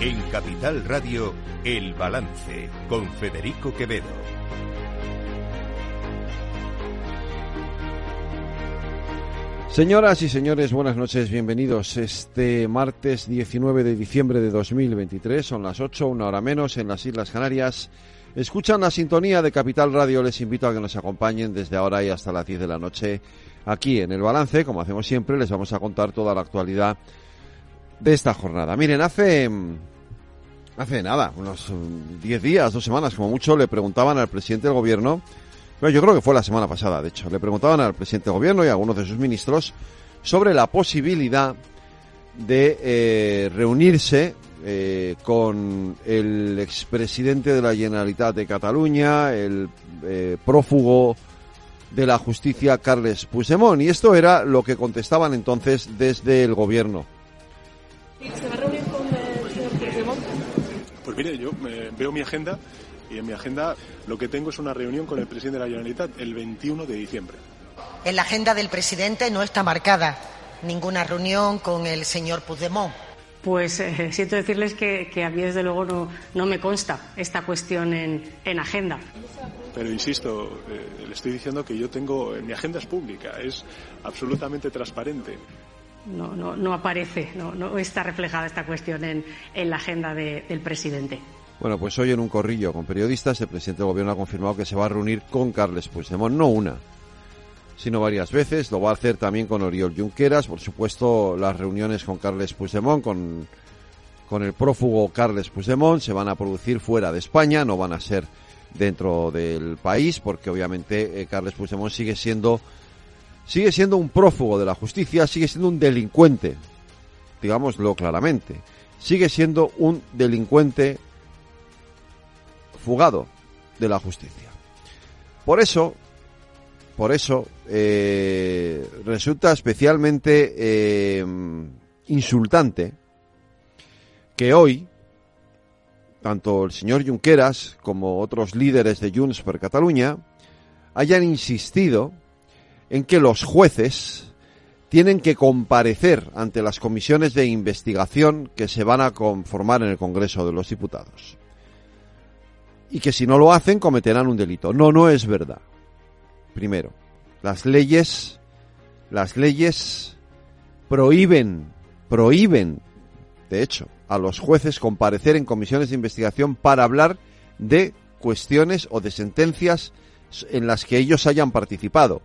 En Capital Radio, El Balance, con Federico Quevedo. Señoras y señores, buenas noches, bienvenidos. Este martes 19 de diciembre de 2023, son las 8, una hora menos, en las Islas Canarias. Escuchan la sintonía de Capital Radio, les invito a que nos acompañen desde ahora y hasta las 10 de la noche aquí en El Balance. Como hacemos siempre, les vamos a contar toda la actualidad de esta jornada. Miren, hace, hace nada, unos 10 días, dos semanas como mucho, le preguntaban al presidente del gobierno bueno, yo creo que fue la semana pasada, de hecho. Le preguntaban al presidente del gobierno y a algunos de sus ministros sobre la posibilidad de eh, reunirse eh, con el expresidente de la Generalitat de Cataluña, el eh, prófugo de la justicia Carles Puigdemont. Y esto era lo que contestaban entonces desde el gobierno. ¿Se va a reunir con el señor Puigdemont? Pues mire, yo veo mi agenda y en mi agenda lo que tengo es una reunión con el presidente de la Generalitat el 21 de diciembre. En la agenda del presidente no está marcada ninguna reunión con el señor Puigdemont. Pues eh, siento decirles que, que, a mí, desde luego, no, no me consta esta cuestión en, en agenda. Pero insisto, eh, le estoy diciendo que yo tengo. Mi agenda es pública, es absolutamente transparente. No, no, no aparece, no, está reflejada esta cuestión en, en la agenda de, del presidente. Bueno, pues hoy en un corrillo con periodistas el presidente del gobierno ha confirmado que se va a reunir con Carles Puigdemont, no una, sino varias veces. Lo va a hacer también con Oriol Junqueras, por supuesto las reuniones con Carles Puigdemont, con, con el prófugo Carles Puigdemont, se van a producir fuera de España, no van a ser dentro del país, porque obviamente eh, Carles Puigdemont sigue siendo sigue siendo un prófugo de la justicia, sigue siendo un delincuente, digámoslo claramente, sigue siendo un delincuente fugado de la justicia. Por eso, por eso, eh, resulta especialmente eh, insultante que hoy, tanto el señor Junqueras como otros líderes de Junts per Cataluña hayan insistido en que los jueces tienen que comparecer ante las comisiones de investigación que se van a conformar en el Congreso de los Diputados y que si no lo hacen cometerán un delito. No, no es verdad. Primero, las leyes, las leyes prohíben, prohíben, de hecho, a los jueces comparecer en comisiones de investigación para hablar de cuestiones o de sentencias en las que ellos hayan participado.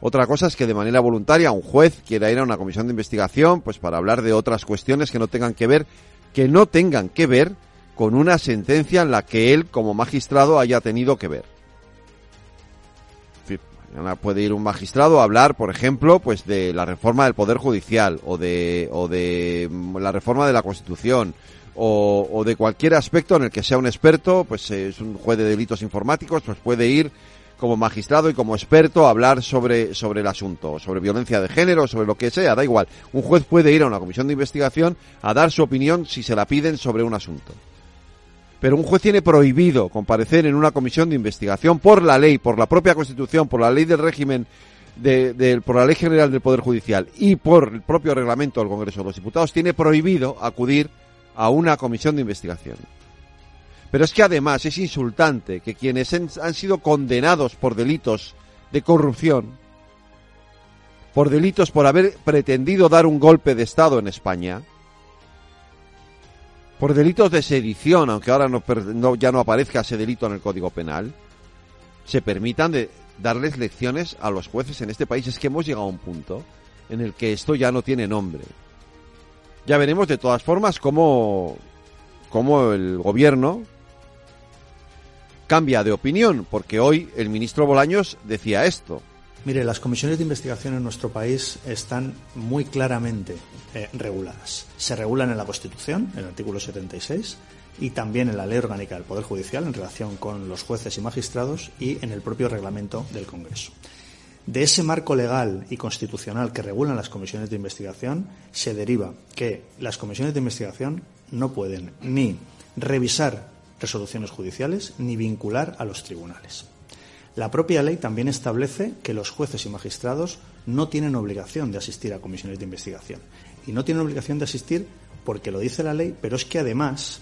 Otra cosa es que de manera voluntaria un juez quiera ir a una comisión de investigación pues para hablar de otras cuestiones que no tengan que ver que no tengan que ver con una sentencia en la que él como magistrado haya tenido que ver. Mañana puede ir un magistrado a hablar, por ejemplo, pues de la reforma del poder judicial o de o de la reforma de la Constitución o, o de cualquier aspecto en el que sea un experto, pues es un juez de delitos informáticos, pues puede ir como magistrado y como experto a hablar sobre, sobre el asunto, sobre violencia de género, sobre lo que sea, da igual. Un juez puede ir a una comisión de investigación a dar su opinión si se la piden sobre un asunto pero un juez tiene prohibido comparecer en una comisión de investigación por la ley, por la propia Constitución, por la ley del régimen, de, por la ley general del Poder Judicial y por el propio reglamento del Congreso de los Diputados, tiene prohibido acudir a una comisión de investigación. Pero es que además es insultante que quienes han sido condenados por delitos de corrupción, por delitos por haber pretendido dar un golpe de Estado en España, por delitos de sedición, aunque ahora ya no aparezca ese delito en el Código Penal, se permitan de darles lecciones a los jueces en este país. Es que hemos llegado a un punto en el que esto ya no tiene nombre. Ya veremos de todas formas cómo, cómo el gobierno cambia de opinión, porque hoy el ministro Bolaños decía esto. Mire, las comisiones de investigación en nuestro país están muy claramente eh, reguladas. Se regulan en la Constitución, en el artículo 76, y también en la Ley Orgánica del Poder Judicial en relación con los jueces y magistrados y en el propio reglamento del Congreso. De ese marco legal y constitucional que regulan las comisiones de investigación se deriva que las comisiones de investigación no pueden ni revisar resoluciones judiciales ni vincular a los tribunales. La propia ley también establece que los jueces y magistrados no tienen obligación de asistir a comisiones de investigación y no tienen obligación de asistir porque lo dice la ley, pero es que además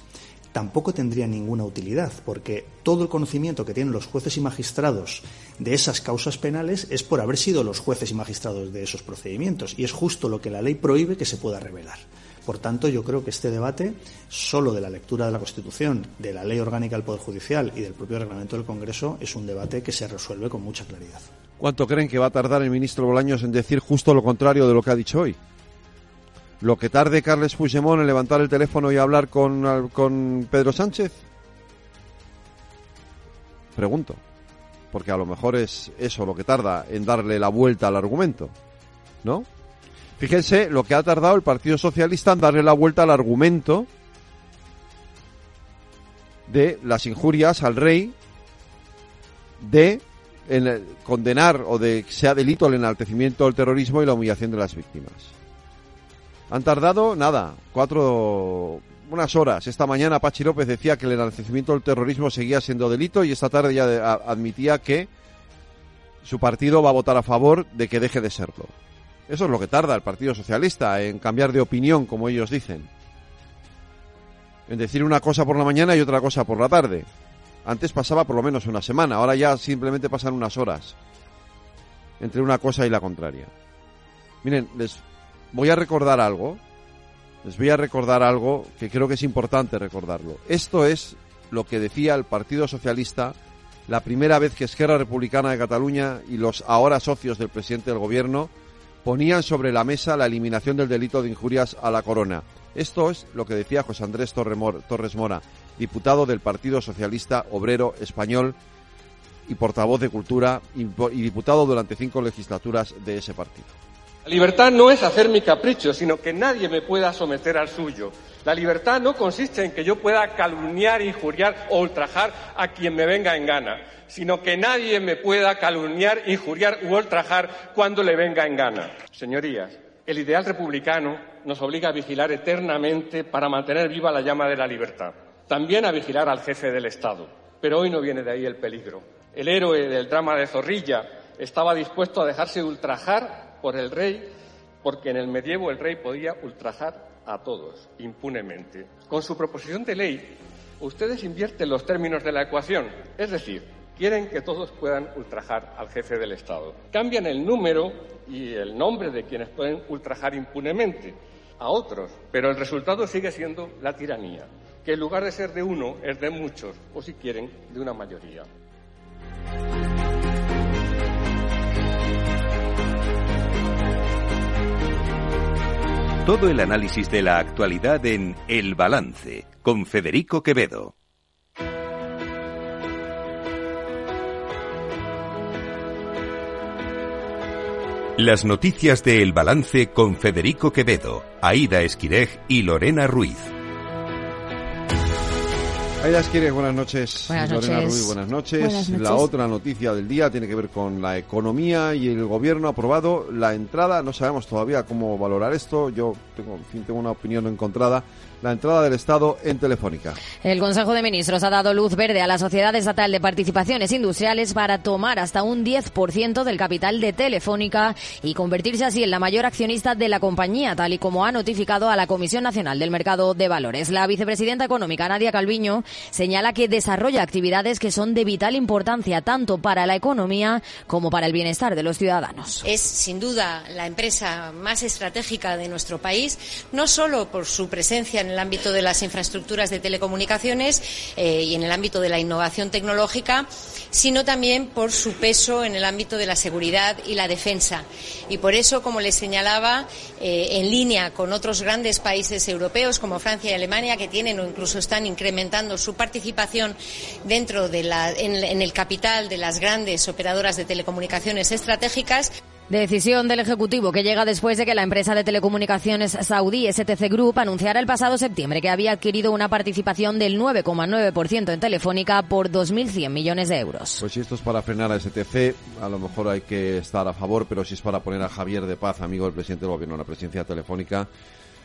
tampoco tendría ninguna utilidad, porque todo el conocimiento que tienen los jueces y magistrados de esas causas penales es por haber sido los jueces y magistrados de esos procedimientos, y es justo lo que la ley prohíbe que se pueda revelar. Por tanto, yo creo que este debate, solo de la lectura de la Constitución, de la Ley Orgánica del Poder Judicial y del propio reglamento del Congreso, es un debate que se resuelve con mucha claridad. ¿Cuánto creen que va a tardar el ministro Bolaños en decir justo lo contrario de lo que ha dicho hoy? lo que tarde Carles Puigdemont en levantar el teléfono y hablar con, con Pedro Sánchez? Pregunto. Porque a lo mejor es eso lo que tarda en darle la vuelta al argumento. ¿No? Fíjense lo que ha tardado el Partido Socialista en darle la vuelta al argumento de las injurias al rey de condenar o de que sea delito el enaltecimiento del terrorismo y la humillación de las víctimas. Han tardado nada, cuatro, unas horas. Esta mañana Pachi López decía que el enaltecimiento del terrorismo seguía siendo delito y esta tarde ya admitía que su partido va a votar a favor de que deje de serlo. Eso es lo que tarda el Partido Socialista en cambiar de opinión, como ellos dicen. En decir una cosa por la mañana y otra cosa por la tarde. Antes pasaba por lo menos una semana, ahora ya simplemente pasan unas horas entre una cosa y la contraria. Miren, les voy a recordar algo. Les voy a recordar algo que creo que es importante recordarlo. Esto es lo que decía el Partido Socialista la primera vez que Esquerra Republicana de Cataluña y los ahora socios del presidente del gobierno ponían sobre la mesa la eliminación del delito de injurias a la corona. Esto es lo que decía José Andrés Torres Mora, diputado del Partido Socialista Obrero Español y portavoz de Cultura y diputado durante cinco legislaturas de ese partido. La libertad no es hacer mi capricho, sino que nadie me pueda someter al suyo. La libertad no consiste en que yo pueda calumniar, injuriar o ultrajar a quien me venga en gana, sino que nadie me pueda calumniar, injuriar u ultrajar cuando le venga en gana. Señorías, el ideal republicano nos obliga a vigilar eternamente para mantener viva la llama de la libertad. También a vigilar al jefe del Estado. Pero hoy no viene de ahí el peligro. El héroe del drama de Zorrilla estaba dispuesto a dejarse ultrajar por el rey, porque en el medievo el rey podía ultrajar a todos impunemente. Con su proposición de ley, ustedes invierten los términos de la ecuación, es decir, quieren que todos puedan ultrajar al jefe del Estado. Cambian el número y el nombre de quienes pueden ultrajar impunemente a otros, pero el resultado sigue siendo la tiranía, que en lugar de ser de uno es de muchos, o si quieren, de una mayoría. Todo el análisis de la actualidad en El Balance con Federico Quevedo. Las noticias de El Balance con Federico Quevedo, Aida Esquirej y Lorena Ruiz. Aida Esquirej, buenas noches. Buenas Lorena noches. Ruiz, buenas noches. Buenas noches. La otra noticia del día tiene que ver con la economía y el gobierno ha aprobado la entrada, no sabemos todavía cómo valorar esto, yo tengo, en fin, tengo una opinión encontrada, la entrada del Estado en Telefónica. El Consejo de Ministros ha dado luz verde a la Sociedad Estatal de Participaciones Industriales para tomar hasta un 10% del capital de Telefónica y convertirse así en la mayor accionista de la compañía, tal y como ha notificado a la Comisión Nacional del Mercado de Valores. La vicepresidenta económica, Nadia Calviño, señala que desarrolla actividades que son de vital importancia tanto para la economía como para el bienestar de los ciudadanos. Es sin duda la empresa más estratégica de nuestro país, no solo por su presencia en el ámbito de las infraestructuras de telecomunicaciones eh, y en el ámbito de la innovación tecnológica, sino también por su peso en el ámbito de la seguridad y la defensa. Y por eso, como les señalaba, eh, en línea con otros grandes países europeos como Francia y Alemania, que tienen o incluso están incrementando su participación dentro de la, en, en el capital de las grandes operadoras de telecomunicaciones estratégicas, Decisión del Ejecutivo que llega después de que la empresa de telecomunicaciones saudí STC Group anunciara el pasado septiembre que había adquirido una participación del 9,9% en Telefónica por 2.100 millones de euros. Pues si esto es para frenar a STC, a lo mejor hay que estar a favor, pero si es para poner a Javier de Paz, amigo del presidente del gobierno, en la presidencia telefónica,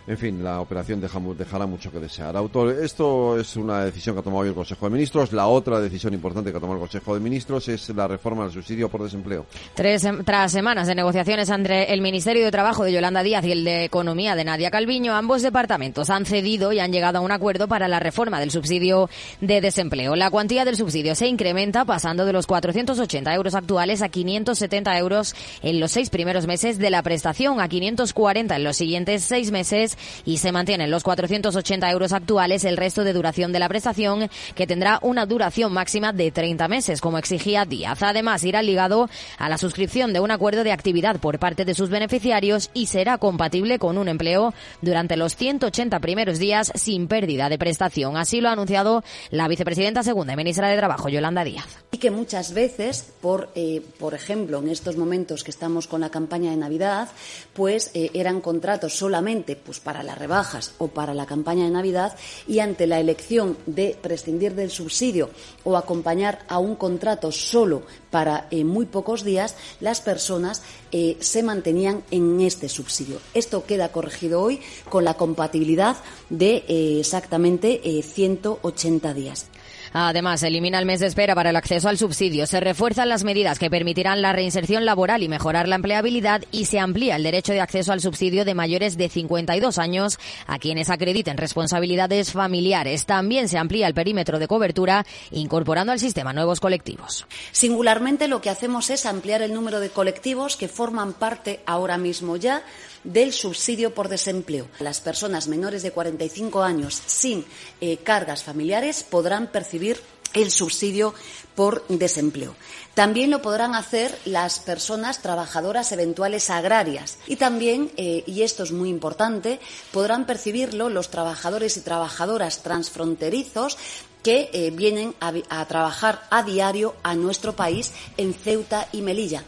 En fin, la operación deja, dejará mucho que desear. Autor, esto es una decisión que ha tomado hoy el Consejo de Ministros. La otra decisión importante que ha tomado el Consejo de Ministros es la reforma del subsidio por desempleo. Tres, tras semanas de negociaciones entre el Ministerio de Trabajo de Yolanda Díaz y el de Economía de Nadia Calviño, ambos departamentos han cedido y han llegado a un acuerdo para la reforma del subsidio de desempleo. La cuantía del subsidio se incrementa pasando de los 480 euros actuales a 570 euros en los seis primeros meses de la prestación, a 540 en los siguientes seis meses y se mantienen los 480 euros actuales el resto de duración de la prestación, que tendrá una duración máxima de 30 meses, como exigía Díaz. Además, irá ligado a la suscripción de un acuerdo de actividad por parte de sus beneficiarios y será compatible con un empleo durante los 180 primeros días sin pérdida de prestación. Así lo ha anunciado la vicepresidenta segunda y ministra de Trabajo, Yolanda Díaz. Y que muchas veces, por, eh, por ejemplo, en estos momentos que estamos con la campaña de Navidad, pues eh, eran contratos solamente pues, para las rebajas o para la campaña de Navidad y ante la elección de prescindir del subsidio o acompañar a un contrato solo para eh, muy pocos días, las personas eh, se mantenían en este subsidio. Esto queda corregido hoy con la compatibilidad de eh, exactamente 180 días. Además, elimina el mes de espera para el acceso al subsidio, se refuerzan las medidas que permitirán la reinserción laboral y mejorar la empleabilidad y se amplía el derecho de acceso al subsidio de mayores de 52 años a quienes acrediten responsabilidades familiares. También se amplía el perímetro de cobertura incorporando al sistema nuevos colectivos. Singularmente lo que hacemos es ampliar el número de colectivos que forman parte ahora mismo ya del subsidio por desempleo. Las personas menores de 45 años sin eh, cargas familiares podrán percibir el subsidio por desempleo. También lo podrán hacer las personas trabajadoras eventuales agrarias y también, eh, y esto es muy importante, podrán percibirlo los trabajadores y trabajadoras transfronterizos que eh, vienen a trabajar a diario a nuestro país en Ceuta y Melilla.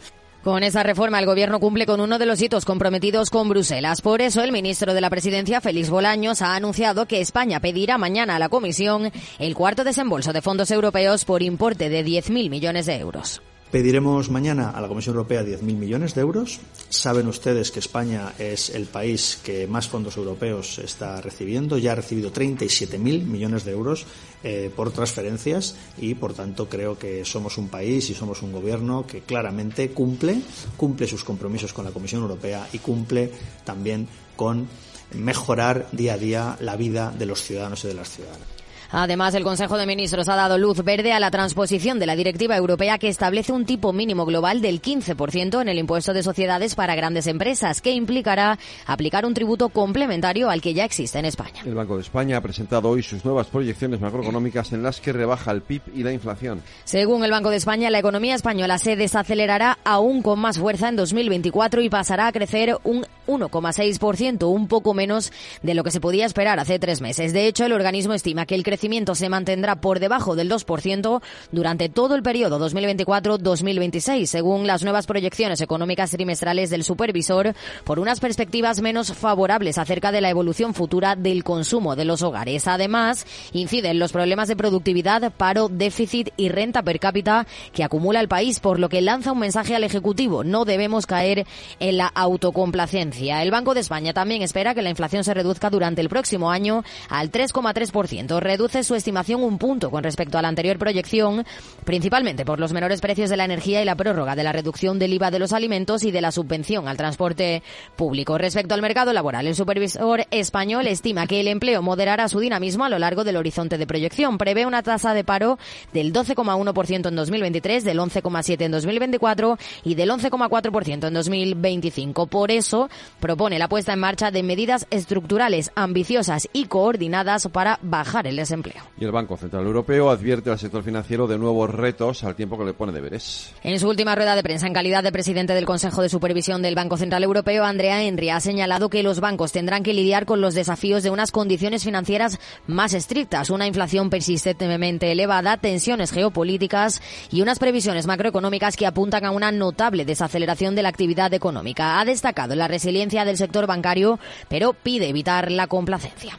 Con esa reforma, el Gobierno cumple con uno de los hitos comprometidos con Bruselas. Por eso, el ministro de la Presidencia, Félix Bolaños, ha anunciado que España pedirá mañana a la Comisión el cuarto desembolso de fondos europeos por importe de 10.000 millones de euros. Pediremos mañana a la Comisión Europea 10.000 millones de euros. Saben ustedes que España es el país que más fondos europeos está recibiendo. Ya ha recibido 37.000 millones de euros eh, por transferencias y, por tanto, creo que somos un país y somos un gobierno que claramente cumple, cumple sus compromisos con la Comisión Europea y cumple también con mejorar día a día la vida de los ciudadanos y de las ciudadanas. Además, el Consejo de Ministros ha dado luz verde a la transposición de la directiva europea que establece un tipo mínimo global del 15% en el impuesto de sociedades para grandes empresas, que implicará aplicar un tributo complementario al que ya existe en España. El Banco de España ha presentado hoy sus nuevas proyecciones macroeconómicas en las que rebaja el PIB y la inflación. Según el Banco de España, la economía española se desacelerará aún con más fuerza en 2024 y pasará a crecer un 1,6%, un poco menos de lo que se podía esperar hace tres meses. De hecho, el organismo estima que el crecimiento se mantendrá por debajo del 2% durante todo el periodo 2024-2026, según las nuevas proyecciones económicas trimestrales del supervisor, por unas perspectivas menos favorables acerca de la evolución futura del consumo de los hogares. Además, inciden los problemas de productividad, paro, déficit y renta per cápita que acumula el país, por lo que lanza un mensaje al Ejecutivo. No debemos caer en la autocomplacencia. El Banco de España también espera que la inflación se reduzca durante el próximo año al 3,3%. Reduce su estimación un punto con respecto a la anterior proyección, principalmente por los menores precios de la energía y la prórroga de la reducción del IVA de los alimentos y de la subvención al transporte público. Respecto al mercado laboral, el supervisor español estima que el empleo moderará su dinamismo a lo largo del horizonte de proyección. Prevé una tasa de paro del 12,1% en 2023, del 11,7% en 2024 y del 11,4% en 2025. Por eso, propone la puesta en marcha de medidas estructurales ambiciosas y coordinadas para bajar el desempleo. Y el Banco Central Europeo advierte al sector financiero de nuevos retos al tiempo que le pone deberes. En su última rueda de prensa, en calidad de presidente del Consejo de Supervisión del Banco Central Europeo, Andrea Henry ha señalado que los bancos tendrán que lidiar con los desafíos de unas condiciones financieras más estrictas, una inflación persistentemente elevada, tensiones geopolíticas y unas previsiones macroeconómicas que apuntan a una notable desaceleración de la actividad económica. Ha destacado la resiliencia del sector bancario, pero pide evitar la complacencia.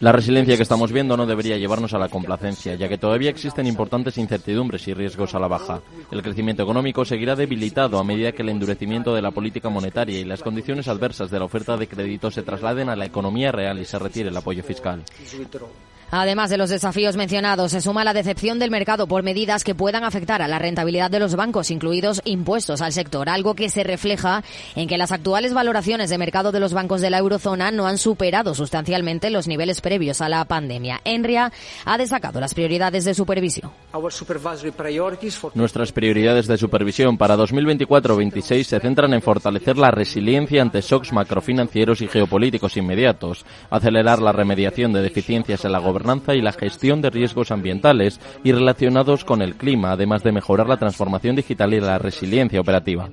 La resiliencia que estamos viendo no debería llevarnos a la complacencia, ya que todavía existen importantes incertidumbres y riesgos a la baja. El crecimiento económico seguirá debilitado a medida que el endurecimiento de la política monetaria y las condiciones adversas de la oferta de crédito se trasladen a la economía real y se retire el apoyo fiscal. Además de los desafíos mencionados, se suma la decepción del mercado por medidas que puedan afectar a la rentabilidad de los bancos, incluidos impuestos al sector, algo que se refleja en que las actuales valoraciones de mercado de los bancos de la eurozona no han superado sustancialmente los niveles previos a la pandemia. Enria ha destacado las prioridades de supervisión. Nuestras prioridades de supervisión para 2024-26 se centran en fortalecer la resiliencia ante shocks macrofinancieros y geopolíticos inmediatos, acelerar la remediación de deficiencias en la gobernanza y la gestión de riesgos ambientales y relacionados con el clima, además de mejorar la transformación digital y la resiliencia operativa.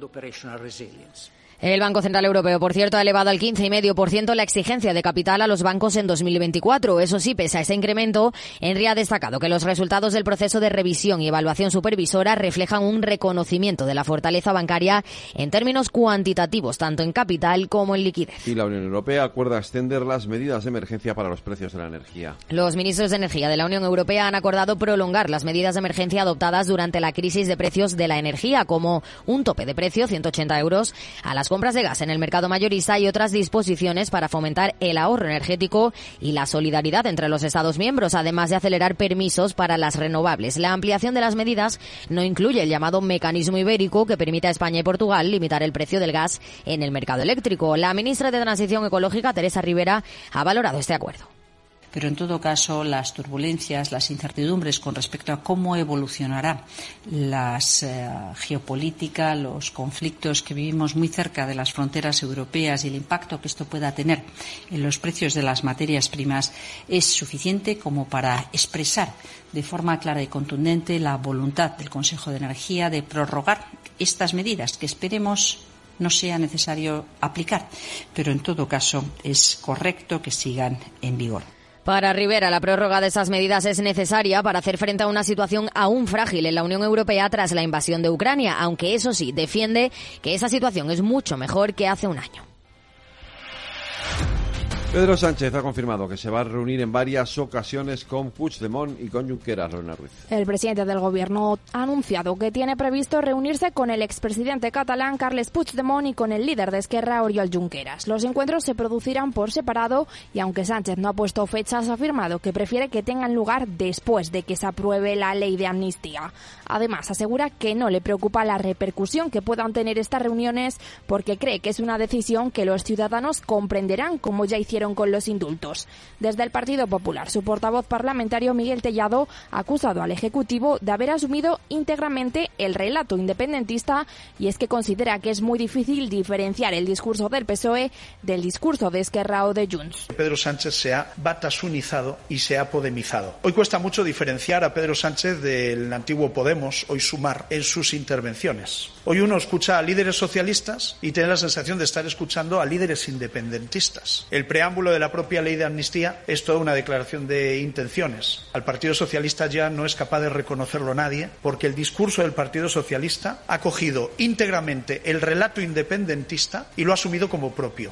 El Banco Central Europeo, por cierto, ha elevado al 15,5% la exigencia de capital a los bancos en 2024. Eso sí, pese a ese incremento, Henry ha destacado que los resultados del proceso de revisión y evaluación supervisora reflejan un reconocimiento de la fortaleza bancaria en términos cuantitativos, tanto en capital como en liquidez. Y la Unión Europea acuerda extender las medidas de emergencia para los precios de la energía. Los ministros de Energía de la Unión Europea han acordado prolongar las medidas de emergencia adoptadas durante la crisis de precios de la energía, como un tope de precio, 180 euros, a las compras de gas en el mercado mayorista y otras disposiciones para fomentar el ahorro energético y la solidaridad entre los Estados miembros, además de acelerar permisos para las renovables. La ampliación de las medidas no incluye el llamado mecanismo ibérico que permite a España y Portugal limitar el precio del gas en el mercado eléctrico. La ministra de Transición Ecológica, Teresa Rivera, ha valorado este acuerdo pero en todo caso las turbulencias, las incertidumbres con respecto a cómo evolucionará la eh, geopolítica, los conflictos que vivimos muy cerca de las fronteras europeas y el impacto que esto pueda tener en los precios de las materias primas es suficiente como para expresar de forma clara y contundente la voluntad del Consejo de Energía de prorrogar estas medidas que esperemos no sea necesario aplicar, pero en todo caso es correcto que sigan en vigor. Para Rivera, la prórroga de esas medidas es necesaria para hacer frente a una situación aún frágil en la Unión Europea tras la invasión de Ucrania, aunque eso sí, defiende que esa situación es mucho mejor que hace un año. Pedro Sánchez ha confirmado que se va a reunir en varias ocasiones con Puigdemont y con Junqueras, Lorena Ruiz. El presidente del gobierno ha anunciado que tiene previsto reunirse con el expresidente catalán Carles Puigdemont y con el líder de Esquerra, Oriol Junqueras. Los encuentros se producirán por separado y aunque Sánchez no ha puesto fechas, ha afirmado que prefiere que tengan lugar después de que se apruebe la ley de amnistía. Además, asegura que no le preocupa la repercusión que puedan tener estas reuniones porque cree que es una decisión que los ciudadanos comprenderán como ya hicieron con los indultos. Desde el Partido Popular, su portavoz parlamentario Miguel Tellado ha acusado al Ejecutivo de haber asumido íntegramente el relato independentista y es que considera que es muy difícil diferenciar el discurso del PSOE del discurso de Esquerra o de Junts. Pedro Sánchez se ha batasunizado y se ha podemizado. Hoy cuesta mucho diferenciar a Pedro Sánchez del antiguo Podemos, hoy Sumar, en sus intervenciones. Hoy uno escucha a líderes socialistas y tiene la sensación de estar escuchando a líderes independentistas. El preámbulo de la propia ley de amnistía es toda una declaración de intenciones. Al Partido Socialista ya no es capaz de reconocerlo nadie porque el discurso del Partido Socialista ha cogido íntegramente el relato independentista y lo ha asumido como propio.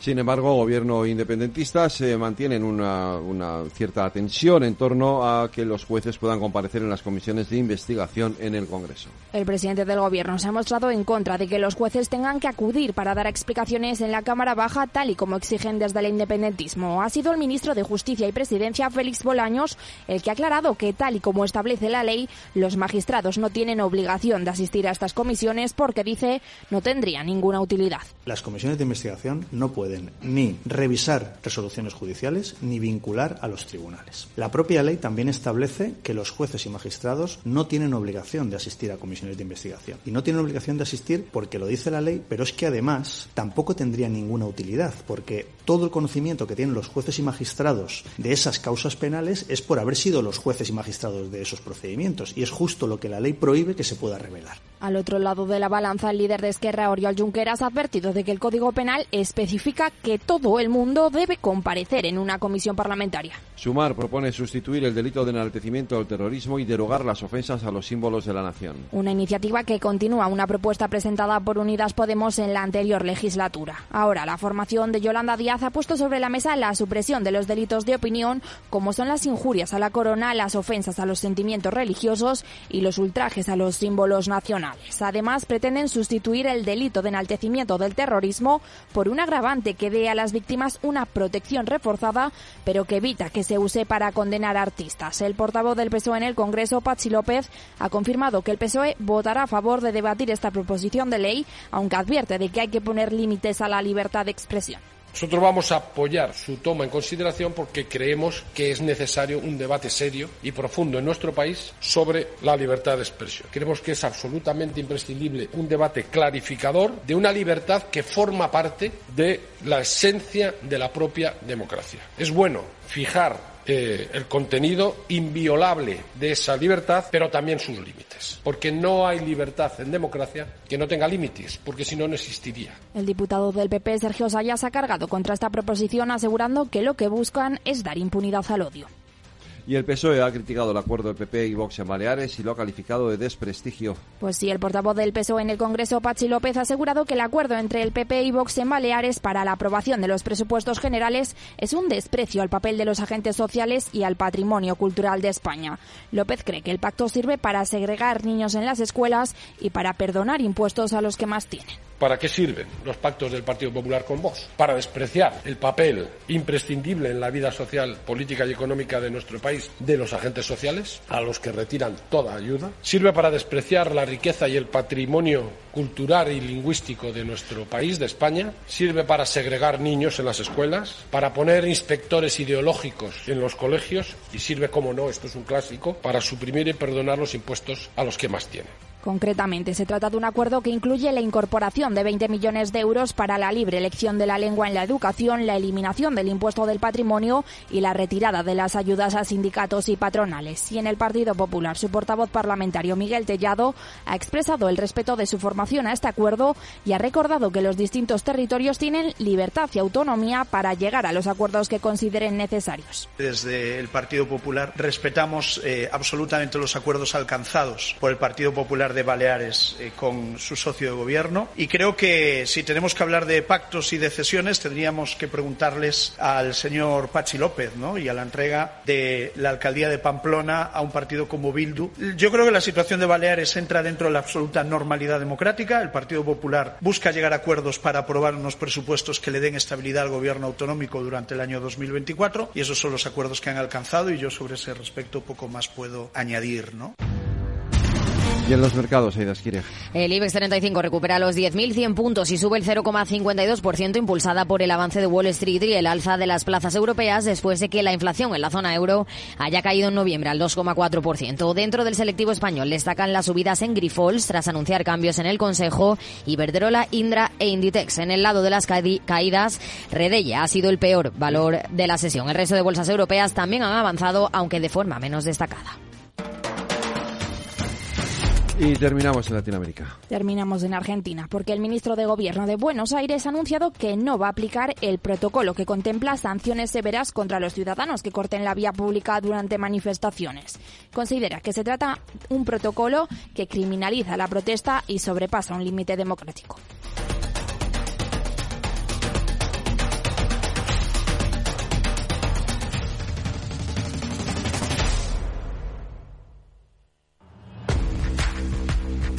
Sin embargo, gobierno independentista se mantiene una, una, cierta tensión en torno a que los jueces puedan comparecer en las comisiones de investigación en el Congreso. El presidente del gobierno se ha mostrado en contra de que los jueces tengan que acudir para dar explicaciones en la Cámara Baja, tal y como exigen desde el independentismo. Ha sido el ministro de Justicia y Presidencia, Félix Bolaños, el que ha aclarado que, tal y como establece la ley, los magistrados no tienen obligación de asistir a estas comisiones porque, dice, no tendría ninguna utilidad. Las comisiones de investigación no pueden ni revisar resoluciones judiciales ni vincular a los tribunales. La propia ley también establece que los jueces y magistrados no tienen obligación de asistir a comisiones de investigación. Y no tienen obligación de asistir porque lo dice la ley, pero es que además tampoco tendría ninguna utilidad, porque todo el conocimiento que tienen los jueces y magistrados de esas causas penales es por haber sido los jueces y magistrados de esos procedimientos. Y es justo lo que la ley prohíbe que se pueda revelar. Al otro lado de la balanza, el líder de Esquerra, Oriol Junqueras, ha advertido de que el Código Penal especifica que todo el mundo debe comparecer en una comisión parlamentaria. Sumar propone sustituir el delito de enaltecimiento al terrorismo y derogar las ofensas a los símbolos de la nación. Una iniciativa que continúa una propuesta presentada por Unidas Podemos en la anterior legislatura. Ahora, la formación de Yolanda Díaz ha puesto sobre la mesa la supresión de los delitos de opinión, como son las injurias a la corona, las ofensas a los sentimientos religiosos y los ultrajes a los símbolos nacionales. Además, pretenden sustituir el delito de enaltecimiento del terrorismo por un agravante que dé a las víctimas una protección reforzada, pero que evita que se use para condenar a artistas. El portavoz del PSOE en el Congreso, Pachi López, ha confirmado que el PSOE votará a favor de debatir esta proposición de ley, aunque advierte de que hay que poner límites a la libertad de expresión. Nosotros vamos a apoyar su toma en consideración porque creemos que es necesario un debate serio y profundo en nuestro país sobre la libertad de expresión. Creemos que es absolutamente imprescindible un debate clarificador de una libertad que forma parte de la esencia de la propia democracia. Es bueno fijar eh, el contenido inviolable de esa libertad, pero también sus límites. Porque no hay libertad en democracia que no tenga límites, porque si no, no existiría. El diputado del PP, Sergio Sayas, ha cargado contra esta proposición asegurando que lo que buscan es dar impunidad al odio. Y el PSOE ha criticado el acuerdo del PP y Vox en Baleares y lo ha calificado de desprestigio. Pues sí, el portavoz del PSOE en el Congreso, Pachi López, ha asegurado que el acuerdo entre el PP y Vox en Baleares para la aprobación de los presupuestos generales es un desprecio al papel de los agentes sociales y al patrimonio cultural de España. López cree que el pacto sirve para segregar niños en las escuelas y para perdonar impuestos a los que más tienen. ¿Para qué sirven los pactos del Partido Popular con Vox? Para despreciar el papel imprescindible en la vida social, política y económica de nuestro país de los agentes sociales, a los que retiran toda ayuda. Sirve para despreciar la riqueza y el patrimonio cultural y lingüístico de nuestro país, de España. Sirve para segregar niños en las escuelas, para poner inspectores ideológicos en los colegios y sirve, como no, esto es un clásico, para suprimir y perdonar los impuestos a los que más tienen. Concretamente, se trata de un acuerdo que incluye la incorporación de 20 millones de euros para la libre elección de la lengua en la educación, la eliminación del impuesto del patrimonio y la retirada de las ayudas a sindicatos y patronales. Y en el Partido Popular, su portavoz parlamentario Miguel Tellado ha expresado el respeto de su formación a este acuerdo y ha recordado que los distintos territorios tienen libertad y autonomía para llegar a los acuerdos que consideren necesarios. Desde el Partido Popular respetamos eh, absolutamente los acuerdos alcanzados por el Partido Popular de Baleares eh, con su socio de gobierno y creo que si tenemos que hablar de pactos y de cesiones tendríamos que preguntarles al señor Pachi López ¿no? y a la entrega de la alcaldía de Pamplona a un partido como Bildu. Yo creo que la situación de Baleares entra dentro de la absoluta normalidad democrática. El Partido Popular busca llegar a acuerdos para aprobar unos presupuestos que le den estabilidad al gobierno autonómico durante el año 2024 y esos son los acuerdos que han alcanzado y yo sobre ese respecto poco más puedo añadir, ¿no? Y en los mercados, Aida Esquire. El IBEX 35 recupera los 10.100 puntos y sube el 0,52% impulsada por el avance de Wall Street y el alza de las plazas europeas después de que la inflación en la zona euro haya caído en noviembre al 2,4%. Dentro del selectivo español destacan las subidas en Grifols tras anunciar cambios en el Consejo y Verderola, Indra e Inditex. En el lado de las caídas, Redella ha sido el peor valor de la sesión. El resto de bolsas europeas también han avanzado, aunque de forma menos destacada. Y terminamos en Latinoamérica. Terminamos en Argentina, porque el ministro de Gobierno de Buenos Aires ha anunciado que no va a aplicar el protocolo que contempla sanciones severas contra los ciudadanos que corten la vía pública durante manifestaciones. Considera que se trata un protocolo que criminaliza la protesta y sobrepasa un límite democrático.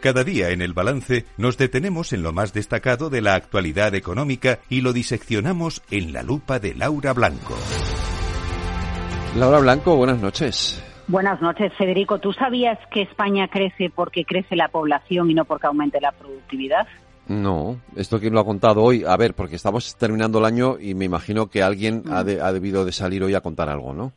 Cada día en el balance nos detenemos en lo más destacado de la actualidad económica y lo diseccionamos en la lupa de Laura Blanco. Laura Blanco, buenas noches. Buenas noches, Federico. ¿Tú sabías que España crece porque crece la población y no porque aumente la productividad? No, esto quién lo ha contado hoy. A ver, porque estamos terminando el año y me imagino que alguien ha, ha debido de salir hoy a contar algo, ¿no?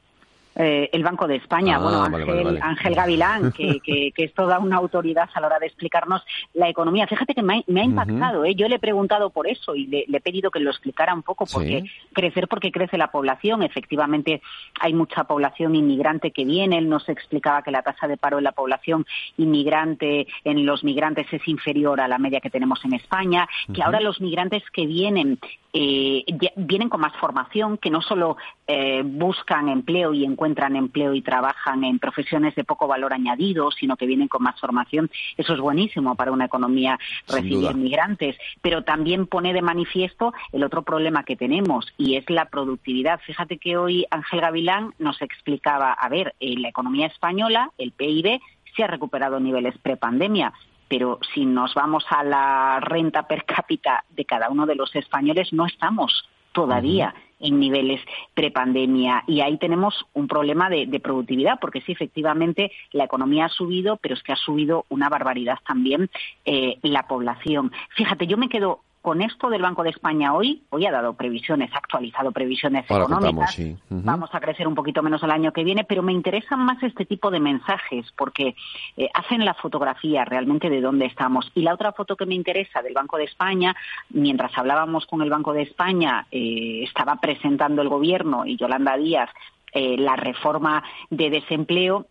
Eh, el Banco de España, Ah, bueno, vale, Ángel, vale, vale. Ángel Gavilán, que, que- que es toda una autoridad a la hora de explicarnos la economía. Fíjate que me ha, me ha impactado, ¿eh? yo le he preguntado por eso y le, le he pedido que lo explicara un poco, porque Sí. crecer porque crece la población, efectivamente hay mucha población inmigrante que viene, él nos explicaba que la tasa de paro en la población inmigrante, en los migrantes es inferior a la media que tenemos en España, que ahora los migrantes que vienen eh, vienen con más formación, que no solo eh, buscan empleo y encuentran empleo y trabajan en profesiones de poco valor añadido, sino que vienen con más formación. Eso es buenísimo para una economía recibir migrantes, pero también pone de manifiesto el otro problema que tenemos y es la productividad. Fíjate que hoy Ángel Gavilán nos explicaba, a ver, eh, la economía española, el PIB, se ha recuperado niveles prepandemia, pero si nos vamos a la renta per cápita de cada uno de los españoles, no estamos todavía en niveles prepandemia. Y ahí tenemos un problema de, de productividad porque sí efectivamente la economía ha subido pero es que ha subido una barbaridad también eh, la población. Fíjate yo me quedo con esto del Banco de España hoy, hoy ha dado previsiones, ha actualizado previsiones Ahora económicas, contamos, sí. Ujú. vamos a crecer un poquito menos el año que viene, pero me interesan más este tipo de mensajes porque eh, hacen la fotografía realmente de dónde estamos. Y la otra foto que me interesa del Banco de España, mientras hablábamos con el Banco de España, eh, estaba presentando el Gobierno y Yolanda Díaz eh, la reforma de desempleo.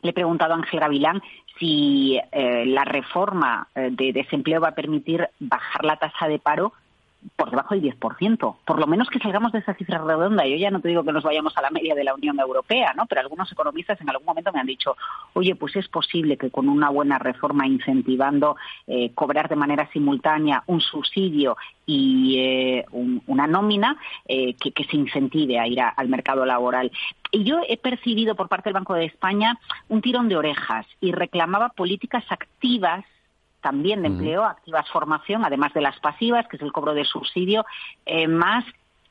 Le he preguntado a Ángel Gavilán si eh, la reforma eh, de desempleo va a permitir bajar la tasa de paro por debajo del 10%. Por lo menos que salgamos de esa cifra redonda. Yo ya no te digo que nos vayamos a la media de la Unión Europea, ¿no? Pero algunos economistas en algún momento me han dicho, oye, pues es posible que con una buena reforma incentivando eh, cobrar de manera simultánea un subsidio y eh, un- una nómina eh, que, que se incentive a ir a- al mercado laboral. Y yo he percibido por parte del Banco de España un tirón de orejas y reclamaba políticas activas también de empleo, activas formación, además de las pasivas, que es el cobro de subsidio, eh, más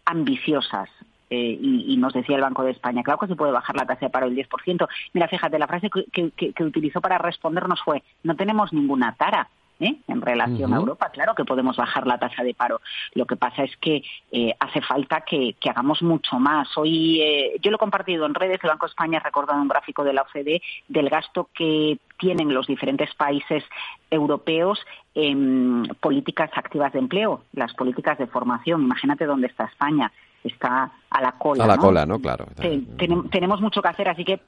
ambiciosas. Eh, y, y nos decía el Banco de España, claro que se puede bajar la tasa de paro del 10%. Mira, fíjate, la frase que- que utilizó para respondernos fue, no tenemos ninguna tara. ¿Eh? en relación a. Europa, claro que podemos bajar la tasa de paro. Lo que pasa es que eh, hace falta que, que hagamos mucho más. Hoy eh, yo lo he compartido en redes, el Banco de España ha recordado un gráfico de la OCDE del gasto que tienen los diferentes países europeos en políticas activas de empleo, las políticas de formación. Imagínate dónde está España. Está a la cola. A la ¿no? cola, ¿no? Claro. Te- tenem- tenemos mucho que hacer, así que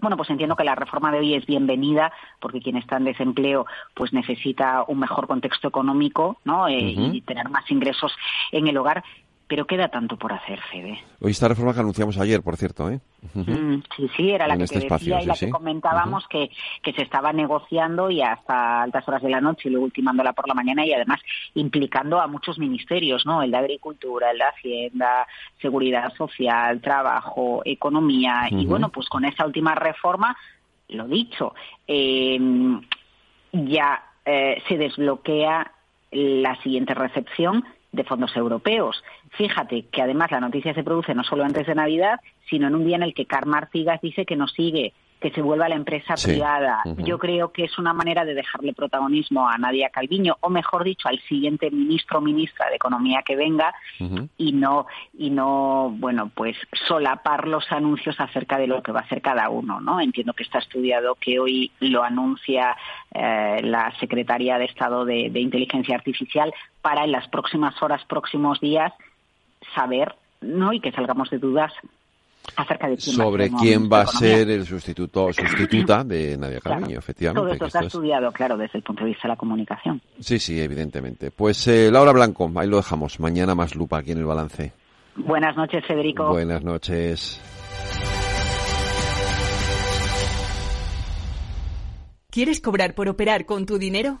bueno, pues entiendo que la reforma de hoy es bienvenida porque quien está en desempleo pues necesita un mejor contexto económico, ¿no? Eh, y tener más ingresos en el hogar, pero queda tanto por hacer, Fede. Hoy esta reforma que anunciamos ayer, por cierto, ¿eh? Mm, sí, sí, era la En que este te decía espacio, y la sí, que sí. comentábamos que, que se estaba negociando y hasta altas horas de la noche y luego ultimándola por la mañana y además implicando a muchos ministerios, ¿no? El de Agricultura, el de Hacienda, Seguridad Social, Trabajo, Economía y Ujú. bueno, pues con esa última reforma, lo dicho, eh, ya eh, se desbloquea la siguiente recepción de fondos europeos. Fíjate que además la noticia se produce no solo antes de Navidad, sino en un día en el que Carmen Artigas dice que nos sigue, que se vuelva la empresa Sí. privada. Yo creo que es una manera de dejarle protagonismo a Nadia Calviño, o mejor dicho, al siguiente ministro o ministra de Economía que venga, y no y no bueno pues solapar los anuncios acerca de lo que va a hacer cada uno no entiendo que está estudiado que hoy lo anuncia eh, la secretaria de Estado de, de Inteligencia Artificial para en las próximas horas próximos días saber no y que salgamos de dudas acerca de quién va a Sobre quién va a ser el sustituto sustituta de Nadia Claro. Calviño, todo efectivamente. esto que está esto es- estudiado claro desde el punto de vista de la comunicación Sí, sí, evidentemente. Pues eh, Laura Blanco, ahí lo dejamos. Mañana más lupa aquí en el balance. buenas noches Federico Buenas noches. ¿Quieres cobrar por operar con tu dinero?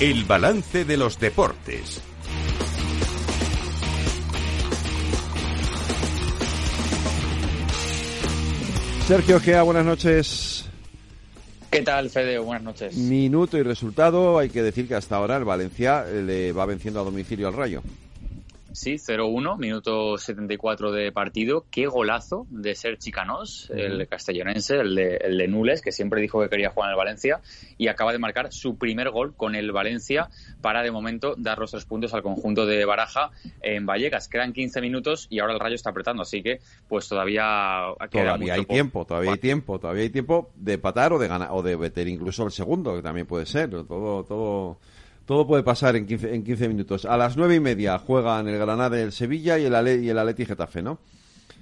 El balance de los deportes. Sergio Gea, buenas noches. ¿Qué tal, Fede? Buenas noches. Minuto y resultado. Hay que decir que hasta ahora el Valencia le va venciendo a domicilio al Rayo. Sí, 0-1, minuto 74 de partido. Qué golazo de ser Chicanos, el castellonense, el de, el de Nules, que siempre dijo que quería jugar en el Valencia y acaba de marcar su primer gol con el Valencia para, de momento, dar los tres puntos al conjunto de Baraja en Vallecas. Quedan 15 minutos y ahora el Rayo está apretando, así que pues todavía queda Todavía hay por- tiempo, todavía hay tiempo, todavía hay tiempo de empatar o de ganar o de meter incluso el segundo, que también puede ser. Todo, todo, todo puede pasar en 15, en 15 minutos. A las nueve y media juegan el Granada y el Sevilla y el, Ale, y Getafe, ¿no?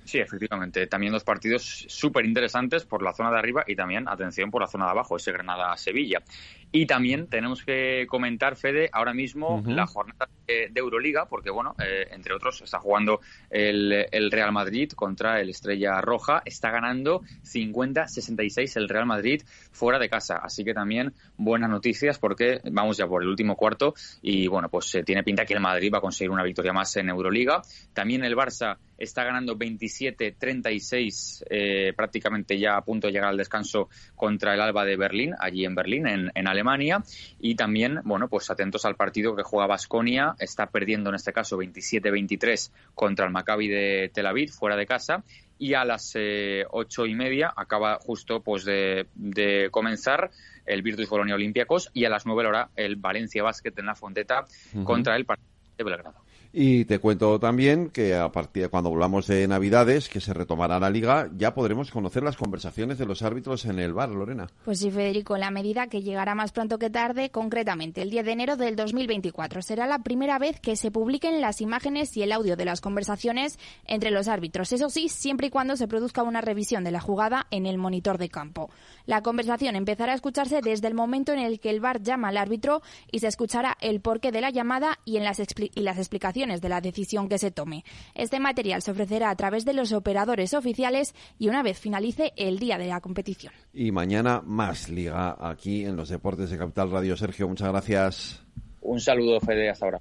Sí, efectivamente. También dos partidos súper interesantes por la zona de arriba y también, atención, por la zona de abajo, ese Granada-Sevilla. Y también tenemos que comentar, Fede, ahora mismo la jornada de, de Euroliga, porque, bueno, eh, entre otros, está jugando el, el Real Madrid contra el Estrella Roja. Está ganando 50-66 el Real Madrid fuera de casa. Así que también buenas noticias porque vamos ya por el último cuarto y, bueno, pues eh, tiene pinta que el Madrid va a conseguir una victoria más en Euroliga. También el Barça está ganando 27-36, eh, prácticamente ya a punto de llegar al descanso contra el Alba de Berlín, allí en Berlín, en, en Alemania. Y también, bueno, pues atentos al partido que juega Basconia, está perdiendo en este caso 27-23 contra el Maccabi de Tel Aviv, fuera de casa. Y a las eh, ocho y media acaba justo pues de, de comenzar el Virtus Bolonia Olympiacos y a las nueve hora el Valencia Basket en la Fonteta contra el partido de Belgrado. Y te cuento también que a partir de cuando volvamos de Navidades, que se retomará la liga, ya podremos conocer las conversaciones de los árbitros en el bar, Lorena. Pues sí, Federico, la medida que llegará más pronto que tarde, concretamente el 10 de enero del 2024. Será la primera vez que se publiquen las imágenes y el audio de las conversaciones entre los árbitros. Eso sí, siempre y cuando se produzca una revisión de la jugada en el monitor de campo. La conversación empezará a escucharse desde el momento en el que el VAR llama al árbitro y se escuchará el porqué de la llamada y, en las, expli- y las explicaciones de la decisión que se tome. Este material se ofrecerá a través de los operadores oficiales y una vez finalice el día de la competición. Y mañana más liga aquí en los deportes de Capital Radio. Sergio, muchas gracias. Un saludo, Fede, hasta ahora.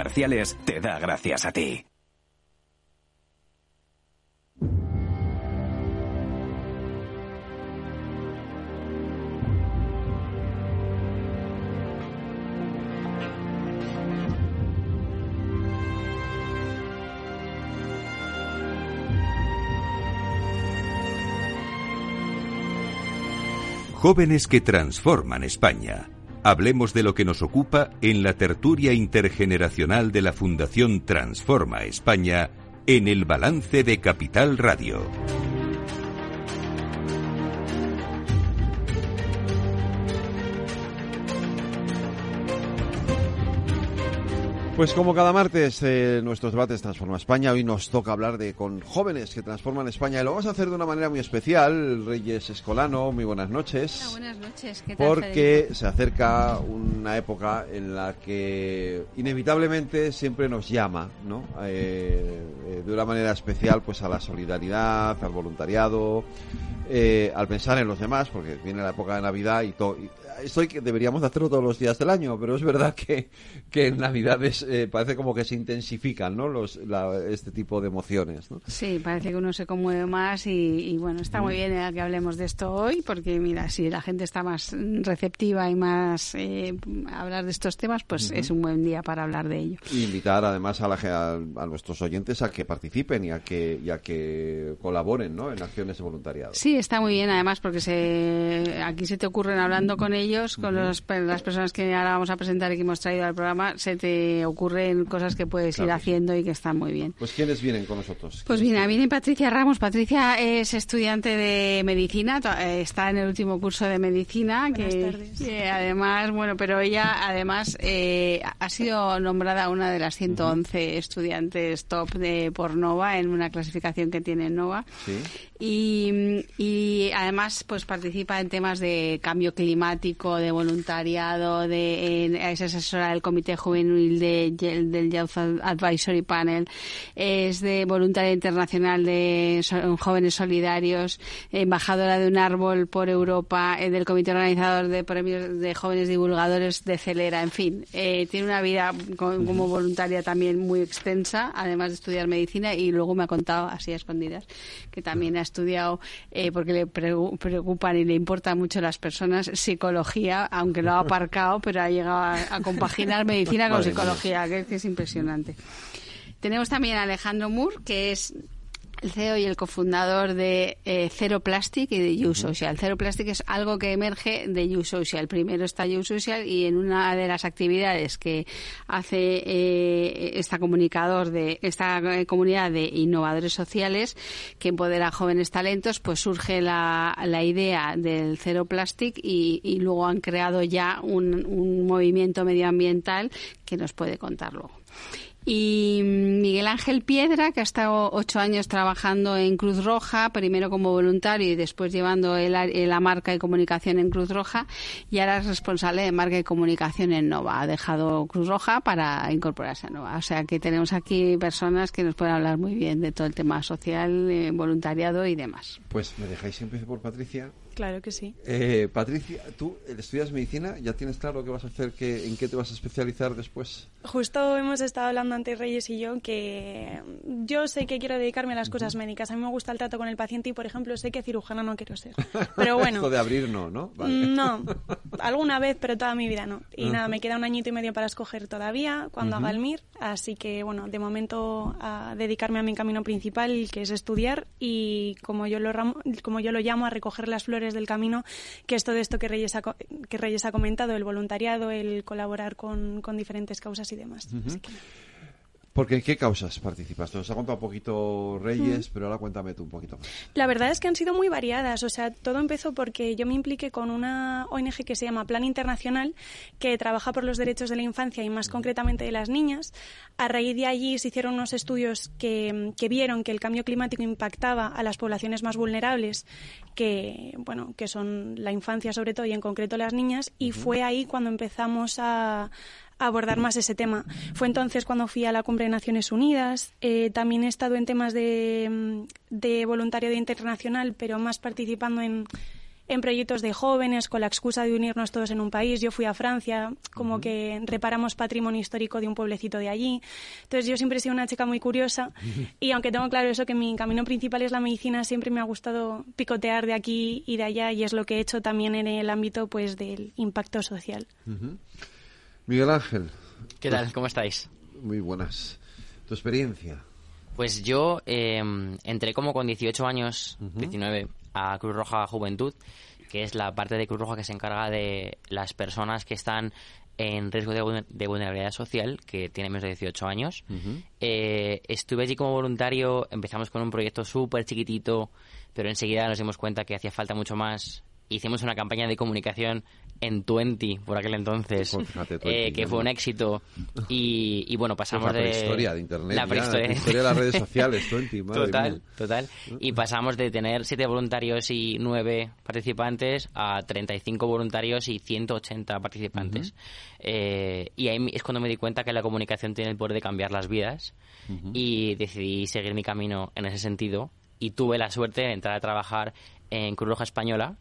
te da gracias a ti. Jóvenes que transforman España. Hablemos de lo que nos ocupa en la tertulia intergeneracional de la Fundación Transforma España en el balance de Capital Radio. Pues como cada martes, eh, nuestros debates Transforma España, hoy nos toca hablar de con jóvenes que transforman España y lo vamos a hacer de una manera muy especial. Reyes Escolano, muy buenas noches. buenas noches, ¿qué tal? Porque Federico? se acerca una época en la que inevitablemente siempre nos llama, ¿no? Eh, eh, de una manera especial, pues a la solidaridad, al voluntariado, eh, al pensar en los demás, porque viene la época de Navidad y todo. Esto que deberíamos hacerlo todos los días del año, pero es verdad que, que en Navidades eh, parece como que se intensifican ¿no? los, este tipo de emociones. ¿no? Sí, parece que uno se conmueve más y, bueno, está muy bien que hablemos de esto hoy, porque mira, si la gente está más receptiva y más eh, a hablar de estos temas, pues es un buen día para hablar de ello. Y invitar además a, la, a, nuestros oyentes a que participen y a que, y a que colaboren ¿no? en acciones de voluntariado. Sí, está muy bien además porque se, aquí se te ocurren hablando con ellos, con los, las personas que ahora vamos a presentar y que hemos traído al programa, se te ocurren cosas que puedes ir haciendo y que están muy bien. Pues ¿quiénes vienen con nosotros? Pues mira, viene Patricia Ramos. Patricia es estudiante de medicina, eh, está en el último curso de medicina, que, además, bueno, pero ella además eh, ha sido nombrada una de las 111 estudiantes top de por Nova en una clasificación que tiene Nova. ¿Sí? Y, y, además pues participa en temas de cambio climático, de voluntariado, de es asesora del Comité Juvenil de, del Youth Advisory Panel, es de voluntaria internacional de jóvenes solidarios, embajadora de un árbol por Europa, eh, del Comité Organizador de Premios de Jóvenes Divulgadores de Celera, en fin, eh, tiene una vida como voluntaria también muy extensa, además de estudiar medicina y luego me ha contado así a escondidas que también ha estudiado, eh, porque le preocupan y le importan mucho las personas, psicología, aunque lo ha aparcado, pero ha llegado a, compaginar medicina con psicología, que, es impresionante. Tenemos también a Alejandro Moore, que es el CEO y el cofundador de eh, Zero Plastic y de You Social. Zero Plastic es algo que emerge de You Social. Primero está You Social y en una de las actividades que hace eh, esta comunicador de esta eh, comunidad de innovadores sociales que empodera a jóvenes talentos, pues surge la, la idea del Zero Plastic y, y luego han creado ya un, un movimiento medioambiental que nos puede contar luego. Y Miguel Ángel Piedra, que ha estado ocho años trabajando en Cruz Roja, primero como voluntario y después llevando la marca y comunicación en Cruz Roja, y ahora es responsable de marca y comunicación en Nova. Ha dejado Cruz Roja para incorporarse a Nova. O sea que tenemos aquí personas que nos pueden hablar muy bien de todo el tema social, eh, voluntariado y demás. Pues me dejáis siempre por Patricia. Claro que sí. Eh, Patricia, tú estudias medicina, ¿ya tienes claro qué vas a hacer, qué, en qué te vas a especializar después? Justo hemos estado hablando antes Reyes y yo que yo sé que quiero dedicarme a las cosas médicas. A mí me gusta el trato con el paciente y, por ejemplo, sé que cirujana no quiero ser. Pero bueno. Esto de abrir no, ¿no? No, alguna vez, pero toda mi vida no. Y nada, me queda un añito y medio para escoger todavía cuando haga el MIR. Así que, bueno, de momento a dedicarme a mi camino principal, que es estudiar y, como yo lo, como yo lo llamo, a recoger las flores del camino, que es todo esto que Reyes ha, que Reyes ha comentado, el voluntariado, el colaborar con, con diferentes causas y demás. Porque ¿en qué causas participas? Nos ha contado un poquito Reyes, pero ahora cuéntame tú un poquito más. La verdad es que han sido muy variadas. O sea, todo empezó porque yo me impliqué con una ONG que se llama Plan Internacional, que trabaja por los derechos de la infancia y más concretamente de las niñas. A raíz de allí se hicieron unos estudios que, que vieron que el cambio climático impactaba a las poblaciones más vulnerables, que, bueno, que son la infancia sobre todo y en concreto las niñas. Y fue ahí cuando empezamos a abordar más ese tema. Fue entonces cuando fui a la cumbre de Naciones Unidas. Eh, también he estado en temas de, mm, de voluntariado internacional, pero más participando en, en proyectos de jóvenes con la excusa de unirnos todos en un país. Yo fui a Francia, como que reparamos patrimonio histórico de un pueblecito de allí. Entonces yo siempre he sido una chica muy curiosa y aunque tengo claro eso que mi camino principal es la medicina, siempre me ha gustado picotear de aquí y de allá y es lo que he hecho también en el ámbito pues del impacto social. Miguel Ángel. ¿Qué tal? ¿Cómo estáis? Muy buenas. ¿Tu experiencia? Pues yo em, entré como con 18 años, 19, a Cruz Roja Juventud, que es la parte de Cruz Roja que se encarga de las personas que están en riesgo de, vulnerabilidad social, que tienen menos de 18 años. Eh, estuve allí como voluntario, empezamos con un proyecto súper chiquitito, pero enseguida nos dimos cuenta que hacía falta mucho más. Hicimos una campaña de comunicación en Twenty por aquel entonces, pues eh, que fue un éxito. Y, bueno, pasamos de. La prehistoria de Internet. La prehistoria, de las redes sociales, Twenty, Total, total. Y pasamos de tener siete voluntarios y nueve participantes a 35 voluntarios y 180 participantes. Eh, y ahí es cuando me di cuenta que la comunicación tiene el poder de cambiar las vidas. Y decidí seguir mi camino en ese sentido. Y tuve la suerte de entrar a trabajar en Cruz Roja Española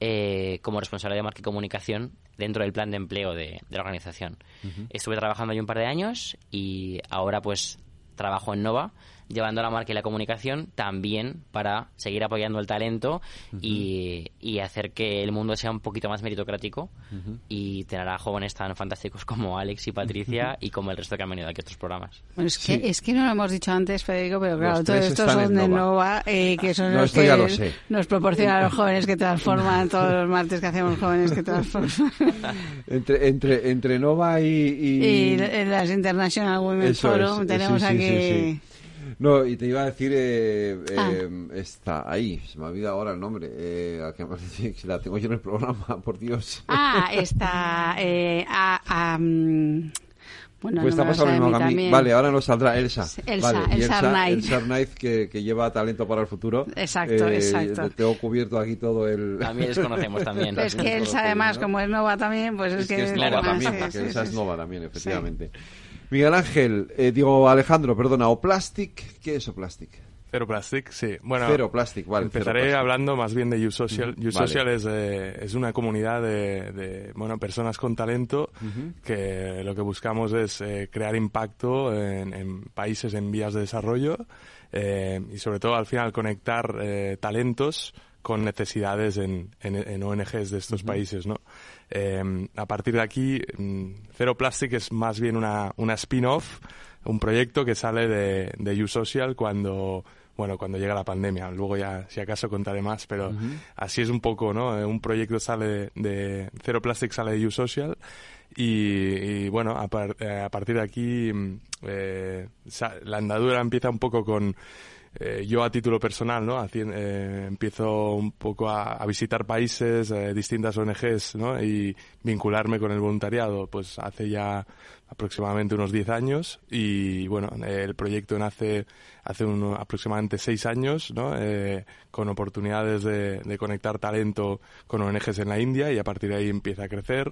eh, como responsable de marca y comunicación dentro del plan de empleo de, de la organización. Estuve trabajando ahí un par de años y ahora pues trabajo en Nova llevando la marca y la comunicación también para seguir apoyando el talento y, y hacer que el mundo sea un poquito más meritocrático y tener a jóvenes tan fantásticos como Alex y Patricia y como el resto que han venido aquí a otros programas. Bueno, es, que, es que no lo hemos dicho antes, Federico, pero claro, todos estos son de Nova. Nova, eh, que son No, los que lo nos proporcionan a los jóvenes que transforman todos los martes que hacemos jóvenes que transforman. Entre, entre, entre Nova y... y- las International Women Eso Forum es, tenemos sí, sí, aquí... sí, sí. No, y te iba a decir, eh, Ah. eh, está ahí, se me ha olvidado ahora el nombre, eh, a que me parece que la tengo yo en el programa, por Dios. Ah, está... Eh, a- a, mm, bueno, pues no está pasando lo mismo que también. Vale, ahora nos saldrá Elsa. Elsa, vale, Elsa Elsa, Arnaiz. Elsa Arnaiz, que, que lleva talento para el futuro. Exacto, Eh, exacto. Tengo cubierto aquí todo el... También les conocemos también. Es que Elsa, además, como es Nova también, pues es, Es que es Nova además, también, sí, porque sí, Elsa sí, es Nova también, Sí. efectivamente. Miguel Ángel, eh, digo Alejandro, perdona, Oplastic, ¿qué es Oplastic? Cero Plastic, sí. Bueno, Cero Plastic, vale, Empezaré plastic. hablando más bien de YouSocial. Ujú, YouSocial vale. es, eh, es una comunidad de, de, bueno, personas con talento que lo que buscamos es eh, crear impacto en, en países en vías de desarrollo eh, y sobre todo al final conectar eh, talentos con necesidades en, en, en ONGs de estos países, ¿no? Eh, a partir de aquí, mm, Cero Plastic es más bien una, una spin-off, un proyecto que sale de, de YouSocial cuando, bueno, cuando llega la pandemia. Luego ya, si acaso, contaré más, pero así es un poco, ¿no? Eh, Un proyecto sale de, de Cero Plastic sale de YouSocial y, y, bueno, a, par- eh, a partir de aquí mm, eh, la andadura empieza un poco con eh, yo a título personal, ¿no? Eh, empiezo un poco a, a visitar países, eh, distintas ONGs, ¿no? Y vincularme con el voluntariado, pues hace ya aproximadamente unos 10 años y bueno, el proyecto nace hace un- aproximadamente 6 años, ¿no? Con oportunidades de, de conectar talento con ONGs en la India y a partir de ahí empieza a crecer.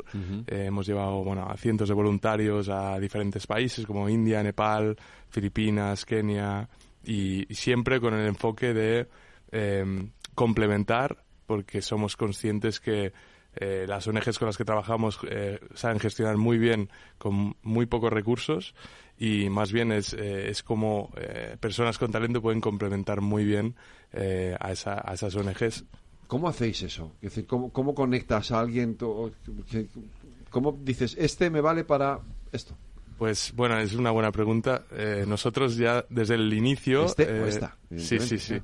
Hemos llevado, bueno, a cientos de voluntarios a diferentes países como India, Nepal, Filipinas, Kenia y, siempre con el enfoque de eh, complementar porque somos conscientes que eh, las ONGs con las que trabajamos eh, saben gestionar muy bien con muy pocos recursos y más bien es, eh, es como personas con talento pueden complementar muy bien a, esa- a esas ONGs. ¿Cómo hacéis eso? ¿cómo, cómo conectas a alguien? ¿Cómo dices, este me vale para esto? Pues bueno, es una buena pregunta. Eh, nosotros ya desde el inicio... Este o eh, esta, Sí, sí, sí.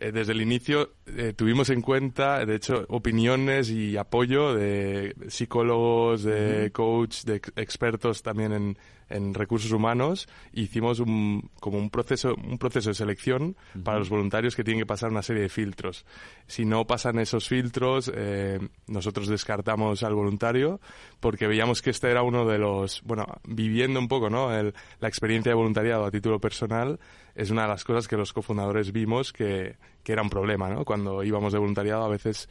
Eh, desde el inicio eh, tuvimos en cuenta, de hecho, opiniones y apoyo de psicólogos, de coach, de ex- expertos también en, en recursos humanos. Hicimos un, como un proceso, un proceso de selección para los voluntarios que tienen que pasar una serie de filtros. Si no pasan esos filtros, eh, nosotros descartamos al voluntario porque veíamos que este era uno de los, bueno, viviendo un poco, ¿no? El- la experiencia de voluntariado a título personal es una de las cosas que los cofundadores vimos que, que era un problema, ¿no? Cuando íbamos de voluntariado a veces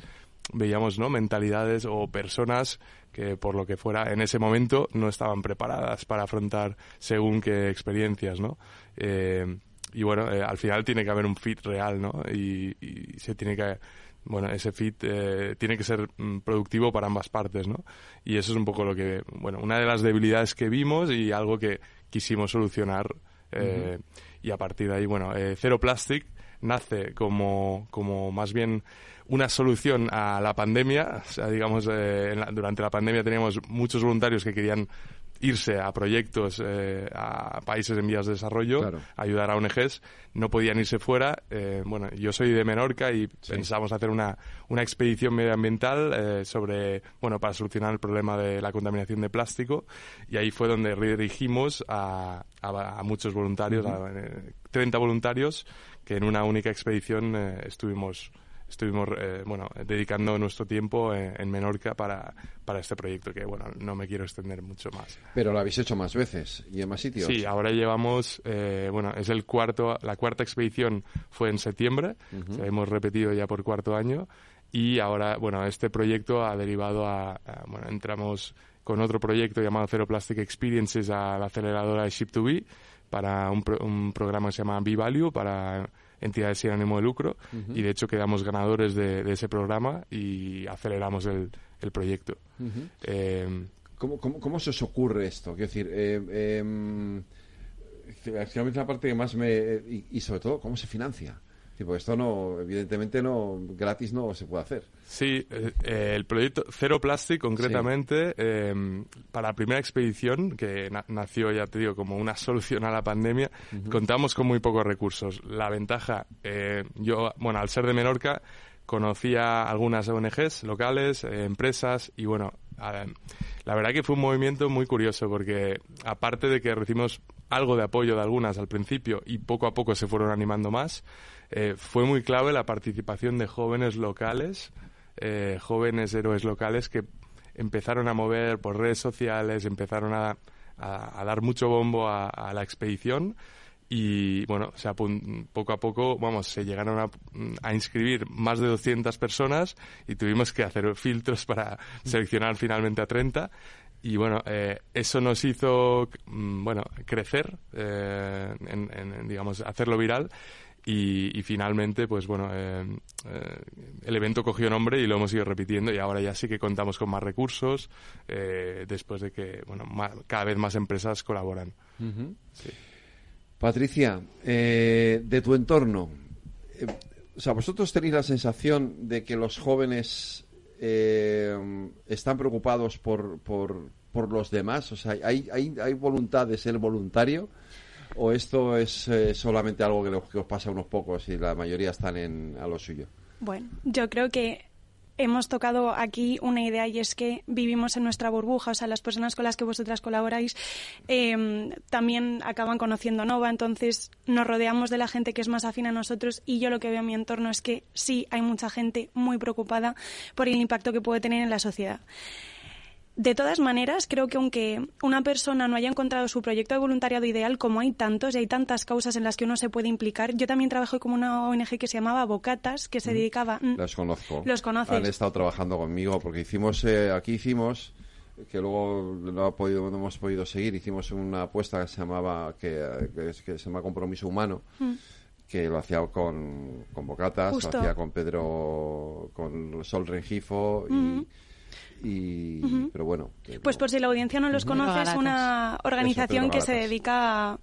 veíamos, ¿no? Mentalidades o personas que por lo que fuera en ese momento no estaban preparadas para afrontar según qué experiencias, ¿no? Eh, y bueno, eh, al final tiene que haber un fit real, ¿no? Y, y se tiene que, bueno, ese fit eh, tiene que ser mm, productivo para ambas partes, ¿no? Y eso es un poco lo que, bueno, una de las debilidades que vimos y algo que quisimos solucionar. eh, Y a partir de ahí, bueno, eh, Zero Plastic nace como, como más bien una solución a la pandemia. O sea, digamos, eh, en la- durante la pandemia teníamos muchos voluntarios que querían irse a proyectos eh, a países en vías de desarrollo, Claro. ayudar a ONGs, no podían irse fuera. Eh, bueno, yo soy de Menorca y pensamos hacer una, una expedición medioambiental eh, sobre, bueno, para solucionar el problema de la contaminación de plástico y ahí fue donde redirigimos a, a- a muchos voluntarios, Ujú. a eh, 30 voluntarios que en una única expedición eh, estuvimos estuvimos eh, bueno dedicando nuestro tiempo eh, en Menorca para, para este proyecto que bueno no me quiero extender mucho más. Pero lo habéis hecho más veces y en más sitios. Sí, ahora llevamos, eh, bueno, es el cuarto, la cuarta expedición fue en septiembre, o sea, hemos repetido ya por cuarto año. Y ahora, bueno, este proyecto ha derivado a, a- bueno, entramos con otro proyecto llamado Zero Plastic Experiences a la aceleradora de Ship2B para un, pro- un programa que se llama B-Value para entidades sin ánimo de lucro y de hecho quedamos ganadores de, ese programa y aceleramos el, el proyecto. Eh, ¿Cómo, cómo, se os ocurre esto? Quiero decir, eh, em, la parte que más me... y sobre todo, ¿cómo se financia? Tipo, esto no, evidentemente no, gratis no se puede hacer. Sí, eh, eh, el proyecto Cero Plastic, concretamente, em, para la primera expedición, que nació, ya te digo, como una solución a la pandemia, contamos con muy pocos recursos. La ventaja, eh, yo, bueno, al ser de Menorca, conocía algunas ONGs locales, empresas, y bueno, la verdad que fue un movimiento muy curioso, porque aparte de que recibimos algo de apoyo de algunas al principio y poco a poco se fueron animando más, eh, fue muy clave la participación de jóvenes locales, eh, jóvenes héroes locales que empezaron a mover por redes sociales, empezaron a, dar mucho bombo a, la expedición y bueno, poco a poco, vamos, se llegaron a, inscribir más de 200 personas y tuvimos que hacer filtros para seleccionar finalmente a 30 y bueno, eh, eso nos hizo, mm, bueno, crecer, en, digamos, hacerlo viral y, finalmente, pues bueno, eh, eh, el evento cogió nombre y lo hemos ido repitiendo y ahora ya sí que contamos con más recursos eh, después de que, bueno, cada vez más empresas colaboran. Patricia, de tu entorno, o sea, ¿vosotros tenéis la sensación de que los jóvenes están preocupados por, por, por los demás? O sea, ¿hay, hay, hay voluntad de ser voluntario? ¿O esto es eh, solamente algo que, os pasa a unos pocos y la mayoría están en, a lo suyo? Bueno, yo creo que hemos tocado aquí una idea y es que vivimos en nuestra burbuja, o sea, las personas con las que vosotras colaboráis em, también acaban conociendo Nova, entonces nos rodeamos de la gente que es más afín a nosotros y yo lo que veo en mi entorno es que sí hay mucha gente muy preocupada por el impacto que puede tener en la sociedad. De todas maneras, creo que aunque una persona no haya encontrado su proyecto de voluntariado ideal, como hay tantos y hay tantas causas en las que uno se puede implicar, yo también trabajo como una ONG que se llamaba Bocatas, que se dedicaba... Mm, los conozco. Los conoces. Han estado trabajando conmigo porque hicimos, eh, aquí hicimos, que luego no, ha podido, no hemos podido seguir, hicimos una apuesta que se llamaba, que, que, se llama Compromiso Humano. Mm. que lo hacía con, con Bocatas, lo hacía con Pedro, con Sol Rengifo y, mm. Y, Pero bueno. Pues por si la audiencia no los conoce, es una organización que se dedica a,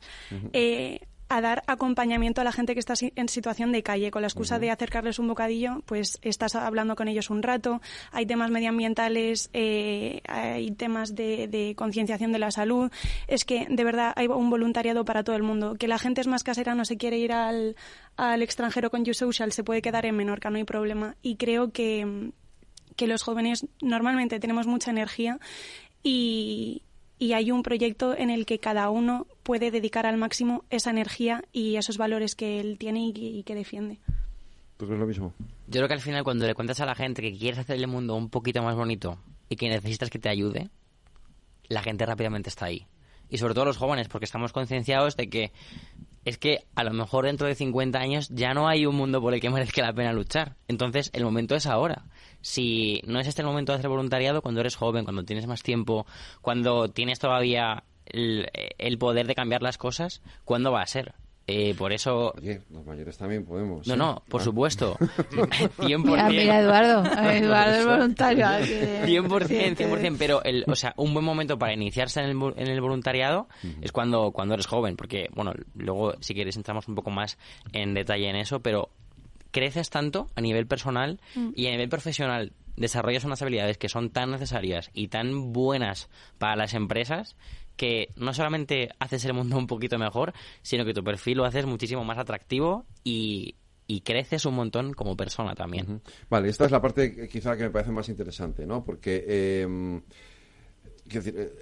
eh, a dar acompañamiento a la gente que está en situación de calle. Con la excusa de acercarles un bocadillo, pues estás hablando con ellos un rato. Hay temas medioambientales, eh, hay temas de, de concienciación de la salud. Es que, de verdad, hay un voluntariado para todo el mundo. Que la gente es más casera, no se quiere ir al, al extranjero con YouSocial, se puede quedar en Menorca, no hay problema. Y creo que que los jóvenes normalmente tenemos mucha energía y, hay un proyecto en el que cada uno puede dedicar al máximo esa energía y esos valores que él tiene y que, defiende. ¿Tú crees lo mismo? Yo creo que al final cuando le cuentas a la gente que quieres hacer el mundo un poquito más bonito y que necesitas que te ayude, la gente rápidamente está ahí. Y sobre todo los jóvenes, porque estamos concienciados de que es que a lo mejor dentro de 50 años ya no hay un mundo por el que merezca la pena luchar. Entonces el momento es ahora si no es este el momento de hacer voluntariado, cuando eres joven, cuando tienes más tiempo, cuando tienes todavía el, poder de cambiar las cosas, ¿cuándo va a ser? Eh, por eso... Oye, los mayores también podemos. No, no, por ah. supuesto. 100%. Mira, Eduardo. Eduardo es voluntario. 100%, 100%. Pero, el, o sea, un buen momento para iniciarse en el, en el voluntariado es cuando, cuando eres joven. Porque, bueno, luego, si quieres, entramos un poco más en detalle en eso. Pero creces tanto a nivel personal mm. y a nivel profesional desarrollas unas habilidades que son tan necesarias y tan buenas para las empresas que no solamente haces el mundo un poquito mejor, sino que tu perfil lo haces muchísimo más atractivo y, creces un montón como persona también. Vale, esta es la parte quizá que me parece más interesante, ¿no? Porque eh,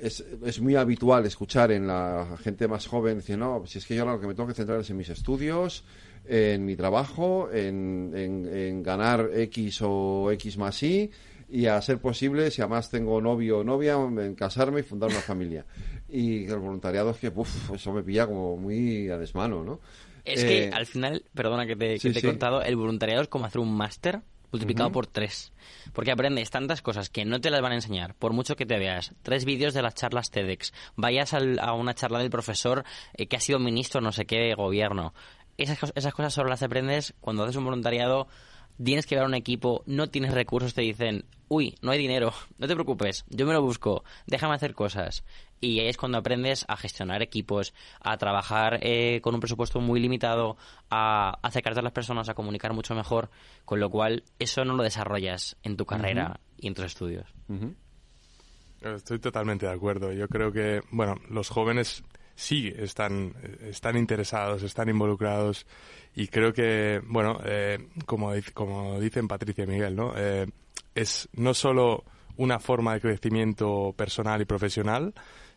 es, muy habitual escuchar en la gente más joven decir, no, si es que yo lo que me tengo que centrar es en mis estudios, en mi trabajo, en, en, ganar X o X más Y y a ser posible, si además tengo novio o novia, en casarme y fundar una familia. Y el voluntariado es que, uff, eso me pilla como muy a desmano, ¿no? Es que eh, al final, perdona que te, he contado, el voluntariado es como hacer un máster multiplicado por tres. Porque aprendes tantas cosas que no te las van a enseñar, por mucho que te veas. Tres vídeos de las charlas TEDx, vayas a una charla del profesor eh, que ha sido ministro no sé qué de gobierno, esas, esas cosas solo las aprendes cuando haces un voluntariado, tienes que ver a un equipo, no tienes recursos, te dicen, uy, no hay dinero, no te preocupes, yo me lo busco, déjame hacer cosas. Y ahí es cuando aprendes a gestionar equipos, a trabajar eh, con un presupuesto muy limitado, a acercarte a las personas, a comunicar mucho mejor, con lo cual eso no lo desarrollas en tu carrera y en tus estudios. Estoy totalmente de acuerdo. Yo creo que, bueno, los jóvenes sí están, están interesados, están involucrados y creo que, bueno, eh, como, como dicen Patricia y Miguel, ¿no? Eh, es no solo una forma de crecimiento personal y profesional,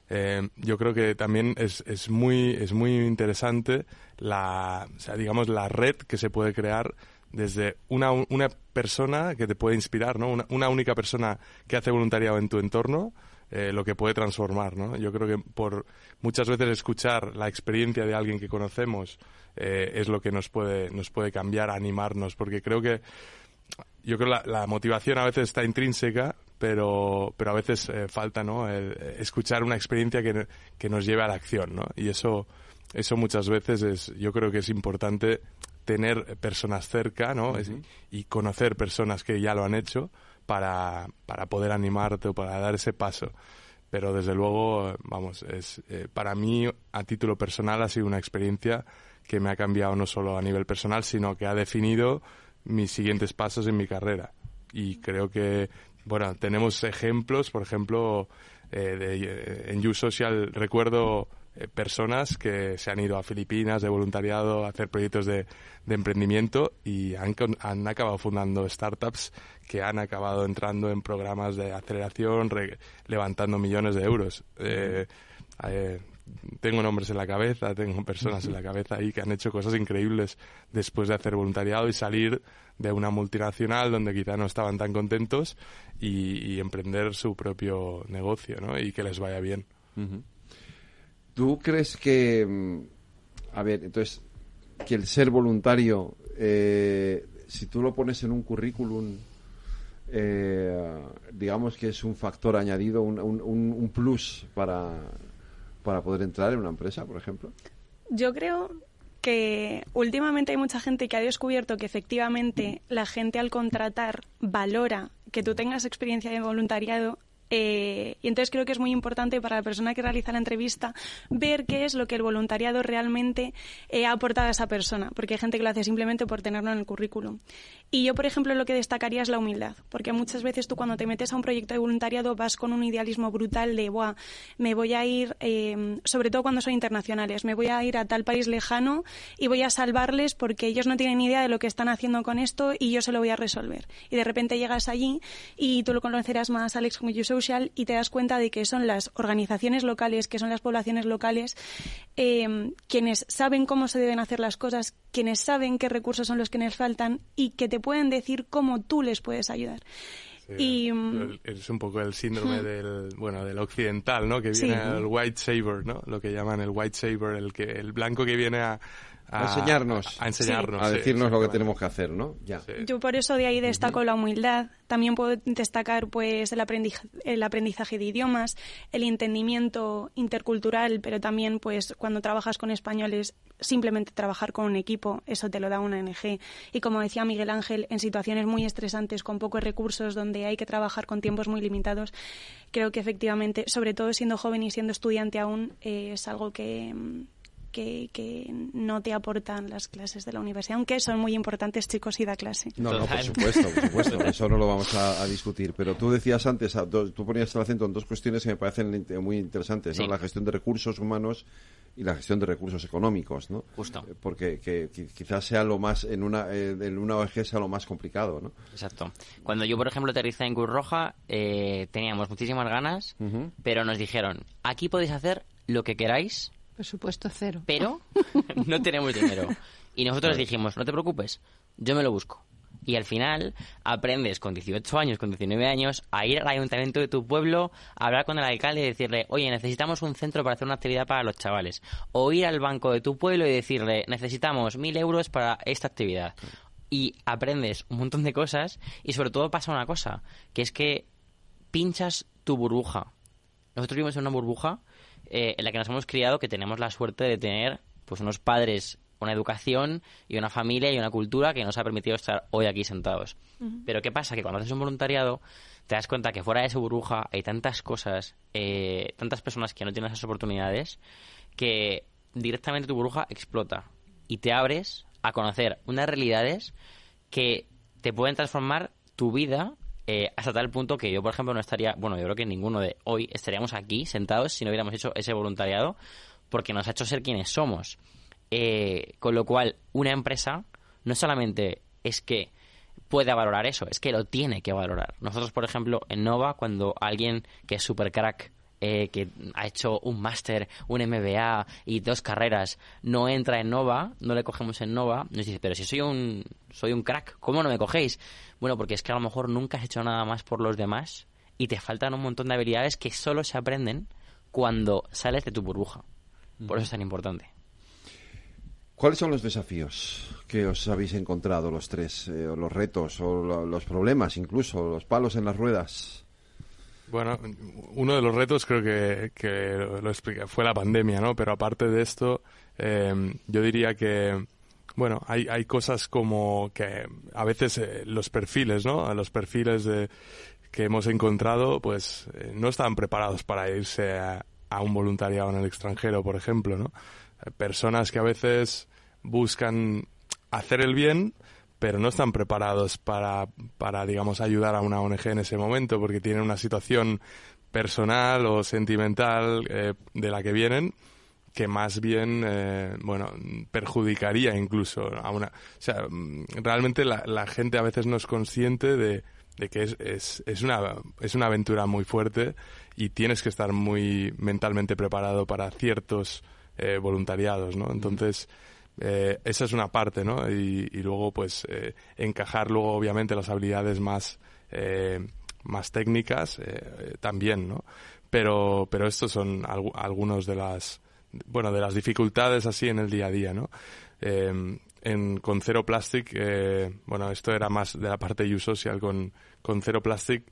eh, yo creo que también es, es muy es muy interesante la digamos la red que se puede crear desde una, una persona que te puede inspirar, ¿no? Una, una única persona que hace voluntariado en tu entorno, eh, lo que puede transformar, ¿no? Yo creo que por muchas veces escuchar la experiencia de alguien que conocemos eh, es lo que nos puede, nos puede cambiar, animarnos, porque creo que yo creo que la, la motivación a veces está intrínseca, pero, pero a veces eh, falta, ¿no? El, escuchar una experiencia que, que nos lleve a la acción, ¿no? Y eso, eso muchas veces es, yo creo que es importante tener personas cerca, ¿no? Y conocer personas que ya lo han hecho para, para poder animarte o para dar ese paso. Pero desde luego, vamos, es, eh, para mí, a título personal, ha sido una experiencia que me ha cambiado no solo a nivel personal, sino que ha definido mis siguientes pasos en mi carrera. Y creo que, bueno, tenemos ejemplos, por ejemplo, eh, de, eh, en You Social recuerdo eh, personas que se han ido a Filipinas de voluntariado a hacer proyectos de, de emprendimiento y han, han acabado fundando startups que han acabado entrando en programas de aceleración, re- levantando millones de euros. Eh, eh, tengo nombres en la cabeza, tengo personas en la cabeza ahí que han hecho cosas increíbles después de hacer voluntariado y salir de una multinacional donde quizá no estaban tan contentos y, y emprender su propio negocio, ¿no? Y que les vaya bien. ¿Tú crees que, mm, a ver, entonces, que el ser voluntario, eh, si tú lo pones en un currículum, eh, digamos que es un factor añadido, un, un- un- plus para, para poder entrar en una empresa, por ejemplo? Yo creo que últimamente hay mucha gente que ha descubierto que efectivamente la gente al contratar valora que tú tengas experiencia de voluntariado. Eh, y entonces creo que es muy importante para la persona que realiza la entrevista ver qué es lo que el voluntariado realmente eh, ha aportado a esa persona, porque hay gente que lo hace simplemente por tenerlo en el currículum. Y yo, por ejemplo, lo que destacaría es la humildad, porque muchas veces tú cuando te metes a un proyecto de voluntariado vas con un idealismo brutal de, Buah, me voy a ir, eh, sobre todo cuando son internacionales, me voy a ir a tal país lejano y voy a salvarles porque ellos no tienen idea de lo que están haciendo con esto y yo se lo voy a resolver. Y de repente llegas allí y tú lo conocerás más, Alex, con You Social y te das cuenta de que son las organizaciones locales, que son las poblaciones locales, eh, quienes saben cómo se deben hacer las cosas, quienes saben qué recursos son los que les faltan y que te pueden decir cómo tú les puedes ayudar. y El- Es un poco el síndrome del, bueno, del occidental, ¿no? Que Sí. viene el white saber, ¿no? Lo que llaman el white saber, el que, el blanco que viene a, A enseñarnos. a, enseñarnos, A sí, decirnos lo que tenemos que hacer, ¿no? Ya. Yo por eso de ahí destaco la humildad. También puedo destacar pues el aprendizaje, el aprendizaje de idiomas, el entendimiento intercultural, pero también pues cuando trabajas con españoles, simplemente trabajar con un equipo, eso te lo da una ONG. Y como decía Miguel Ángel, en situaciones muy estresantes, con pocos recursos, donde hay que trabajar con tiempos muy limitados, creo que efectivamente, sobre todo siendo joven y siendo estudiante aún, eh, es algo que mm, que, que no te aportan las clases de la universidad, aunque son muy importantes, chicos, y da clase. No, no, por supuesto, por supuesto, eso no lo vamos a, a discutir. Pero tú decías antes, a dos- tú ponías el acento en dos cuestiones que me parecen muy interesantes, ¿no? Sí. La gestión de recursos humanos y la gestión de recursos económicos, ¿no? Justo. Eh, Porque que, qui- quizás sea lo más, en una, eh, en una ONG sea lo más complicado, ¿no? Exacto. Cuando yo, por ejemplo, aterricé en Cruz Roja, eh, teníamos muchísimas ganas, pero nos dijeron, aquí podéis hacer lo que queráis, Presupuesto cero. pero no tenemos dinero. Y nosotros dijimos, no te preocupes, yo me lo busco. Y al final aprendes con 18 años, con 19 años, a ir al ayuntamiento de tu pueblo, a hablar con el alcalde y decirle, oye, necesitamos un centro para hacer una actividad para los chavales. O ir al banco de tu pueblo y decirle, necesitamos mil euros para esta actividad. Y aprendes un montón de cosas y sobre todo pasa una cosa, que es que pinchas tu burbuja. Nosotros vivimos en una burbuja eh, en la que nos hemos criado, que tenemos la suerte de tener pues unos padres, una educación y una familia y una cultura que nos ha permitido estar hoy aquí sentados. Pero ¿qué pasa? Que cuando haces un voluntariado te das cuenta que fuera de esa burbuja hay tantas cosas, eh, tantas personas que no tienen esas oportunidades, que directamente tu burbuja explota y te abres a conocer unas realidades que te pueden transformar tu vida eh, hasta tal punto que yo, por ejemplo, no estaría, bueno, yo creo que ninguno de hoy estaríamos aquí sentados si no hubiéramos hecho ese voluntariado, porque nos ha hecho ser quienes somos. Eh, con lo cual, una empresa no solamente es que pueda valorar eso, es que lo tiene que valorar. Nosotros, por ejemplo, en Nova, cuando alguien que es super crack eh, que ha hecho un máster, un MBA y dos carreras, no entra en Nova, no le cogemos en Nova, nos dice, pero si soy un, soy un crack, ¿cómo no me cogéis? Bueno, porque es que a lo mejor nunca has hecho nada más por los demás y te faltan un montón de habilidades que solo se aprenden cuando sales de tu burbuja. Por eso es tan importante. ¿Cuáles son los desafíos que os habéis encontrado los tres? Eh, los retos, o lo- los problemas incluso, los palos en las ruedas? Bueno, uno de los retos creo que, que lo expliqué, fue la pandemia, ¿no? Pero aparte de esto, eh, yo diría que, bueno, hay, hay cosas como que a veces eh, los perfiles, ¿no? Los perfiles de, que hemos encontrado, pues eh, no estaban preparados para irse a, a un voluntariado en el extranjero, por ejemplo, ¿no? Personas que a veces buscan hacer el bien, pero no están preparados para, para, digamos, ayudar a una ONG en ese momento porque tienen una situación personal o sentimental eh, de la que vienen que más bien, eh, bueno, perjudicaría incluso a una... O sea, mm, realmente la, la gente a veces no es consciente de, de que es, es, es, una, es una aventura muy fuerte y tienes que estar muy mentalmente preparado para ciertos eh, voluntariados, ¿no? Entonces, eh, esa es una parte, ¿no? Y, luego, pues, eh, encajar luego, obviamente, las habilidades más, eh, más técnicas eh, también, ¿no? Pero, pero estos son algu- algunos de las, bueno, de las dificultades así en el día a día, ¿no? Eh, en, con Zero Plastic, eh, bueno, esto era más de la parte U-Social, con, con Zero Plastic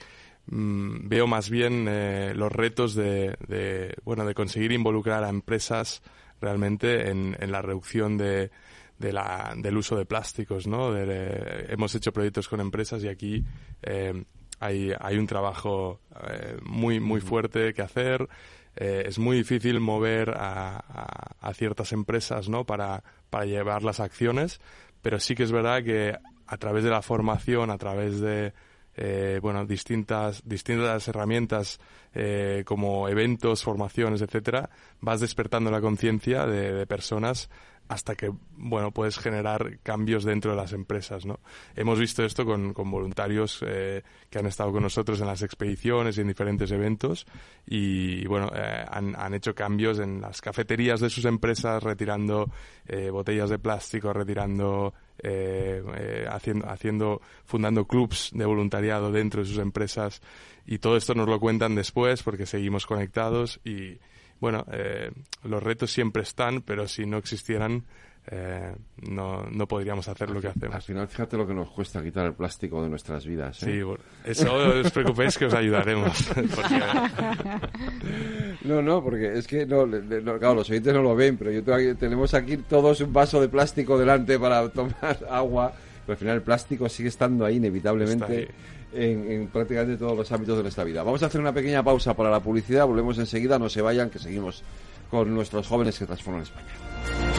mm, veo más bien eh, los retos de, de, bueno, de conseguir involucrar a empresas realmente en, en la reducción de, de la, del uso de plásticos, ¿no? De- de- hemos hecho proyectos con empresas y aquí eh, hay, hay un trabajo eh, muy, muy fuerte que hacer. Eh, es muy difícil mover a, a- a ciertas empresas, ¿no? Para, para llevar las acciones, pero sí que es verdad que a través de la formación, a través de, eh, bueno, distintas, distintas herramientas eh, como eventos, formaciones, etcétera, vas despertando la conciencia de, de personas hasta que, bueno, puedes generar cambios dentro de las empresas, ¿no? Hemos visto esto con, con voluntarios eh, que han estado con nosotros en las expediciones y en diferentes eventos y, bueno, eh, han, han hecho cambios en las cafeterías de sus empresas, retirando eh, botellas de plástico, retirando, eh, eh, haciendo, haciendo, fundando clubs de voluntariado dentro de sus empresas. Y todo esto nos lo cuentan después porque seguimos conectados y, bueno, eh, los retos siempre están, pero si no existieran, eh, no, no podríamos hacer lo que hacemos. Al final, fíjate lo que nos cuesta quitar el plástico de nuestras vidas. ¿eh? Sí, eso os preocupéis que os ayudaremos. porque- No, no, porque es que, no, claro, los oyentes no lo ven, pero yo tenemos aquí todos un vaso de plástico delante para tomar agua, pero al final el plástico sigue estando ahí inevitablemente En, en prácticamente todos los ámbitos de nuestra vida. Vamos a hacer una pequeña pausa para la publicidad, volvemos enseguida, no se vayan, que seguimos con nuestros jóvenes que transforman España.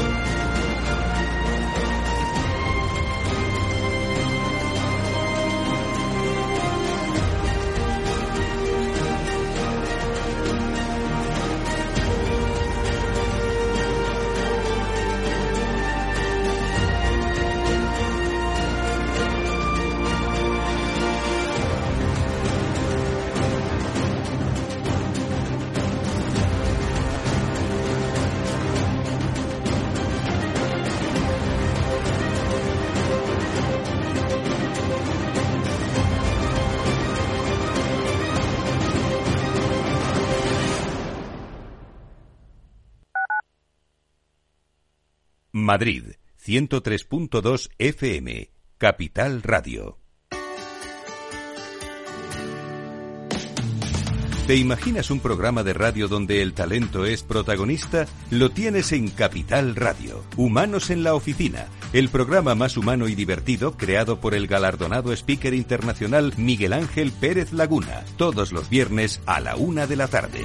Madrid, 103.2 FM, Capital Radio. ¿Te imaginas un programa de radio donde el talento es protagonista? Lo tienes en Capital Radio. Humanos en la Oficina, el programa más humano y divertido creado por el galardonado speaker internacional Miguel Ángel Pérez Laguna, todos los viernes a la una de la tarde.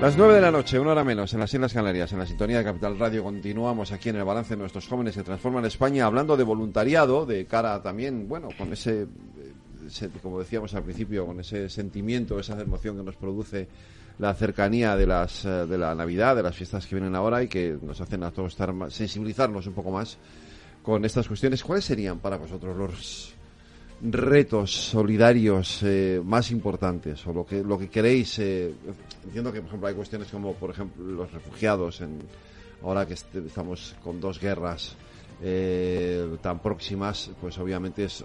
Las nueve de la noche, una hora menos, en las Islas Canarias, en la sintonía de Capital Radio, continuamos aquí en el balance de nuestros jóvenes que transforman España, hablando de voluntariado, de cara también, bueno, con ese, ese, como decíamos al principio, con ese sentimiento, esa emoción que nos produce la cercanía de las eh, de la Navidad, de las fiestas que vienen ahora y que nos hacen a todos estar más, sensibilizarnos un poco más con estas cuestiones. ¿Cuáles serían para vosotros los retos solidarios eh, más importantes o lo que lo que queréis eh, entiendo que por ejemplo hay cuestiones como por ejemplo los refugiados en ahora que est- estamos con dos guerras eh, tan próximas pues obviamente es,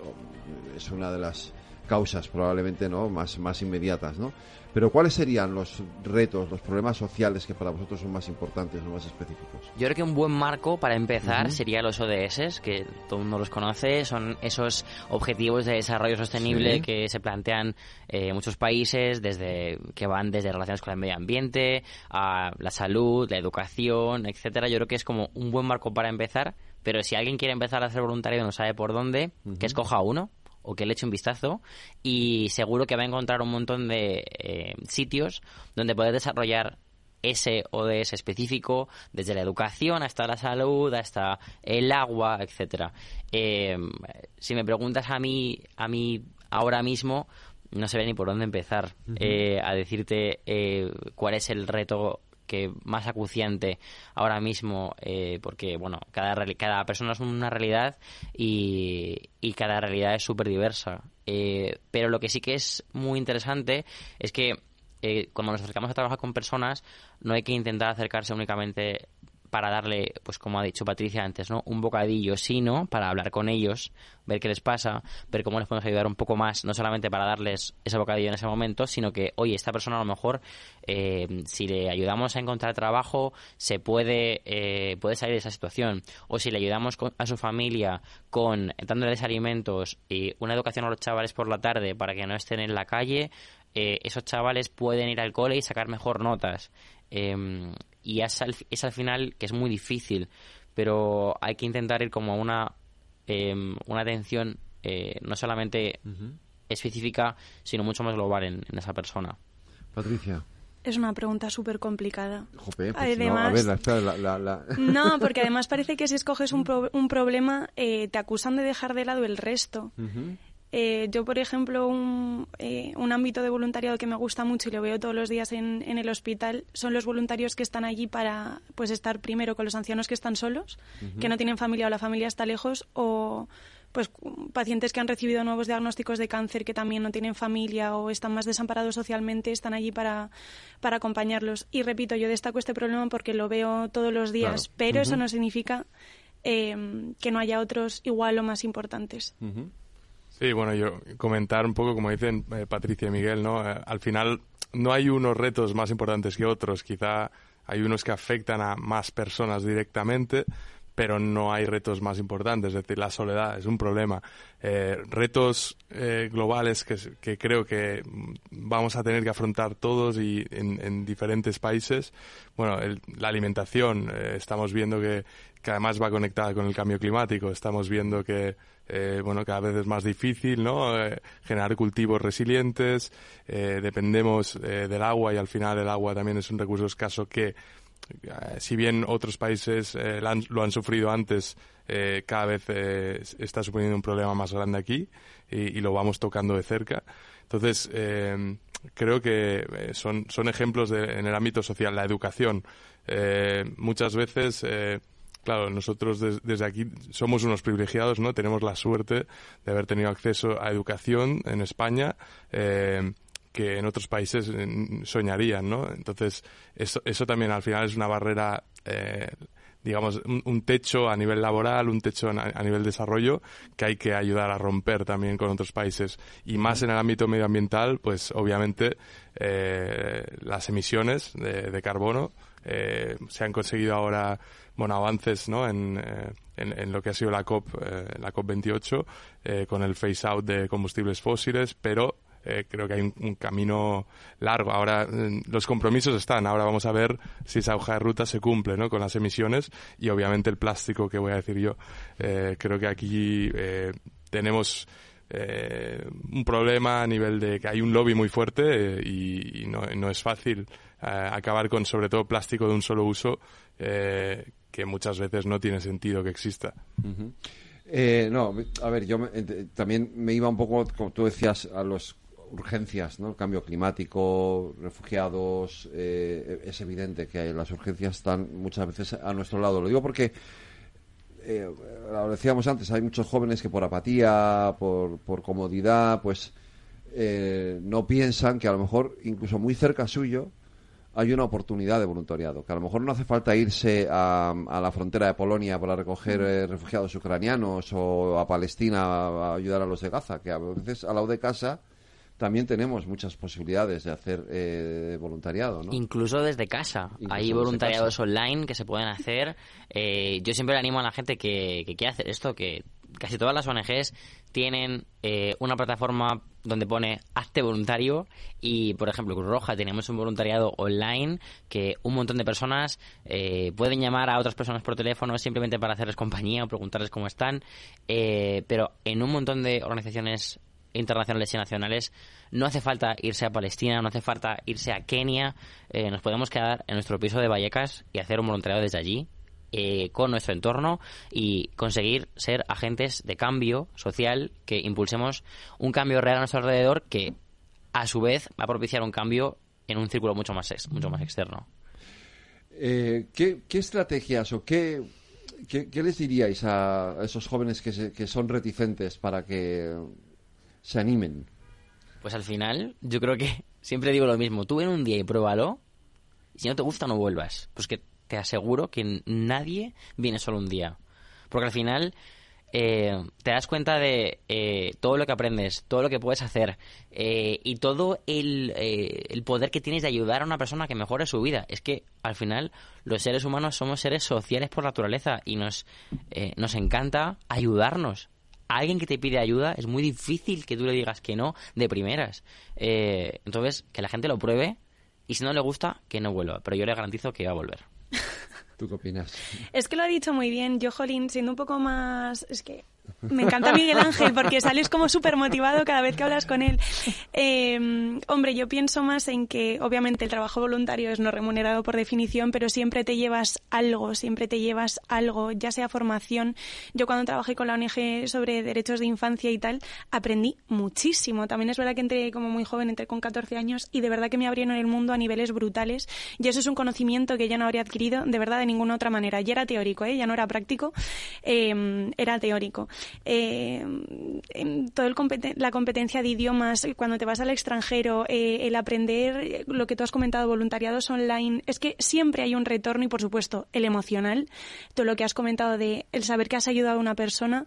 es una de las causas probablemente no más más inmediatas no pero cuáles serían los retos los problemas sociales que para vosotros son más importantes o más específicos Yo creo que un buen marco para empezar Ujú. sería los ODS, que todo el mundo los conoce, son esos objetivos de desarrollo sostenible Sí. que se plantean eh, muchos países, desde que van desde relaciones con el medio ambiente, a la salud, la educación, etcétera. Yo creo que es como un buen marco para empezar, pero si alguien quiere empezar a hacer voluntariado y no sabe por dónde, que escoja uno o que le eche un vistazo y seguro que va a encontrar un montón de eh, sitios donde poder desarrollar ese ODS específico, desde la educación hasta la salud, hasta el agua, etcétera. Eh, si me preguntas a mí, a mí ahora mismo, no sé ni por dónde empezar eh, a decirte eh, cuál es el reto que más acuciante ahora mismo eh, porque bueno cada cada persona es una realidad y, y cada realidad es súper diversa Eh, pero lo que sí que es muy interesante es que eh, cuando nos acercamos a trabajar con personas, no hay que intentar acercarse únicamente para darle, pues como ha dicho Patricia antes, ¿no? un bocadillo, sino para hablar con ellos, ver qué les pasa, ver cómo les podemos ayudar un poco más, no solamente para darles ese bocadillo en ese momento, sino que, oye, esta persona a lo mejor, eh, si le ayudamos a encontrar trabajo, se puede, eh, puede salir de esa situación. O si le ayudamos con- a su familia con dándoles alimentos y una educación a los chavales por la tarde para que no estén en la calle, eh, esos chavales pueden ir al cole y sacar mejor notas. Eh, y es al, es al final que es muy difícil, pero hay que intentar ir como a una, eh, una atención eh, no solamente específica, sino mucho más global en, en esa persona. Patricia Es una pregunta súper complicada. Jope, pues Además- no, a ver, la- espera, la- la- la- No, porque además parece que si escoges un, pro- un problema eh, te acusan de dejar de lado el resto. Ujú. Eh, yo, por ejemplo, un, eh, un ámbito de voluntariado que me gusta mucho y lo veo todos los días en, en el hospital son los voluntarios que están allí para pues estar primero con los ancianos que están solos, que no tienen familia o la familia está lejos, o pues pacientes que han recibido nuevos diagnósticos de cáncer que también no tienen familia o están más desamparados socialmente, están allí para, para acompañarlos. Y repito, yo destaco este problema porque lo veo todos los días, Claro. pero eso no significa eh, que no haya otros igual o más importantes. Sí, bueno, yo comentar un poco, como dicen eh, Patricia y Miguel, ¿no? Eh, al final no hay unos retos más importantes que otros. Quizá hay unos que afectan a más personas directamente, pero no hay retos más importantes. Es decir, la soledad es un problema. Eh, retos globales que, que creo que vamos a tener que afrontar todos y en, en diferentes países. Bueno, el- la alimentación, estamos viendo que, que además va conectada con el cambio climático. Estamos viendo que eh, bueno, cada vez es más difícil, ¿no? Eh, generar cultivos resilientes, eh, dependemos del agua y al final el agua también es un recurso escaso que si bien otros países lo han sufrido antes, cada vez está suponiendo un problema más grande aquí y, lo vamos tocando de cerca. Entonces, creo que son, son ejemplos en el ámbito social, la educación. muchas veces claro, nosotros desde aquí somos unos privilegiados, ¿no? Tenemos la suerte de haber tenido acceso a educación en España. Eh, que en otros países mm, soñarían, ¿no? Entonces, eso, eso también al final es una barrera, eh, digamos, un, techo a nivel laboral, un techo a, nivel desarrollo que hay que ayudar a romper también con otros países. Y más en el ámbito medioambiental, pues obviamente eh, las emisiones de, carbono se han conseguido ahora bueno, avances ¿no? en, eh, en, lo que ha sido la COP, eh, la COP 28, eh, con el phase out de combustibles fósiles, pero creo que hay un, camino largo. Ahora los compromisos están. Ahora vamos a ver si esa hoja de ruta se cumple ¿no? con las emisiones y obviamente el plástico que voy a decir yo. creo que aquí tenemos un problema a nivel de que hay un lobby muy fuerte y, no, no, es fácil acabar con sobre todo plástico de un solo uso que muchas veces no tiene sentido que exista. Eh, no, a ver, yo también me iba un poco, como tú decías, a las urgencias, ¿no? Cambio climático, refugiados, eh, es evidente que las urgencias están muchas veces a nuestro lado. Lo digo porque, eh, lo decíamos antes, hay muchos jóvenes que por apatía, por, por comodidad, pues no piensan que a lo mejor incluso muy cerca suyo hay una oportunidad de voluntariado, que a lo mejor no hace falta irse a, la frontera de Polonia para recoger eh, refugiados ucranianos o a Palestina a, ayudar a los de Gaza, que a veces al lado de casa también tenemos muchas posibilidades de hacer eh, voluntariado, ¿no? Incluso desde casa. Hay voluntariados online que se pueden hacer. Eh, yo siempre animo a la gente que, que quiera hacer esto, que casi todas las ONGs tienen eh, una plataforma donde pone hazte voluntario y, por ejemplo, Cruz Roja tenemos un voluntariado online que un montón de personas eh, pueden llamar a otras personas por teléfono simplemente para hacerles compañía o preguntarles cómo están, eh, pero en un montón de organizaciones internacionales y nacionales no hace falta irse a Palestina, no hace falta irse a Kenia, nos podemos quedar en nuestro piso de Vallecas y hacer un voluntariado desde allí eh, con nuestro entorno y conseguir ser agentes de cambio social que impulsemos un cambio real a nuestro alrededor que a su vez va a propiciar un cambio en un círculo mucho más, mucho más externo. Eh, ¿qué, estrategias o qué, qué, les diríais a esos jóvenes que, que son reticentes para que se animen? Pues al final, yo creo que siempre digo lo mismo. Tú ven un día y pruébalo. Y si no te gusta, no vuelvas. Pues que te aseguro que nadie viene solo un día. Porque al final eh, te das cuenta de eh, todo lo que aprendes, todo lo que puedes hacer eh, y todo el, el, poder que tienes de ayudar a una persona que mejore su vida. Es que al final los seres humanos somos seres sociales por naturaleza y nos, nos encanta ayudarnos. Alguien que te pide ayuda es muy difícil que tú le digas que no de primeras. entonces, que la gente lo pruebe y si no le gusta, que no vuelva. Pero yo le garantizo que va a volver. ¿Tú qué opinas? Es que lo ha dicho muy bien. Yo, Jolín, siendo un poco más... Es que me encanta Miguel Ángel porque sales como súper motivado cada vez que hablas con él. Eh, hombre, yo pienso más en que obviamente el trabajo voluntario es no remunerado por definición, pero siempre te llevas algo, siempre te llevas algo, ya sea formación. Yo cuando trabajé con la ONG sobre derechos de infancia y tal, aprendí muchísimo. También es verdad que entré como muy joven, entré con 14 años y de verdad que me abrieron el mundo a niveles brutales. Y eso es un conocimiento que yo no habría adquirido de verdad de ninguna otra manera. Ya era teórico, ¿eh? ya no era práctico, eh, era teórico eh, todo el la competencia de idiomas, cuando te vas al extranjero, eh, el aprender lo que tú has comentado, voluntariados online, es que siempre hay un retorno y, por supuesto, el emocional, todo lo que has comentado de el saber que has ayudado a una persona,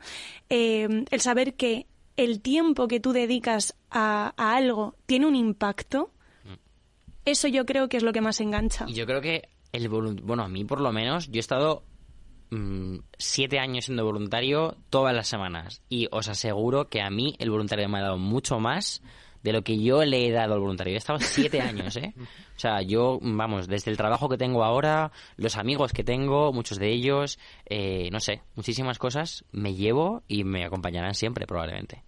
eh, el saber que el tiempo que tú dedicas a, a algo tiene un impacto, mm. eso yo creo que es lo que más engancha. Y yo creo que el bueno, a mí por lo menos, yo he estado Mm, siete años siendo voluntario todas las semanas y os aseguro que a mí el voluntario me ha dado mucho más de lo que yo le he dado al voluntario. He estado siete años, ¿eh? O sea, yo, vamos, desde el trabajo que tengo ahora, los amigos que tengo, muchos de ellos, eh, no sé, muchísimas cosas me llevo y me acompañarán siempre, probablemente.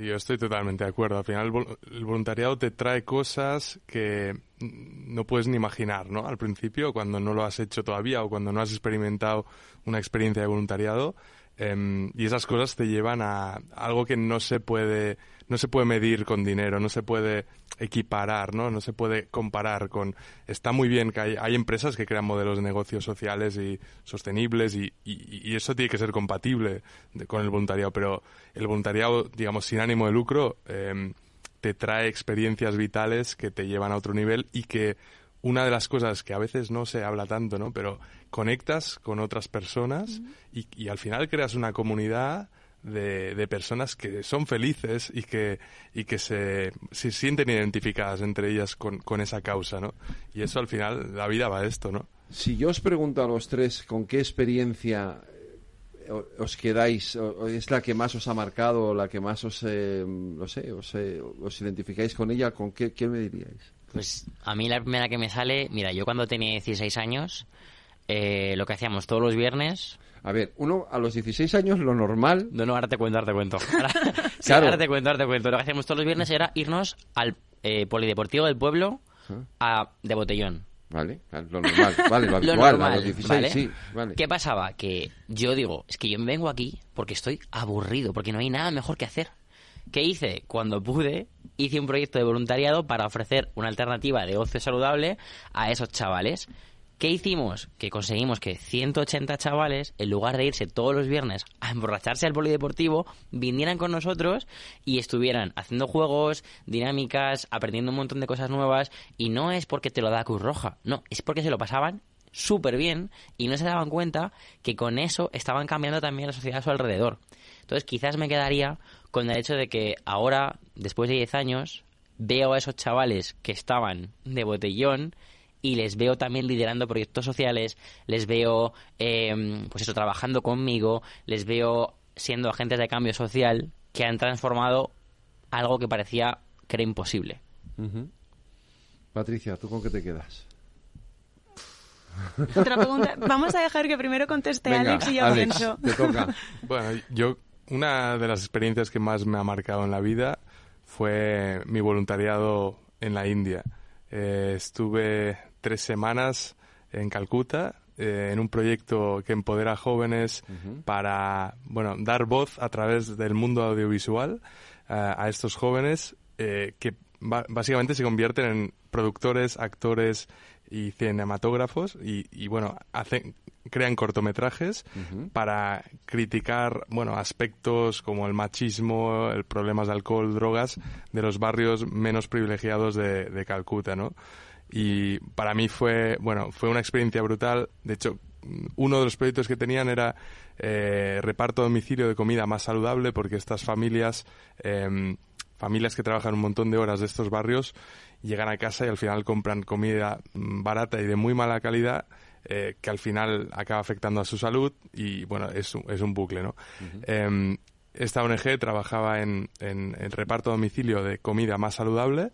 Yo estoy totalmente de acuerdo. Al final el, vol- el voluntariado te trae cosas que no puedes ni imaginar, ¿no? Al principio, cuando no lo has hecho todavía o cuando no has experimentado una experiencia de voluntariado. em, y esas cosas te llevan a algo que no se puede no se puede medir con dinero, no se puede equiparar, ¿no? No se puede comparar con... Está muy bien que hay, hay empresas que crean modelos de negocios sociales y sostenibles y, y- y eso tiene que ser compatible de- con el voluntariado, pero el voluntariado, digamos, sin ánimo de lucro, em, te trae experiencias vitales que te llevan a otro nivel y que una de las cosas que a veces no se habla tanto, ¿no? Pero conectas con otras personas y, y al final creas una comunidad de, de personas que son felices y que, y que se, se sienten identificadas entre ellas con, con esa causa, ¿no? Y eso al final, la vida va de esto, ¿no? Si yo os pregunto a los tres con qué experiencia eh, os quedáis, es la que más os ha marcado, o la que más os, eh, no sé, os, eh, os identificáis con ella, ¿con qué, qué me diríais? Pues a mí la primera que me sale, mira, yo cuando tenía 16 años, eh, lo que hacíamos todos los viernes... A ver, uno a los 16 años lo normal... No, no, ahora te cuento, ahora te cuento. Ahora, sí, Claro. ahora te cuento, ahora te cuento. Lo que hacíamos todos los viernes era irnos al eh, polideportivo del pueblo a, de botellón. Vale, lo normal, vale, lo Lo habitual, a normal, los 16, ¿vale? sí, vale. ¿Qué pasaba? Que yo digo, es que yo vengo aquí porque estoy aburrido, porque no hay nada mejor que hacer. ¿Qué hice? Cuando pude, hice un proyecto de voluntariado para ofrecer una alternativa de ocio saludable a esos chavales. ¿Qué hicimos? Que conseguimos que 180 chavales, en lugar de irse todos los viernes a emborracharse al polideportivo, vinieran con nosotros y estuvieran haciendo juegos, dinámicas, aprendiendo un montón de cosas nuevas. Y no es porque te lo da Cruz Roja, no, es porque se lo pasaban súper bien y no se daban cuenta que con eso estaban cambiando también la sociedad a su alrededor. Entonces quizás me quedaría con el hecho de que ahora, después de 10 años, veo a esos chavales que estaban de botellón y les veo también liderando proyectos sociales, les veo, eh, pues eso, trabajando conmigo, les veo siendo agentes de cambio social que han transformado algo que parecía que era imposible. Patricia, ¿tú con qué te quedas? Otra pregunta. Vamos a dejar que primero conteste Venga, Alex y yo Alex, pienso. te toca. Bueno, yo, una de las experiencias que más me ha marcado en la vida fue mi voluntariado en la India. Eh, estuve tres semanas en Calcuta eh, en un proyecto que empodera a jóvenes para, bueno, dar voz a través del mundo audiovisual eh, a estos jóvenes eh, que básicamente se convierten en productores, actores y cinematógrafos y, y, bueno, hacen, crean cortometrajes para criticar, bueno, aspectos como el machismo, el problemas de alcohol, drogas de los barrios menos privilegiados de, de Calcuta, ¿no? Y para mí fue, bueno, fue una experiencia brutal. De hecho, uno de los proyectos que tenían era eh, reparto a domicilio de comida más saludable porque estas familias, em, familias que trabajan un montón de horas de estos barrios, llegan a casa y al final compran comida mm, barata y de muy mala calidad eh, que al final acaba afectando a su salud y bueno, es un, es un bucle, ¿no? Em, esta ONG trabajaba en, en el reparto a domicilio de comida más saludable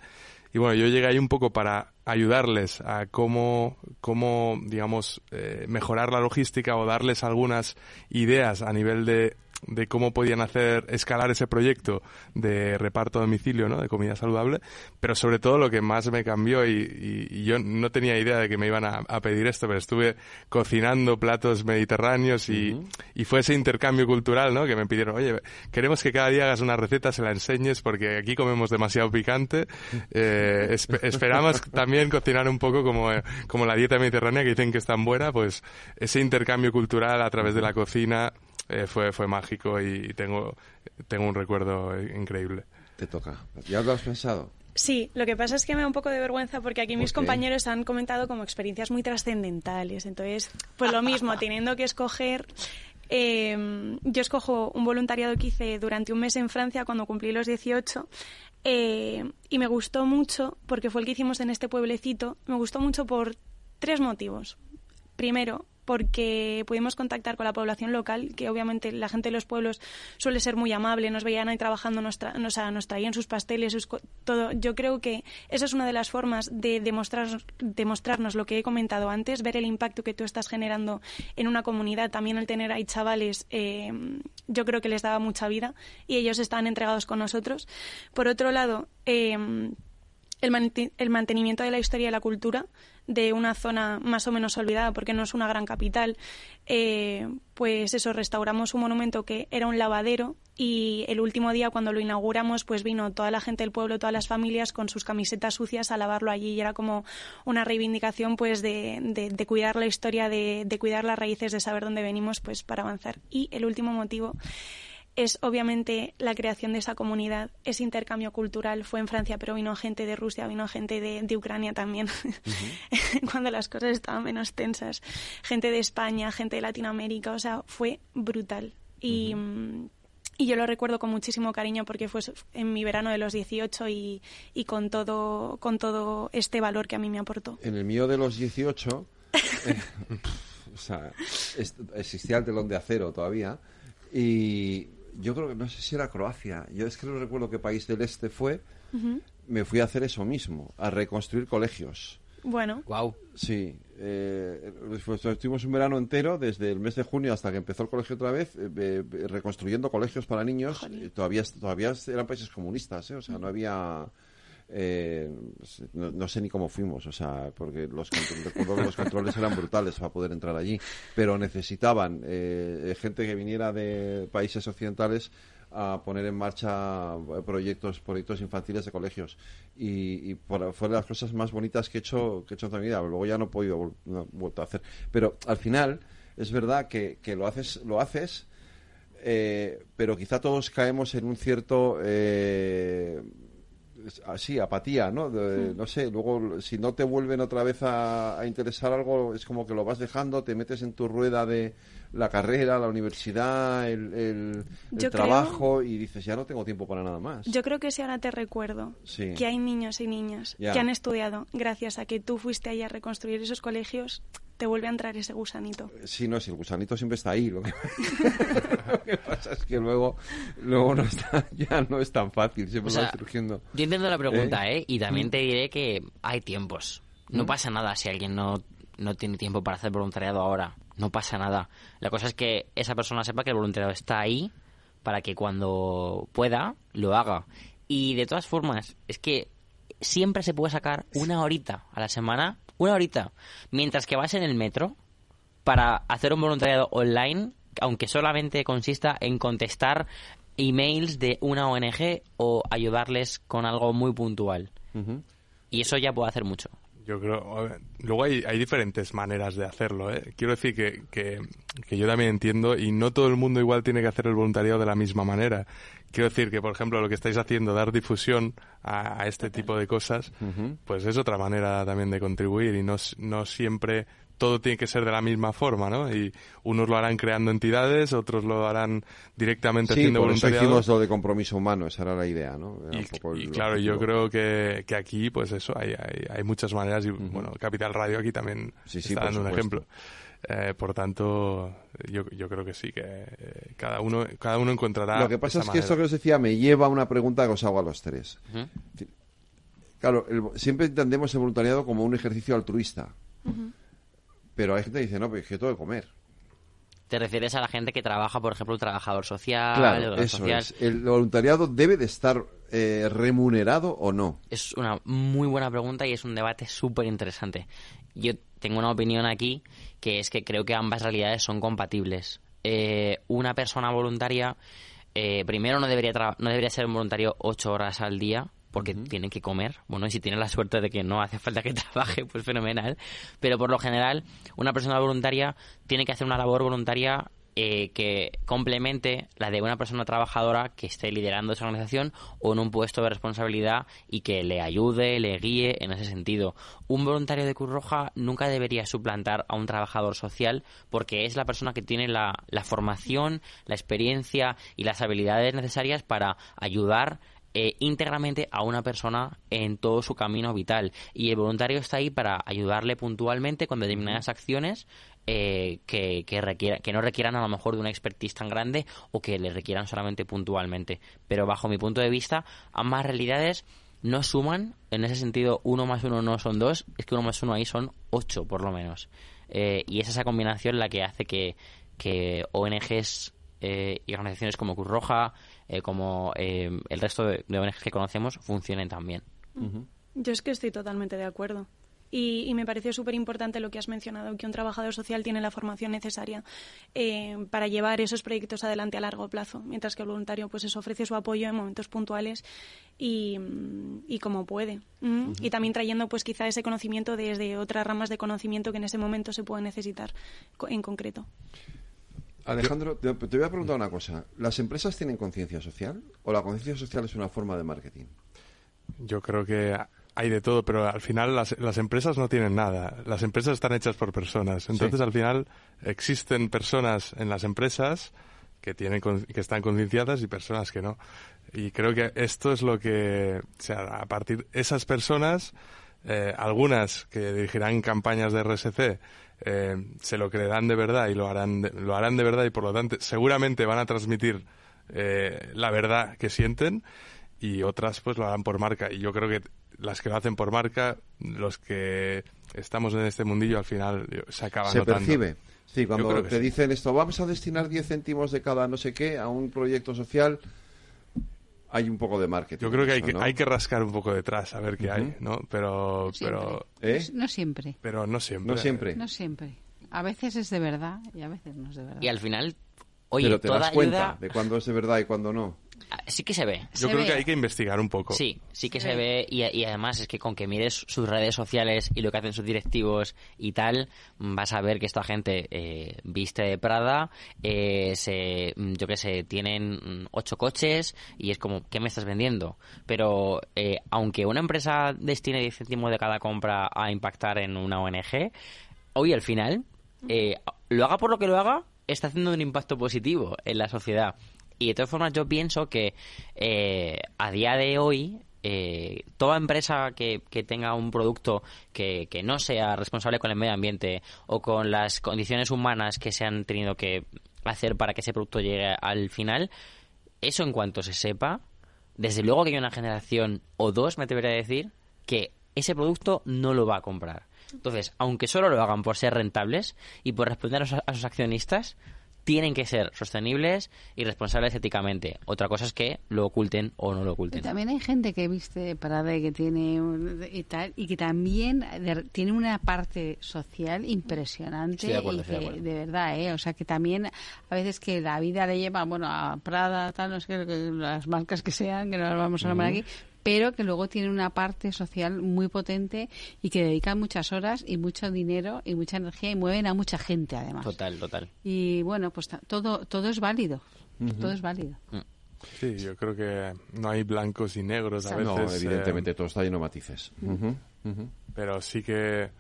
y bueno, yo llegué ahí un poco para ayudarles a cómo, cómo digamos, eh, mejorar la logística o darles algunas ideas a nivel de, de cómo podían hacer escalar ese proyecto de reparto a domicilio, ¿no? De comida saludable. Pero sobre todo lo que más me cambió y, y- y yo no tenía idea de que me iban a, a pedir esto, pero estuve cocinando platos mediterráneos y, y fue ese intercambio cultural, ¿no? Que me pidieron, oye, queremos que cada día hagas una receta, se la enseñes porque aquí comemos demasiado picante. Eh, espe- esperamos también cocinar un poco como, eh, como la dieta mediterránea que dicen que es tan buena, pues ese intercambio cultural a través de la cocina eh, fue, fue mágico y tengo, tengo un recuerdo increíble. Te toca. ¿Ya lo has pensado? Sí, lo que pasa es que me da un poco de vergüenza porque aquí mis compañeros han comentado como experiencias muy trascendentales. Entonces, pues lo mismo, teniendo que escoger. eh, yo escojo un voluntariado que hice durante un mes en Francia cuando cumplí los 18 eh, y me gustó mucho porque fue el que hicimos en este pueblecito. Me gustó mucho por tres motivos. Primero, porque pudimos contactar con la población local, que obviamente la gente de los pueblos suele ser muy amable, nos veían ahí trabajando, nos, traían sus pasteles, sus todo. Yo creo que esa es una de las formas de demostrar, demostrarnos lo que he comentado antes, ver el impacto que tú estás generando en una comunidad. También el tener ahí chavales, eh, yo creo que les daba mucha vida y ellos estaban entregados con nosotros. Por otro lado, eh, el, el mantenimiento de la historia y la cultura de una zona más o menos olvidada porque no es una gran capital, eh, pues eso, restauramos un monumento que era un lavadero y el último día cuando lo inauguramos pues vino toda la gente del pueblo, todas las familias con sus camisetas sucias a lavarlo allí y era como una reivindicación pues de, de- de cuidar la historia, de, de cuidar las raíces, de saber dónde venimos pues para avanzar. Y el último motivo es obviamente la creación de esa comunidad, ese intercambio cultural. Fue en Francia, pero vino gente de Rusia, vino gente de, de Ucrania también, cuando las cosas estaban menos tensas. Gente de España, gente de Latinoamérica, o sea, fue brutal. Y, y yo lo recuerdo con muchísimo cariño porque fue en mi verano de los 18 y, y con, todo, con todo este valor que a mí me aportó. En el mío de los 18, eh, o sea, existía el telón de acero todavía. Y yo creo que no sé si era Croacia. Yo es que no recuerdo qué país del este fue. Me fui a hacer eso mismo, a reconstruir colegios. Bueno, Wow. Sí, eh, pues estuvimos un verano entero, desde el mes de junio hasta que empezó el colegio otra vez, eh, eh, reconstruyendo colegios para niños. Eh, todavía, todavía eran países comunistas, ¿eh? o sea, no había... eh, no, no sé ni cómo fuimos, o sea, porque los, controles eran brutales para poder entrar allí, pero necesitaban eh, gente que viniera de países occidentales a poner en marcha eh, proyectos proyectos infantiles de colegios. Y, y por- de las cosas más bonitas que he hecho que he hecho en mi vida. Luego ya no he podido no vuelto a hacer. Pero al final es verdad que, lo haces lo haces pero quizá todos caemos en un cierto eh, así apatía no De- no sé luego si no te vuelven otra vez a, a interesar algo es como que lo vas dejando te metes en tu rueda de la carrera la universidad el, el- el Yo creo- trabajo y dices ya no tengo tiempo para nada más Yo creo que si ahora te recuerdo Sí. que hay niños y niñas Ya. que han estudiado gracias a que tú fuiste ahí a reconstruir esos colegios, te vuelve a entrar ese gusanito. Sí, no, si el gusanito siempre está ahí. Lo que, lo que pasa es que luego, luego no está, ya no es tan fácil, siempre O sea, va surgiendo. Yo entiendo la pregunta, ¿Eh? ¿eh? Y también Mm. te diré que hay tiempos. No Mm. pasa nada si alguien no, no tiene tiempo para hacer voluntariado ahora. No pasa nada. La cosa es que esa persona sepa que el voluntariado está ahí para que cuando pueda lo haga. Y de todas formas, es que siempre se puede sacar una horita a la semana, una horita, mientras que vas en el metro para hacer un voluntariado online, aunque solamente consista en contestar emails de una ONG o ayudarles con algo muy puntual. Y eso ya puede hacer mucho. Yo creo. Luego hay, hay diferentes maneras de hacerlo, ¿eh? Quiero decir que, que, que yo también entiendo y no todo el mundo igual tiene que hacer el voluntariado de la misma manera. Quiero decir que, por ejemplo, lo que estáis haciendo, dar difusión a, a este tipo de cosas, pues es otra manera también de contribuir y no, no siempre todo tiene que ser de la misma forma, ¿no? Y unos lo harán creando entidades, otros lo harán directamente Sí, haciendo por eso hicimos lo de compromiso humano, esa era la idea, ¿no? Era Y, un poco el y claro, yo creo que, que aquí, pues eso, hay, hay, hay muchas maneras y, bueno, Capital Radio aquí también Sí, está dando un ejemplo. Eh, por tanto, yo, yo creo que sí, que eh, cada uno cada uno encontrará Lo que pasa esa es que esto que os decía me lleva a una pregunta que os hago a los tres. Claro, el- siempre entendemos el voluntariado como un ejercicio altruista, pero hay gente que dice, no, pero es que tengo que comer. Te refieres a la gente que trabaja, por ejemplo, un trabajador social, Claro, obra eso social. es. ¿El voluntariado debe de estar eh, remunerado o no? Es una muy buena pregunta y es un debate súper interesante. Yo tengo una opinión aquí que es que creo que ambas realidades son compatibles. Eh, una persona voluntaria, eh, primero no debería, tra- no debería ser un voluntario ocho horas al día porque tiene que comer. Bueno, y si tiene la suerte de que no hace falta que trabaje, pues fenomenal. Pero por lo general, una persona voluntaria tiene que hacer una labor voluntaria eh, que complemente la de una persona trabajadora que esté liderando esa organización o en un puesto de responsabilidad y que le ayude, le guíe en ese sentido. Un voluntario de Cruz Roja nunca debería suplantar a un trabajador social porque es la persona que tiene la, la formación, la experiencia y las habilidades necesarias para ayudar eh, íntegramente a una persona en todo su camino vital. Y el voluntario está ahí para ayudarle puntualmente con determinadas acciones eh, que, que, requiera, que no requieran a lo mejor de una expertise tan grande o que le requieran solamente puntualmente. Pero bajo mi punto de vista, ambas realidades no suman, en ese sentido uno más uno no son dos, es que uno más uno ahí son ocho por lo menos. Eh, y es esa combinación la que hace que, que ONGs eh, y organizaciones como Cruz Roja, eh, como eh, el resto de, de, ONGs que conocemos, funcionen también. Yo es que estoy totalmente de acuerdo. Y, y, me pareció súper importante lo que has mencionado, que un trabajador social tiene la formación necesaria eh, para llevar esos proyectos adelante a largo plazo, mientras que el voluntario pues eso, ofrece su apoyo en momentos puntuales y, y como puede. ¿Mm? Uh -huh. Y también trayendo pues quizá ese conocimiento desde otras ramas de conocimiento que en ese momento se puede necesitar en concreto. Alejandro, te, te voy a preguntar una cosa. ¿Las empresas tienen conciencia social o la conciencia social es una forma de marketing? Yo creo que hay de todo, pero al final las, las, empresas no tienen nada. Las empresas están hechas por personas. Entonces, sí. al final, existen personas en las empresas que, tienen, que están concienciadas y personas que no. Y creo que esto es lo que, o sea, a partir de esas personas, eh, algunas que dirigirán campañas de RSC, eh, se lo creerán de verdad y lo harán de, lo harán de verdad y por lo tanto seguramente van a transmitir eh, la verdad que sienten y otras pues lo harán por marca y yo creo que las que lo hacen por marca los que estamos en este mundillo al final se acaban se notando. percibe sí cuando te sí. dicen esto vamos a destinar 10 céntimos de cada no sé qué a un proyecto social hay un poco de marketing. Yo creo que hay que, ¿no? hay que rascar un poco detrás a ver qué uh -huh. hay, ¿no? Pero, pero ¿Eh? no siempre. Pero no siempre. No siempre. No siempre. A veces es de verdad y a veces no es de verdad. Y al final, oye, pero te toda das cuenta ayuda... de cuándo es de verdad y cuándo no. Sí que se ve. Yo se creo ve. que hay que investigar un poco. Sí, sí que se, se ve, ve y, y, además es que con que mires sus redes sociales y lo que hacen sus directivos y tal, vas a ver que esta gente eh, viste de Prada, eh, se, yo qué sé, tienen ocho coches y es como, ¿qué me estás vendiendo? Pero eh, aunque una empresa destine 10 céntimos de cada compra a impactar en una ONG, hoy al final, eh, lo haga por lo que lo haga, está haciendo un impacto positivo en la sociedad. Y de todas formas yo pienso que eh, a día de hoy eh, toda empresa que, que, tenga un producto que, que, no sea responsable con el medio ambiente o con las condiciones humanas que se han tenido que hacer para que ese producto llegue al final, eso en cuanto se sepa, desde luego que hay una generación o dos, me atrevería a decir, que ese producto no lo va a comprar. Entonces, aunque solo lo hagan por ser rentables y por responder a sus, a sus accionistas, tienen que ser sostenibles y responsables éticamente. Otra cosa es que lo oculten o no lo oculten. Pero también hay gente que viste Parada y que tiene un, y tal y que también de, tiene una parte social impresionante sí, de acuerdo, y que, de, de, verdad, ¿eh? o sea que también a veces que la vida le lleva, bueno, a Prada, tal, no sé qué, las marcas que sean, que no las vamos a nombrar uh -huh. aquí, pero que luego tiene una parte social muy potente y que dedican muchas horas y mucho dinero y mucha energía y mueven a mucha gente además. Total, total. Y bueno, pues todo todo es válido. Uh -huh. Todo es válido. Mm. Sí, yo creo que no hay blancos y negros a veces. No, evidentemente eh, todo está lleno de matices. Uh -huh. Pero sí que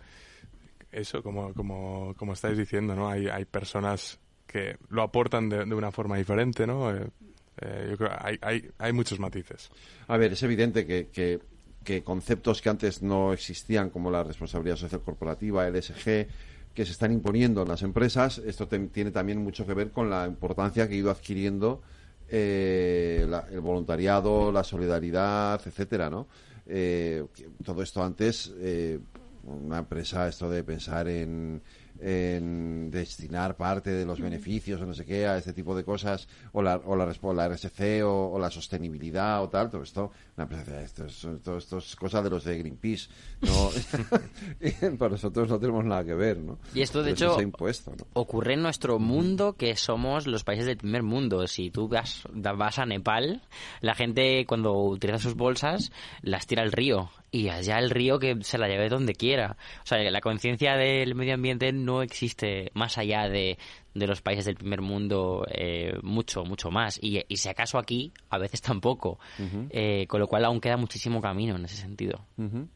eso, como, como, como estáis diciendo, ¿no? Hay, hay personas que lo aportan de, de una forma diferente, ¿no? Eh, eh, hay, hay, muchos matices. A ver, es evidente que, que, conceptos que antes no existían, como la responsabilidad social corporativa, el SG, que se están imponiendo en las empresas, esto tiene también mucho que ver con la importancia que ha ido adquiriendo eh, el voluntariado, la solidaridad, etcétera, ¿no? Eh, todo esto antes, una empresa, esto de pensar en en destinar parte de los beneficios o no sé qué a este tipo de cosas o la, o la, o la RSC o, o, la sostenibilidad o tal, todo esto, una empresa, esto, es, todo esto es cosa de los de Greenpeace, ¿no? para nosotros no tenemos nada que ver, ¿no? Y esto, de Pero hecho, impuesto, ¿no? ocurre en nuestro mundo que somos los países del primer mundo. Si tú vas, vas a Nepal, la gente cuando utiliza sus bolsas las tira al río y allá el río que se la lleve donde quiera. O sea, la conciencia del medio ambiente no existe más allá de, de los países del primer mundo eh, mucho, mucho más. Y, y, si acaso aquí, a veces tampoco. Uh -huh. eh, con lo cual aún queda muchísimo camino en ese sentido. Uh -huh.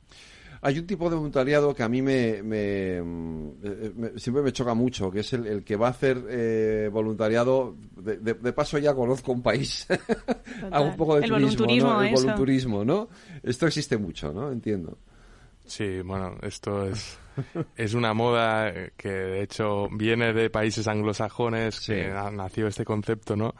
Hay un tipo de voluntariado que a mí me, me- me- siempre me choca mucho, que es el, el que va a hacer eh, voluntariado. De, de- de paso ya conozco un país. Hago un poco de El turismo, volunturismo, ¿no? El eso. volunturismo, ¿no? Esto existe mucho, ¿no? Entiendo. Sí, bueno, esto es, es una moda que de hecho viene de países anglosajones que na- nació este concepto, ¿no?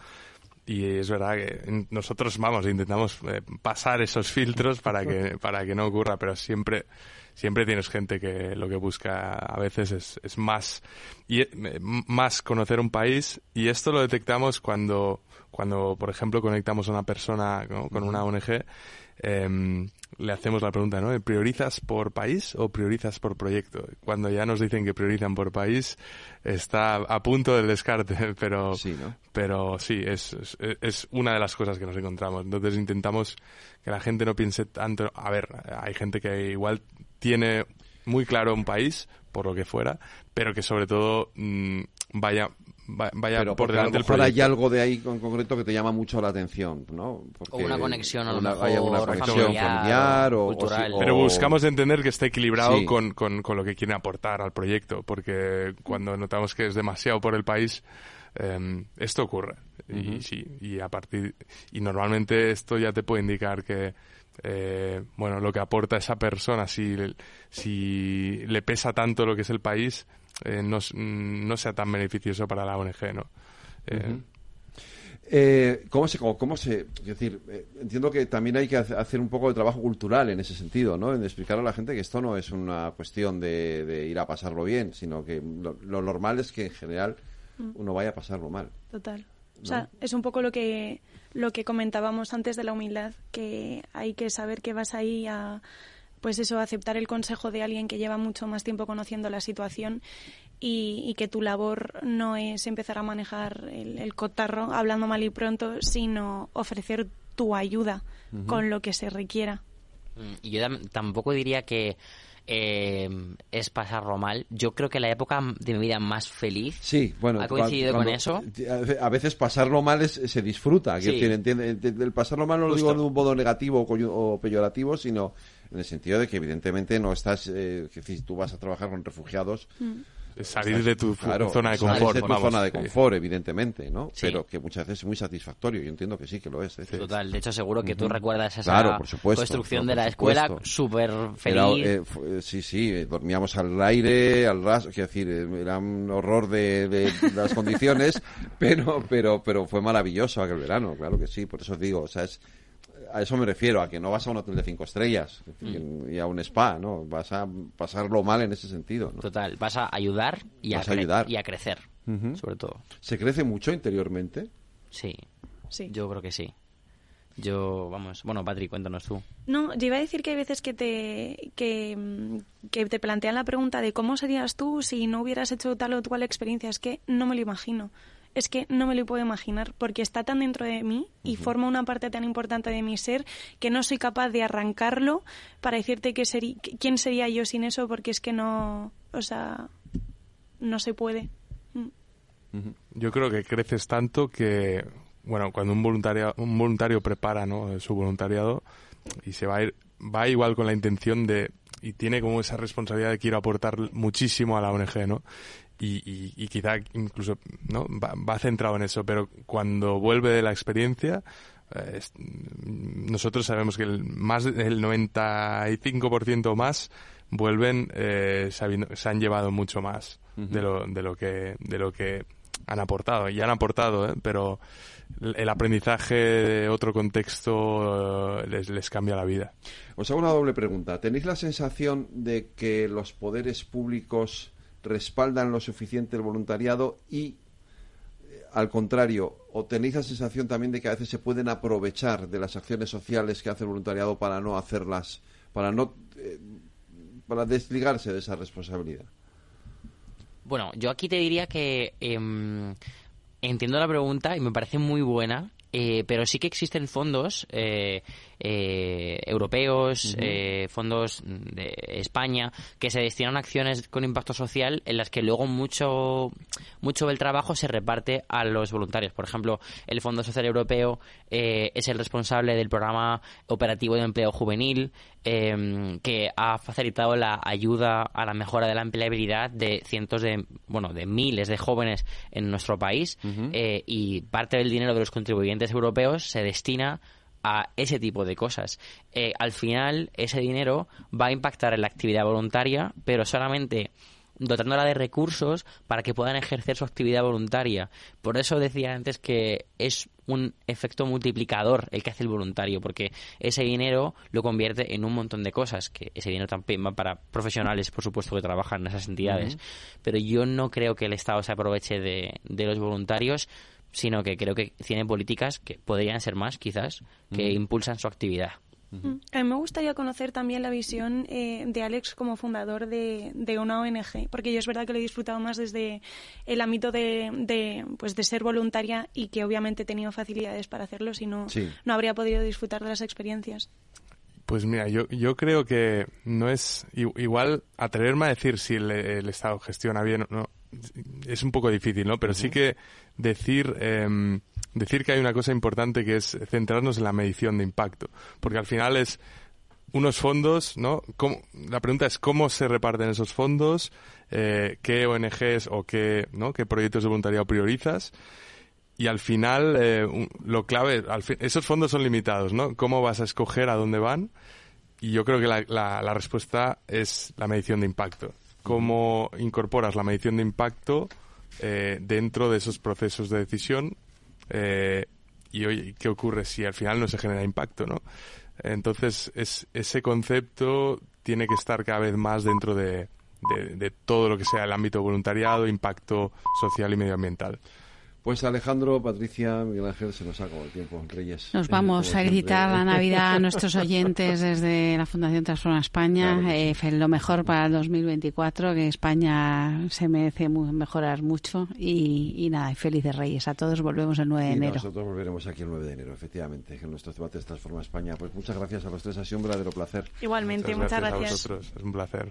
Y es verdad que nosotros, vamos, intentamos eh, pasar esos filtros para que, para que no ocurra, pero siempre, siempre tienes gente que lo que busca a veces es, es más, y, eh, más conocer un país y esto lo detectamos cuando, cuando por ejemplo, conectamos a una persona ¿no? con una ONG em, le hacemos la pregunta, ¿no? ¿Priorizas por país o priorizas por proyecto? Cuando ya nos dicen que priorizan por país, está a punto del descarte, pero sí, pero sí es, es, es una de las cosas que nos encontramos. Entonces intentamos que la gente no piense tanto. A ver, hay gente que igual tiene muy claro un país, por lo que fuera, pero que sobre todo mm, vaya, va- vaya Pero por porque a lo delante el mejor proyecto. hay algo de ahí en concreto que te llama mucho la atención, ¿no? Porque O una conexión, a lo una- mejor, hay alguna conexión familiar, familiar o, Pero buscamos entender que esté equilibrado Sí. con, con, con lo que quieren aportar al proyecto, porque cuando notamos que es demasiado por el país, eh, esto ocurre. Y sí, y a partir y normalmente esto ya te puede indicar que eh, bueno lo que aporta esa persona si si le pesa tanto lo que es el país eh, no, s- no sea tan beneficioso para la ONG, ¿no? Eh. Eh, ¿Cómo se, cómo, cómo se, es decir, eh, entiendo que también hay que hace- hacer un poco de trabajo cultural en ese sentido, ¿no? En explicar a la gente que esto no es una cuestión de, de ir a pasarlo bien, sino que lo, lo normal es que en general Mm. uno vaya a pasarlo mal. Total. ¿no? O sea, es un poco lo que lo que comentábamos antes de la humildad, que hay que saber que vas ahí a pues eso, aceptar el consejo de alguien que lleva mucho más tiempo conociendo la situación y, y que tu labor no es empezar a manejar el, el cotarro hablando mal y pronto, sino ofrecer tu ayuda con lo que se requiera. Mm, Y yo tam- tampoco diría que eh, es pasarlo mal. Yo creo que la época de mi vida más feliz Sí, bueno, ha coincidido cuando- con eso. A veces pasarlo mal es- se disfruta. quiero Sí. decir, entiende- entiende- el pasarlo mal no lo digo de un modo negativo o coyu- o peyorativo, sino en el sentido de que evidentemente no estás, eh, que si tú vas a trabajar con refugiados, Es salir de tu fu- zona de salir confort, de tu vamos. zona de confort, evidentemente, ¿no? Sí. Pero que muchas veces es muy satisfactorio. Yo entiendo que sí, que lo es. ¿eh? Total, de hecho seguro que tú Ujú. recuerdas esa Claro, por supuesto, construcción de por la escuela supuesto. súper Era, feliz. eh, fu- eh, sí, sí, eh, dormíamos al aire, al ras, quiero decir, eh, era un horror de, de las condiciones, pero, pero, pero fue maravilloso aquel verano, claro que sí, por eso digo, o sea, es, a eso me refiero, a que no vas a un hotel de cinco estrellas y a un spa, ¿no? Vas a pasarlo mal en ese sentido, ¿no? Total, vas a ayudar y, Vas a, ayudar. y a crecer, sobre todo. ¿Se crece mucho interiormente? Sí. Sí. Yo creo que sí. Yo, vamos, bueno, Patri, cuéntanos tú. No, yo iba a decir que hay veces que te, que, mm, que te plantean la pregunta de cómo serías tú si no hubieras hecho tal o cual experiencia. Es que no me lo imagino. Es que no me lo puedo imaginar porque está tan dentro de mí y forma una parte tan importante de mi ser que no soy capaz de arrancarlo para decirte que seri- que- quién sería yo sin eso porque es que no, o sea, no se puede. Mm. Yo creo que creces tanto que, bueno, cuando un voluntario, un voluntario prepara ¿no? su voluntariado y se va a ir, va igual con la intención de, y tiene como esa responsabilidad de quiero aportar muchísimo a la ONG, ¿no? Y, y, y quizá incluso, ¿no? Va, va centrado en eso, pero cuando vuelve de la experiencia, eh, es- nosotros sabemos que el más el 95% o más vuelven eh, sabiendo- se han llevado mucho más de lo de lo que de lo que han aportado y han aportado ¿eh? pero el aprendizaje de otro contexto les, les cambia la vida Os hago una doble pregunta. ¿Tenéis la sensación de que los poderes públicos respaldan lo suficiente el voluntariado y, eh, al contrario, o tenéis la sensación también de que a veces se pueden aprovechar de las acciones sociales que hace el voluntariado para no hacerlas, para no, eh, para desligarse de esa responsabilidad? Bueno, yo aquí te diría que em, entiendo la pregunta y me parece muy buena Eh, pero sí que existen fondos eh, europeos, eh, fondos de España, que se destinan a acciones con impacto social en las que luego mucho, mucho del trabajo se reparte a los voluntarios. Por ejemplo, el Fondo Social Europeo eh, es el responsable del programa operativo de empleo juvenil, eh, que ha facilitado la ayuda a la mejora de la empleabilidad de cientos de, bueno, de miles de jóvenes en nuestro país. Eh, y parte del dinero de los contribuyentes europeos se destina a ese tipo de cosas. Eh, al final, ese dinero va a impactar en la actividad voluntaria, pero solamente dotándola de recursos para que puedan ejercer su actividad voluntaria. Por eso decía antes que es un efecto multiplicador el que hace el voluntario, porque ese dinero lo convierte en un montón de cosas, que ese dinero también va para profesionales, por supuesto, que trabajan en esas entidades. Pero yo no creo que el Estado se aproveche de, de los voluntarios, sino que creo que tiene políticas que podrían ser más, quizás, que impulsan su actividad. Mm. A mí me gustaría conocer también la visión eh, de Alex como fundador de, de una ONG, porque yo es verdad que lo he disfrutado más desde el ámbito de, de, pues de ser voluntaria y que obviamente he tenido facilidades para hacerlo, si no, Sí. no habría podido disfrutar de las experiencias. Pues mira, yo, yo creo que no es igual atreverme a decir si el, el Estado gestiona bien o no. Es un poco difícil, ¿no? Pero sí que decir, em, decir que hay una cosa importante que es centrarnos en la medición de impacto. Porque al final es unos fondos, ¿no? ¿Cómo- la pregunta es cómo se reparten esos fondos, eh, qué ONGs o qué, ¿no? qué proyectos de voluntariado priorizas y al final eh, lo clave, al fin- esos fondos son limitados, ¿no? ¿Cómo vas a escoger a dónde van? Y yo creo que la, la- la respuesta es la medición de impacto. ¿Cómo incorporas la medición de impacto eh, dentro de esos procesos de decisión? Eh, y oye, ¿qué ocurre si al final no se genera impacto, no? Entonces, es, ese concepto tiene que estar cada vez más dentro de, de- de todo lo que sea el ámbito voluntariado, impacto social y medioambiental. Pues Alejandro, Patricia, Miguel Ángel, se nos ha acabado el tiempo, Reyes. Nos Eh, vamos como a felicitar siempre. la Navidad a nuestros oyentes desde la Fundación Transforma España. Eh, fe- lo mejor para el 2024, que España se merece mu- mejorar mucho. Y, y nada, felices Reyes a todos. Volvemos el 9 de Y enero. nosotros volveremos aquí el 9 de enero, efectivamente, en nuestros debates Transforma España. Pues muchas gracias a los tres, ha sido un verdadero placer. Igualmente, muchas, a vosotros, es un placer.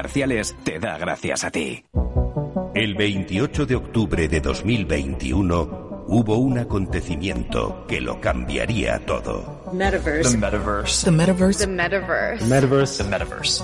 te da gracias a ti. El 28 de octubre de 2021 hubo un acontecimiento que lo cambiaría todo. Metaverse. The metaverse. The metaverse. The metaverse. metaverse. The metaverse.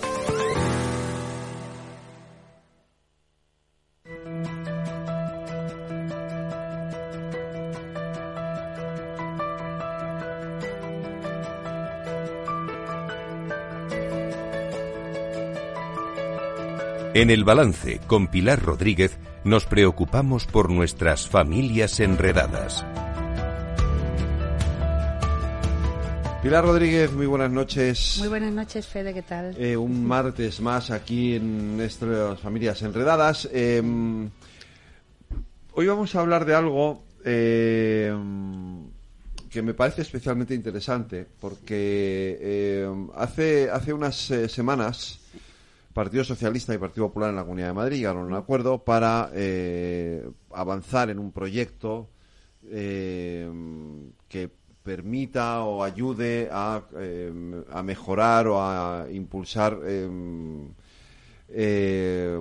En el balance con Pilar Rodríguez nos preocupamos por nuestras familias enredadas. Pilar Rodríguez, muy buenas noches. Muy buenas noches, Fede, ¿qué tal? Eh, un martes más aquí en nuestras familias enredadas. Eh, hoy vamos a hablar de algo eh, que me parece especialmente interesante porque hace, hace unas semanas Partido Socialista y Partido Popular en la Comunidad de Madrid llegaron a un acuerdo para eh, avanzar en un proyecto eh, que permita o ayude a, eh, a, mejorar o a impulsar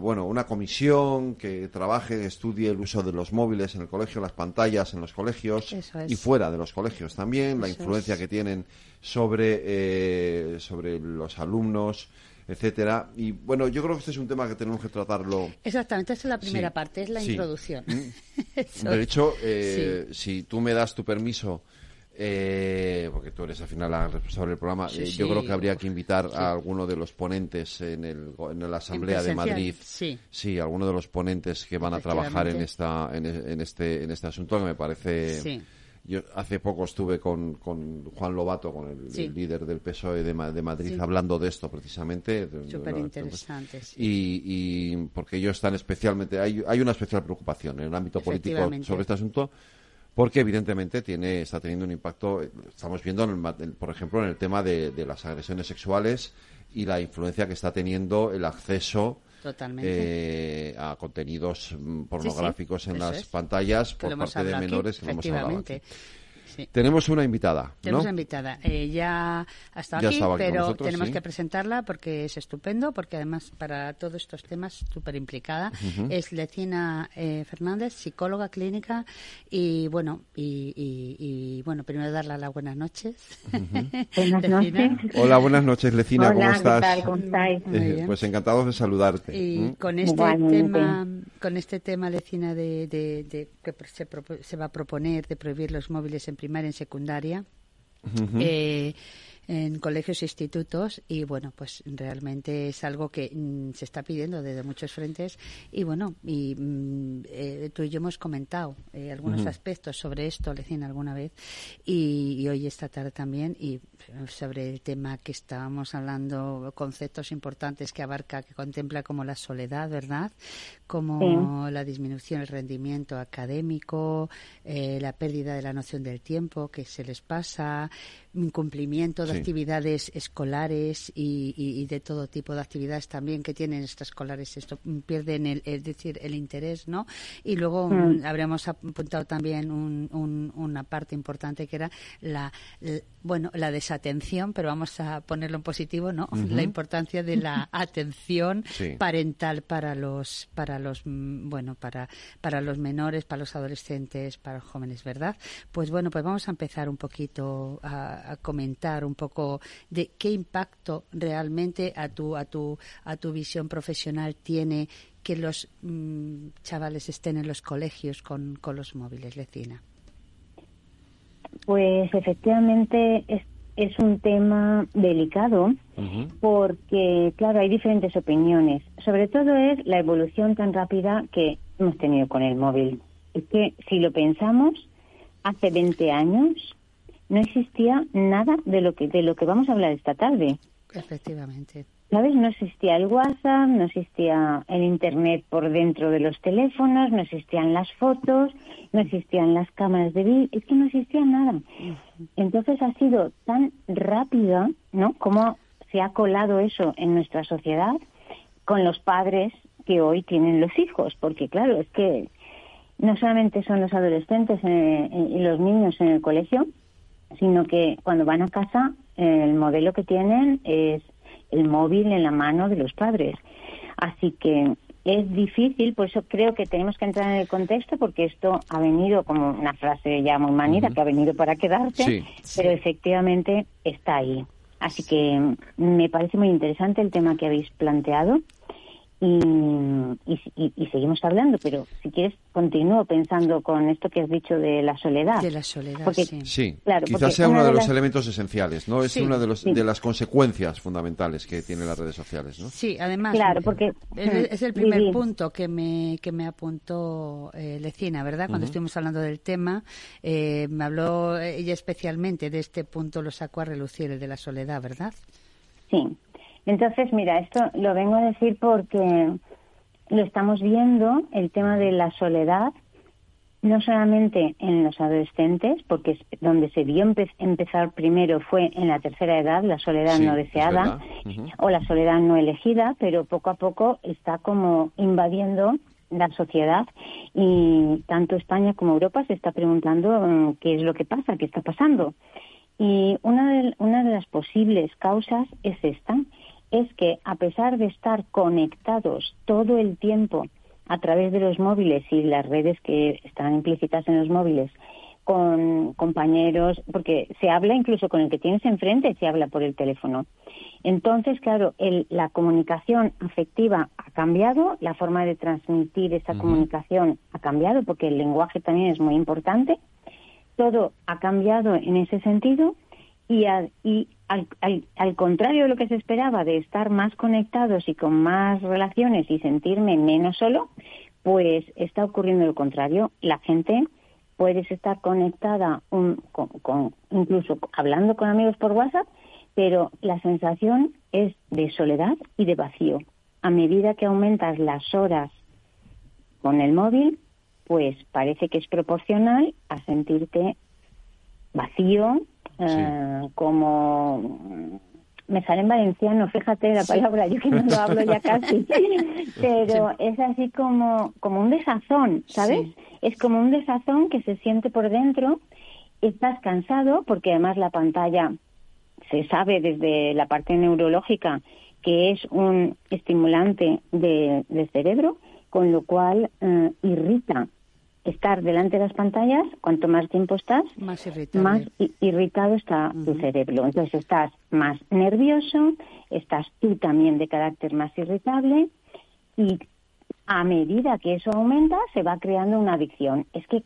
bueno una comisión que trabaje estudie el uso de los móviles en el colegio las pantallas en los colegios y fuera de los colegios también la influencia que tienen sobre sobre los alumnos etcétera. Y bueno, yo creo que este es un tema que tenemos que tratarlo. Exactamente, esta es la primera parte, es la introducción. Mm. de hecho, eh, si tú me das tu permiso, eh, porque tú eres al final la responsable del programa, eh, yo creo que habría que invitar a alguno de los ponentes en, el, en la Asamblea de Madrid. Sí. Sí, alguno de los ponentes que van a trabajar en, esta, en, en, este, en este asunto que me parece yo hace poco estuve con, con Juan Lobato, con el, líder del PSOE de, de Madrid, hablando de esto precisamente. Súper interesante. Y, y, porque ellos están especialmente, hay, hay una especial preocupación en el ámbito político sobre este asunto porque evidentemente tiene está teniendo un impacto estamos viendo por ejemplo en el tema de, de, las agresiones sexuales y la influencia que está teniendo el acceso eh, a contenidos mm, pornográficos en las pantallas por parte de menores que hemos hablado tenemos una invitada. Tenemos una invitada. Eh, ya ha estado aquí, pero tenemos que presentarla porque es estupendo, porque además para todos estos temas súper implicada. Es Lecina eh, Fernández, psicóloga clínica y bueno, y, bueno, primero darle las buenas noches. buenas noches. Hola, buenas noches, Lecina, ¿cómo estás? ¿Cómo estáis? Eh, pues encantados de saludarte. Y ¿Mm? con este tema, con este tema, Lecina, de, de, que se, se va a proponer de prohibir los móviles en primaria, en secundaria. eh, en colegios e institutos y bueno pues realmente es algo que mm, se está pidiendo desde muchos frentes y bueno y mm, eh, tú y yo hemos comentado eh, algunos aspectos sobre esto Lecina alguna vez y, hoy esta tarde también y sobre el tema que estábamos hablando conceptos importantes que abarca que contempla como la soledad verdad como la disminución del rendimiento académico eh, la pérdida de la noción del tiempo que se les pasa incumplimiento de actividades escolares y, de todo tipo de actividades también que tienen escolares esto pierden el es decir el interés no y luego mm. habríamos apuntado también una parte importante que era la, bueno la desatención pero vamos a ponerlo en positivo no la importancia de la atención parental para los para los mm, bueno para para los menores para los adolescentes para los jóvenes verdad pues bueno pues vamos a empezar un poquito a a, comentar un poco de qué impacto realmente a tu, a tu, a tu visión profesional tiene que los mm, chavales estén en los colegios con, con los móviles, Lecina. Pues efectivamente es, es un tema delicado porque, claro, hay diferentes opiniones. Sobre todo es la evolución tan rápida que hemos tenido con el móvil. Es que si lo pensamos, hace 20 años no existía nada de lo que de lo que vamos a hablar esta tarde. Efectivamente. ¿Sabes? No existía el WhatsApp, no existía el Internet por dentro de los teléfonos, no existían las fotos, no existían las cámaras de vídeo, es que no existía nada. Entonces ha sido tan rápida, ¿no? Como se ha colado eso en nuestra sociedad con los padres que hoy tienen los hijos, porque claro, es que no solamente son los adolescentes y los niños en el colegio, sino que cuando van a casa el modelo que tienen es el móvil en la mano de los padres. Así que es difícil, por eso creo que tenemos que entrar en el contexto, porque esto ha venido como una frase ya muy manida, que ha venido para quedarse, pero efectivamente está ahí. Así que me parece muy interesante el tema que habéis planteado y, y, seguimos hablando, pero si quieres continúo pensando con esto que has dicho de la soledad. De la soledad, sí. sí. Claro, quizás sea uno de, los elementos esenciales, ¿no? Es una de, los, de las consecuencias fundamentales que tienen las redes sociales, ¿no? Sí, además. Claro, porque es, el primer punto que me que me apuntó eh, Lecina, ¿verdad? Cuando estuvimos hablando del tema, eh, me habló ella especialmente de este punto, lo sacó a relucir el de la soledad, ¿verdad? Sí. Entonces, mira, esto lo vengo a decir porque lo estamos viendo, el tema de la soledad, no solamente en los adolescentes, porque donde se vio empezar primero fue en la tercera edad, la soledad no deseada o la soledad no elegida, pero poco a poco está como invadiendo la sociedad. Y tanto España como Europa se está preguntando mm, qué es lo que pasa, qué está pasando. Y una de, una de las posibles causas es esta, es que a pesar de estar conectados todo el tiempo a través de los móviles y las redes que están implícitas en los móviles con compañeros, porque se habla incluso con el que tienes enfrente, se habla por el teléfono. Entonces, claro, la comunicación afectiva ha cambiado, la forma de transmitir esa comunicación ha cambiado, porque el lenguaje también es muy importante. Todo ha cambiado en ese sentido y, y al, contrario de lo que se esperaba, de estar más conectados y con más relaciones y sentirme menos solo, pues está ocurriendo lo contrario. La gente puede estar conectada con, incluso hablando con amigos por WhatsApp, pero la sensación es de soledad y de vacío. A medida que aumentas las horas con el móvil, pues parece que es proporcional a sentirte vacío, eh, como me sale en valenciano, fíjate la palabra, yo que no lo hablo ya casi, pero es así como, como un desazón, ¿sabes? Es como un desazón que se siente por dentro, estás cansado porque además la pantalla se sabe desde la parte neurológica que es un estimulante de, del cerebro, con lo cual eh, irrita estar delante de las pantallas, cuanto más tiempo estás, más, irritado está tu cerebro. Entonces estás más nervioso, estás tú también de carácter más irritable y a medida que eso aumenta se va creando una adicción. Es que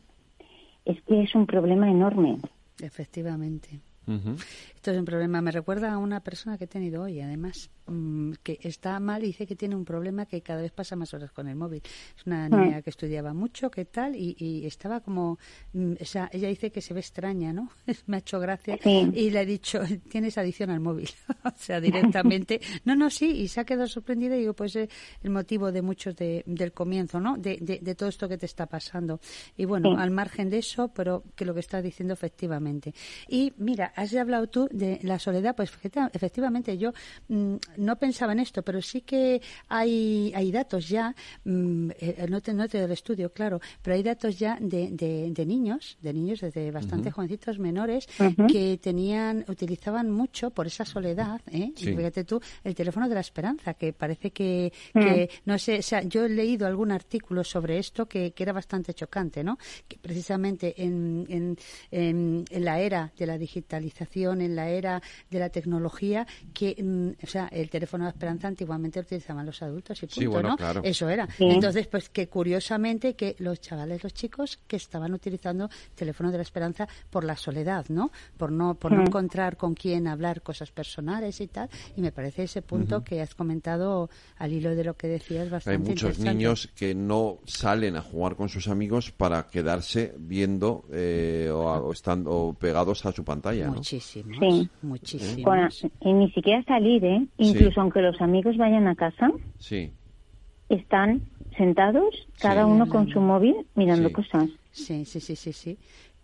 es que es un problema enorme. Efectivamente. Esto es un problema. Me recuerda a una persona que he tenido hoy, además, mm, que está mal y dice que tiene un problema que cada vez pasa más horas con el móvil. Es una niña que estudiaba mucho, ¿qué tal? Y, estaba como. Mm, o sea, ella dice que se ve extraña, ¿no? Me ha hecho gracia. Y le he dicho, tienes adicción al móvil. o sea, directamente. no, no, sí. Y se ha quedado sorprendida y digo, pues es el motivo de muchos de, del comienzo, ¿no? De, de, todo esto que te está pasando. Y bueno, al margen de eso, pero que lo que estás diciendo efectivamente. Y mira, has hablado tú de la soledad, pues efectivamente yo mm, no pensaba en esto, pero sí que hay, hay datos ya, mm, eh, no, te, no te del estudio, claro, pero hay datos ya de, de, niños, de niños desde bastante jovencitos menores, que tenían, utilizaban mucho por esa soledad, ¿eh? fíjate tú, el teléfono de la esperanza, que parece que, que mm. no sé, o sea, yo he leído algún artículo sobre esto que, que era bastante chocante, ¿no? Que precisamente en, en, en, en la era de la digitalización, en la era de la tecnología que, mm, o sea, el teléfono de esperanza antiguamente lo utilizaban los adultos y punto, ¿no? Eso era. Entonces, pues que curiosamente que los chavales, los chicos que estaban utilizando teléfono de la esperanza por la soledad, ¿no? Por no por no mm. encontrar con quién hablar cosas personales y tal. Y me parece ese punto que has comentado al hilo de lo que decías bastante Hay muchos niños que no salen a jugar con sus amigos para quedarse viendo eh, o, estando pegados a su pantalla, Muchísimos. Sí. Muchísimo. y ni siquiera salir, ¿eh? Incluso aunque los amigos vayan a casa, sí. están sentados, cada uno con su móvil, mirando cosas. Sí, sí, sí, sí, sí.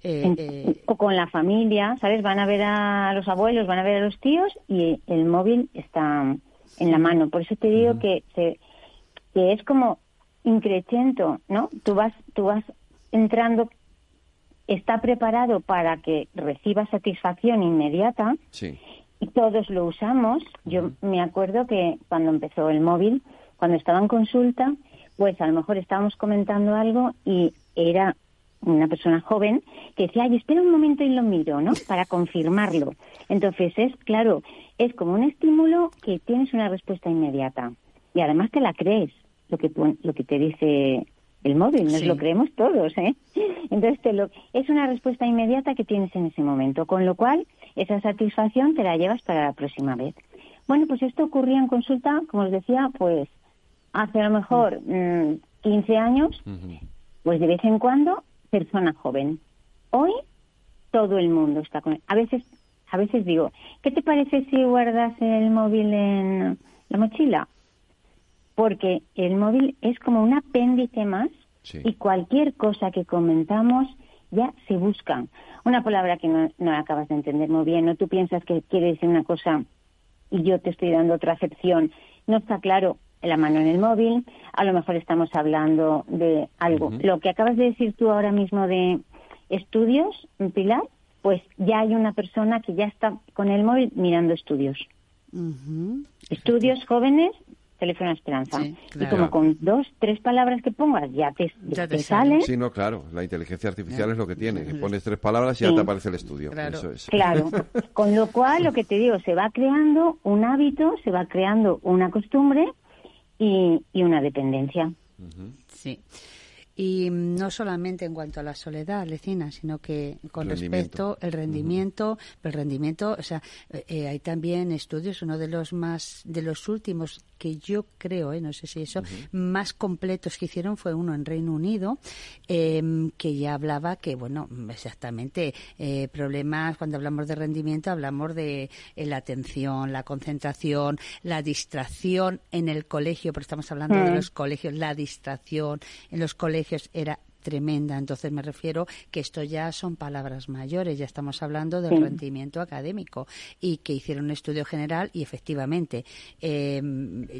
Eh, eh, o con la familia, ¿sabes? Van a ver a los abuelos, van a ver a los tíos y el móvil está en la mano. Por eso te digo que, se, que es como increchento, ¿no? Tú vas, tú vas entrando está preparado para que reciba satisfacción inmediata Sí. y todos lo usamos. Yo me acuerdo que cuando empezó el móvil, cuando estaba en consulta, pues a lo mejor estábamos comentando algo y era una persona joven que decía, ay, espera un momento y lo miro, ¿no? Para confirmarlo. Entonces es, claro, es como un estímulo que tienes una respuesta inmediata y además te la crees, lo que, lo que te dice el móvil, nos Sí. lo creemos todos, ¿eh? Entonces te lo, es una respuesta inmediata que tienes en ese momento, con lo cual esa satisfacción te la llevas para la próxima vez. Bueno, pues esto ocurría en consulta, como os decía, pues hace a lo mejor mm, 15 años, pues de vez en cuando, persona joven. Hoy todo el mundo está con A veces, a veces digo, ¿qué te parece si guardas el móvil en la mochila? Porque el móvil es como un apéndice más y cualquier cosa que comentamos ya se busca. Una palabra que no, no acabas de entender muy bien, o tú piensas que quiere decir una cosa y yo te estoy dando otra acepción. No está claro la mano en el móvil, a lo mejor estamos hablando de algo. Lo que acabas de decir tú ahora mismo de estudios, Pilar, pues ya hay una persona que ya está con el móvil mirando estudios. Estudios jóvenes, teléfono Esperanza. Sí, Y claro. como con dos, tres palabras que pongas ya te, te sale. Sí, no, claro. La inteligencia artificial es lo que tiene. que pones tres palabras y ya te aparece el estudio. Eso es. Claro, con lo cual lo que te digo, se va creando un hábito, se va creando una costumbre y, y una dependencia. Sí. Y no solamente en cuanto a la soledad, Lecina, sino que con respecto al rendimiento, el rendimiento, o sea, eh, eh, hay también estudios, uno de los más, de los últimos que yo creo, eh, no sé si eso, más completos que hicieron fue uno en Reino Unido, em, que ya hablaba que, bueno, exactamente, eh, problemas, cuando hablamos de rendimiento, hablamos de eh, la atención, la concentración, la distracción en el colegio, porque estamos hablando de Mm. los colegios, la distracción en los colegios era tremenda. Entonces me refiero que esto ya son palabras mayores, ya estamos hablando del Sí. rendimiento académico y que hicieron un estudio general y efectivamente eh,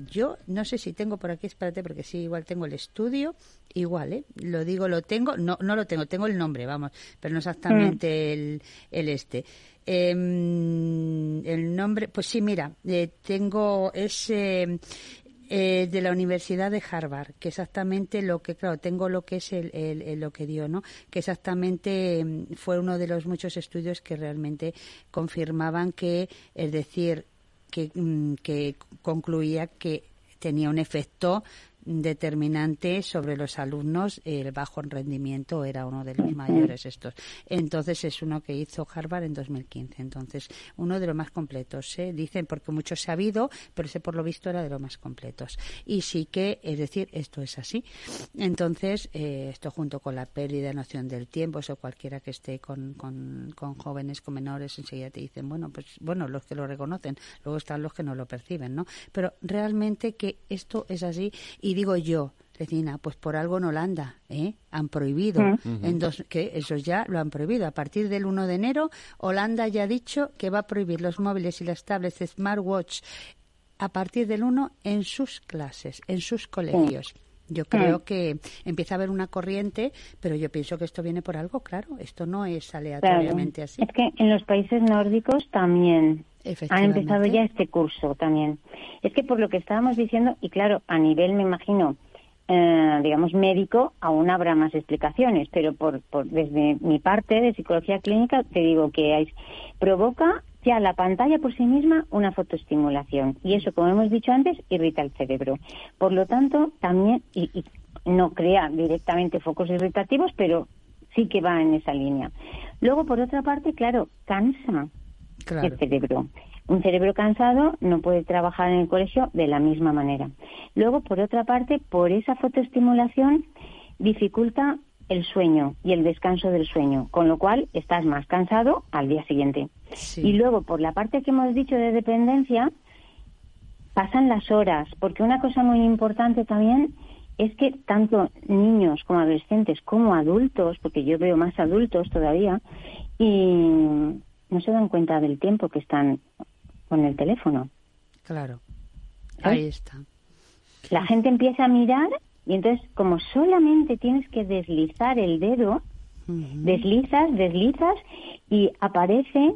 yo no sé si tengo por aquí, espérate porque sí, igual tengo el estudio, igual, ¿eh? Lo digo, lo tengo, no, no lo tengo, tengo el nombre, vamos, pero no exactamente el, el este. Em, el nombre, pues sí, mira, eh, tengo ese eh, de la Universidad de Harvard, que exactamente lo que, claro, tengo lo que es el, el- lo que dio, ¿no? Que exactamente mm, fue uno de los muchos estudios que realmente confirmaban que, es decir, que, mm, que concluía que tenía un efecto determinante sobre los alumnos el bajo rendimiento era uno de los mayores estos. Entonces es uno que hizo Harvard en 2015 entonces uno de los más completos ¿eh? dicen porque mucho se ha habido pero ese por lo visto era de los más completos. Y sí que es decir esto es así. Entonces eh, esto junto con la pérdida de noción del tiempo eso cualquiera que esté con, con, con jóvenes con menores enseguida te dicen bueno pues bueno los que lo reconocen luego están los que no lo perciben no pero realmente que esto es así y digo yo Recina, pues por algo en Holanda, ¿eh? Han prohibido, Mm. en dos, que eso ya lo han prohibido. A partir del 1 de enero, Holanda ya ha dicho que va a prohibir los móviles y las tablets de smartwatch a partir del 1 en sus clases, en sus colegios. Yo creo Mm. que empieza a haber una corriente, pero yo pienso que esto viene por algo, claro. Esto no es Claro. aleatoriamente así. Es que en los países nórdicos también Efectivamente. empezado ya este curso también. Es que por lo que estábamos diciendo, y claro, a nivel, me imagino, eh, digamos, médico, aún habrá más explicaciones, pero por, por desde mi parte de psicología clínica te digo que provoca ya la pantalla por sí misma una fotoestimulación y eso, como hemos dicho antes, irrita el cerebro. Por lo tanto, también, y, y no crea directamente focos irritativos, pero sí que va en esa línea. Luego, por otra parte, claro, cansa Claro. el cerebro. Un cerebro cansado no puede trabajar en el colegio de la misma manera. Luego, por otra parte, por esa fotoestimulación dificulta el sueño y el descanso del sueño, con lo cual estás más cansado al día siguiente. Y luego, por la parte que hemos dicho de dependencia, pasan las horas, porque una cosa muy importante también es que tanto niños como adolescentes como adultos, porque yo veo más adultos todavía, y no se dan cuenta del tiempo que están con el teléfono. Claro. ¿Sabes? Ahí está. La gente empieza a mirar Y entonces, como solamente tienes que deslizar el dedo, deslizas, deslizas y aparece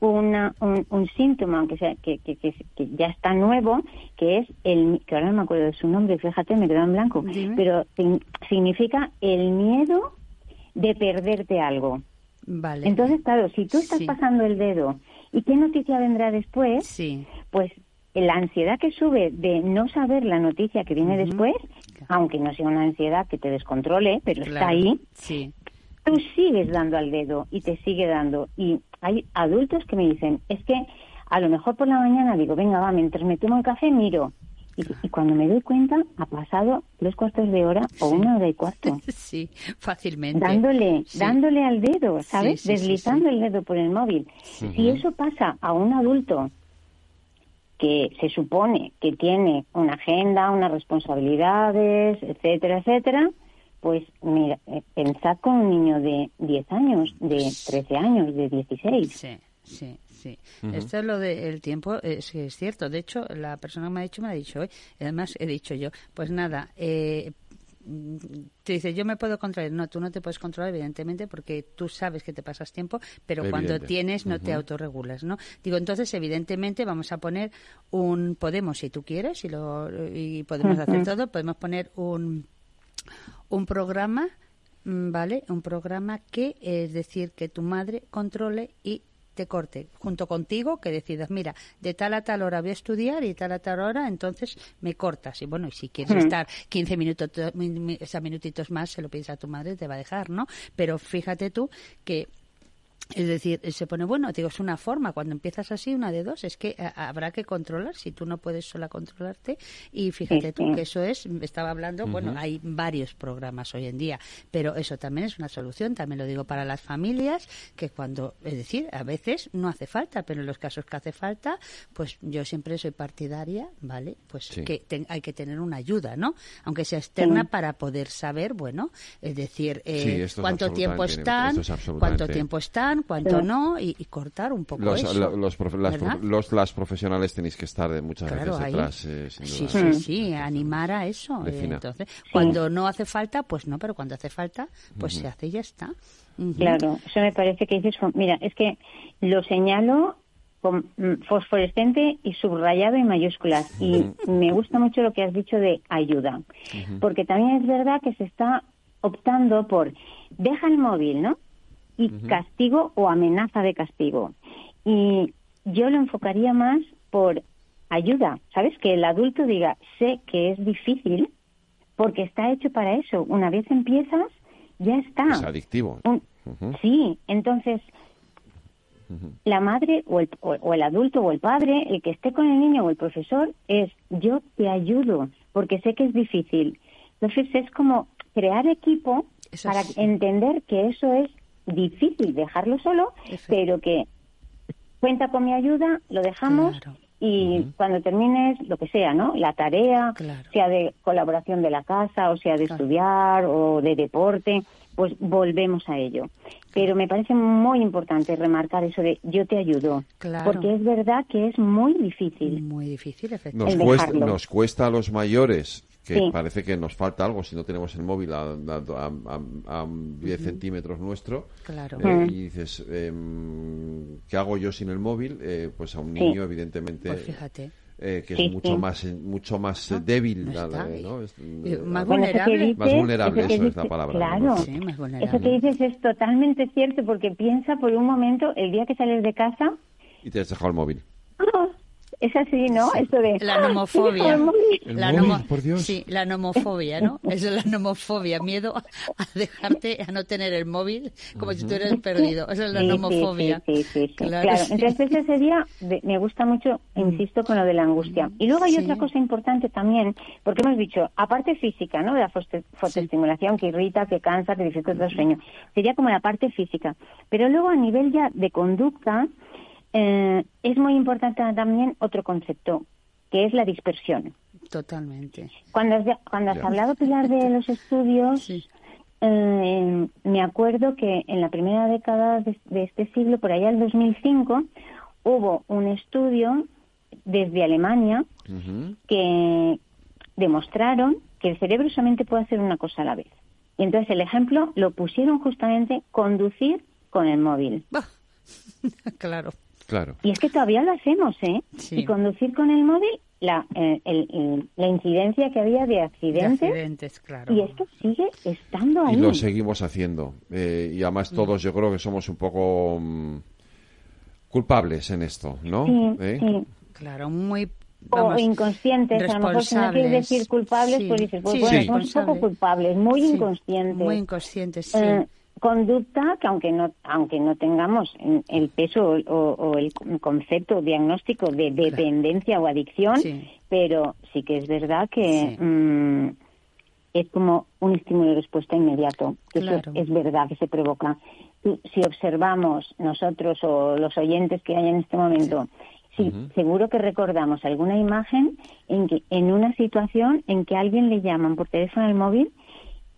una, un, síntoma que, sea, que, que, que, ya está nuevo, que es el, que ahora no me acuerdo de su nombre, fíjate, me quedó en blanco, pero significa el miedo de perderte algo. Vale. Entonces, claro, si tú estás pasando el dedo y qué noticia vendrá después, sí. pues la ansiedad que sube de no saber la noticia que viene después, aunque no sea una ansiedad que te descontrole, pero está ahí, sí. tú sigues dando al dedo y te sigue dando. Y hay adultos que me dicen, es que a lo mejor por la mañana digo, venga, va, mientras me tomo el café miro. Y, cuando me doy cuenta, ha pasado tres cuartos de hora o una hora y cuarto. Sí, fácilmente. Dándole, dándole al dedo, ¿sabes? Deslizando el dedo por el móvil. Si eso pasa a un adulto que se supone que tiene una agenda, unas responsabilidades, etcétera, etcétera, pues mira, eh, pensad con un niño de 10 años, de 13 años, de 16. Sí, sí. Sí, esto es lo del tiempo, es, es cierto. De hecho, la persona que me ha dicho, me ha dicho hoy, además he dicho yo, pues nada, eh, te dice, yo me puedo controlar. No, tú no te puedes controlar, evidentemente, porque tú sabes que te pasas tiempo, pero cuando tienes no te autorregulas, ¿no? Digo, entonces, evidentemente, vamos a poner un, podemos, si tú quieres, y, lo, y podemos hacer todo, podemos poner un, un programa, mm, ¿vale? Un programa que es decir, que tu madre controle y te corte junto contigo que decidas, mira, de tal a tal hora voy a estudiar y tal a tal hora, entonces me cortas. Y bueno, y si quieres estar 15 minutos, minutitos más, se lo piensa tu madre, te va a dejar, ¿no? Pero fíjate tú que es decir, se pone, bueno, digo, es una forma, cuando empiezas así, una de dos, es que eh, habrá que controlar, si tú no puedes sola controlarte, y fíjate tú que eso es, estaba hablando, bueno, hay varios programas hoy en día, pero eso también es una solución, también lo digo para las familias, que cuando, es decir, a veces no hace falta, pero en los casos que hace falta, pues yo siempre soy partidaria, ¿vale? Pues que hay que tener una ayuda, ¿no? Aunque sea externa para poder saber, bueno, es decir, eh, cuánto tiempo están, cuánto tiempo están, cuánto no, y, cortar un poco los, eso. Los, las profesionales tenéis que estar de muchas veces detrás, eh, Sí, sí, sí, animar a eso. Eh, entonces, cuando no hace falta, pues no, pero cuando hace falta, pues se hace y ya está. Claro, eso me parece que dices, mira, es que lo señalo con mm, fosforescente y subrayado en mayúsculas. Y me gusta mucho lo que has dicho de ayuda, porque también es verdad que se está optando por deja el móvil, ¿no? Y castigo o amenaza de castigo. Y yo lo enfocaría más por ayuda, ¿sabes? Que el adulto diga, sé que es difícil porque está hecho para eso. Una vez empiezas, ya está. Es adictivo. Sí, entonces la madre o el, o el adulto o el padre, el que esté con el niño o el profesor, es yo te ayudo porque sé que es difícil. Entonces es como crear equipo para entender que eso es difícil dejarlo solo, pero que cuenta con mi ayuda, lo dejamos y cuando termines lo que sea, ¿no? La tarea, sea de colaboración de la casa o sea de estudiar o de deporte, pues volvemos a ello. Pero me parece muy importante remarcar eso de yo te ayudo, porque es verdad que es muy difícil. Muy difícil, efectivamente. Nos cuesta, nos cuesta a los mayores que parece que nos falta algo si no tenemos el móvil a, a, 10 centímetros nuestro. Claro. Eh, y dices, em, ¿qué hago yo sin el móvil? Eh, pues a un niño, evidentemente. Pues fíjate. Eh, que es mucho más mucho más débil, más vulnerable. más vulnerable, eso es la palabra. Claro, eso que dices es totalmente cierto, porque piensa por un momento el día que sales de casa... Y te has dejado el móvil. ¡Ah! Es así, ¿no? Esto de... La nomofobia. la por Dios. Sí, la nomofobia, ¿no? Eso es la nomofobia, miedo a dejarte, a no tener el móvil como si tú eres perdido. Eso es la nomofobia. Sí, sí, sí. Claro, entonces ese sería, me gusta mucho, insisto, con lo de la angustia. Y luego hay otra cosa importante también, porque hemos dicho, aparte física, ¿no? De la fotoestimulación que irrita, que cansa, que dificulta el sueño. Sería como la parte física. Pero luego a nivel ya de conducta, eh, es muy importante también otro concepto, que es la dispersión. Totalmente. Cuando has, cuando has hablado, Pilar, de los estudios, eh, me acuerdo que en la primera década de, este siglo, por allá el 2005, hubo un estudio desde Alemania que demostraron que el cerebro solamente puede hacer una cosa a la vez. Y entonces el ejemplo lo pusieron justamente conducir con el móvil. claro. Claro. Y es que todavía lo hacemos, ¿eh? Y conducir con el móvil, la, eh, el- la incidencia que había de accidentes, De accidentes, claro. y esto sigue estando ahí. Y lo seguimos haciendo. Eh, y además todos yo creo que somos un poco mm, culpables en esto, ¿no? Sí, ¿Eh? sí. Claro, muy o vamos, inconscientes, a lo mejor si no quieres decir culpables, Sí, pues dices, pues sí, bueno, somos un poco culpables, muy Sí, inconscientes. Muy inconscientes, sí. Eh, conducta que aunque no aunque no tengamos el peso o, o el concepto diagnóstico de dependencia o adicción, pero sí que es verdad que mm, es como un estímulo de respuesta inmediato, que eso Claro. es verdad que se provoca. Si observamos nosotros o los oyentes que hay en este momento, sí, seguro que recordamos alguna imagen en que en una situación en que a alguien le llaman por teléfono al móvil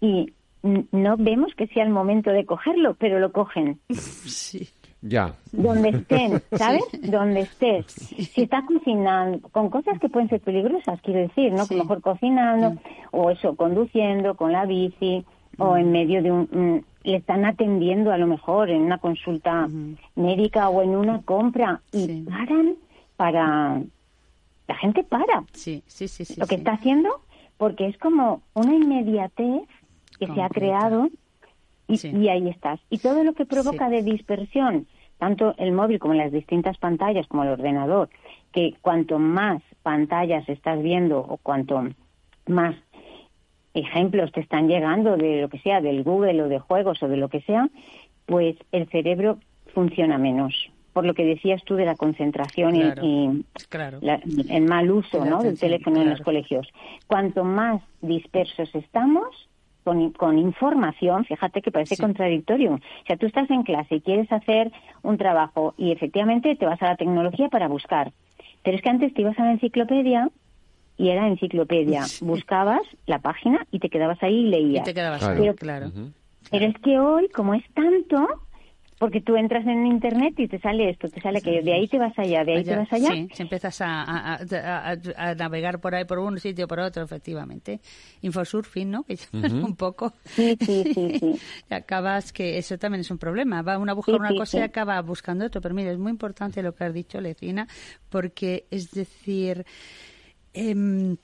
y no vemos que sea el momento de cogerlo, pero lo cogen. Sí. Ya. Donde estén, ¿sabes? Donde estés. Si estás cocinando, con cosas que pueden ser peligrosas, quiero decir, ¿no? Que mejor cocinando, o eso, conduciendo, con la bici, o en medio de un... mm, le están atendiendo a lo mejor en una consulta médica o en una compra y paran para... La gente para. Sí, sí, sí, sí. lo que sí. está haciendo, porque es como una inmediatez que se ha creado y, y ahí estás. Y todo lo que provoca de dispersión, tanto el móvil como las distintas pantallas, como el ordenador, que cuanto más pantallas estás viendo o cuanto más ejemplos te están llegando de lo que sea, del Google o de juegos o de lo que sea, pues el cerebro funciona menos. Por lo que decías tú de la concentración y- Claro. y, Claro. la- el mal uso ¿no? del teléfono en los colegios. Cuanto más dispersos estamos, con, con información, fíjate que parece contradictorio. O sea, tú estás en clase y quieres hacer un trabajo y efectivamente te vas a la tecnología para buscar. Pero es que antes te ibas a la enciclopedia y era enciclopedia. Buscabas la página y te quedabas ahí y leías. Y te quedabas Pero- ahí, claro. pero es que hoy, como es tanto, porque tú entras en internet y te sale esto, te sale aquello, de ahí te vas allá, de ahí te Allá, vas allá. Sí, si empiezas a, a- a- a- a navegar por ahí, por un sitio, por otro, efectivamente. Infosurfing, ¿no? Que llaman Ujú. un poco. Sí, sí, sí, sí. Y acabas que eso también es un problema. Va una a buscar Sí, una sí, cosa sí. y acaba buscando otro. Pero mira, es muy importante lo que has dicho, Lecina, porque es decir. em,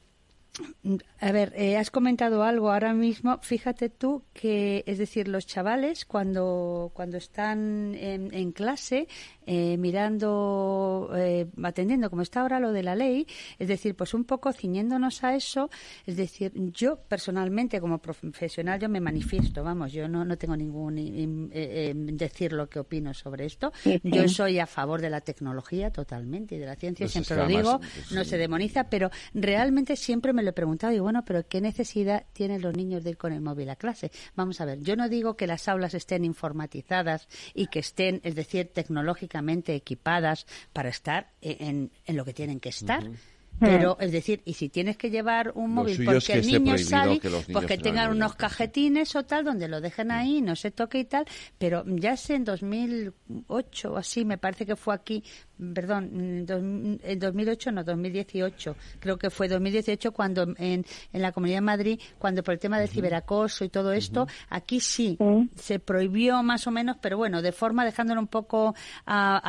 a ver, eh, has comentado algo ahora mismo. Fíjate tú que, es decir, los chavales cuando, cuando están en, en clase eh, mirando, eh, atendiendo como está ahora lo de la ley, es decir, pues un poco ciñéndonos a eso, es decir, yo personalmente como profesional yo me manifiesto, vamos, yo no, no tengo ningún eh, decir lo que opino sobre esto. Yo soy a favor de la tecnología totalmente y de la ciencia, Pues siempre lo digo, pues, no sí. se demoniza, pero realmente siempre me lo he preguntado y bueno, pero ¿qué necesidad tienen los niños de ir con el móvil a clase? Vamos a ver, yo no digo que las aulas estén informatizadas y que estén, es decir, tecnológicamente equipadas para estar en, en lo que tienen que estar. Pero, es decir, y si tienes que llevar un móvil es porque que el niño sale, pues que tengan unos cajetines o tal donde lo dejen ahí, no se toque y tal. Pero ya sé en 2008 o así, me parece que fue aquí, perdón, en dos- en 2008 no, 2018, creo que fue 2018 cuando en, en la Comunidad de Madrid, cuando por el tema del ciberacoso y todo esto, aquí sí se prohibió más o menos, pero bueno, de forma dejándolo un poco a,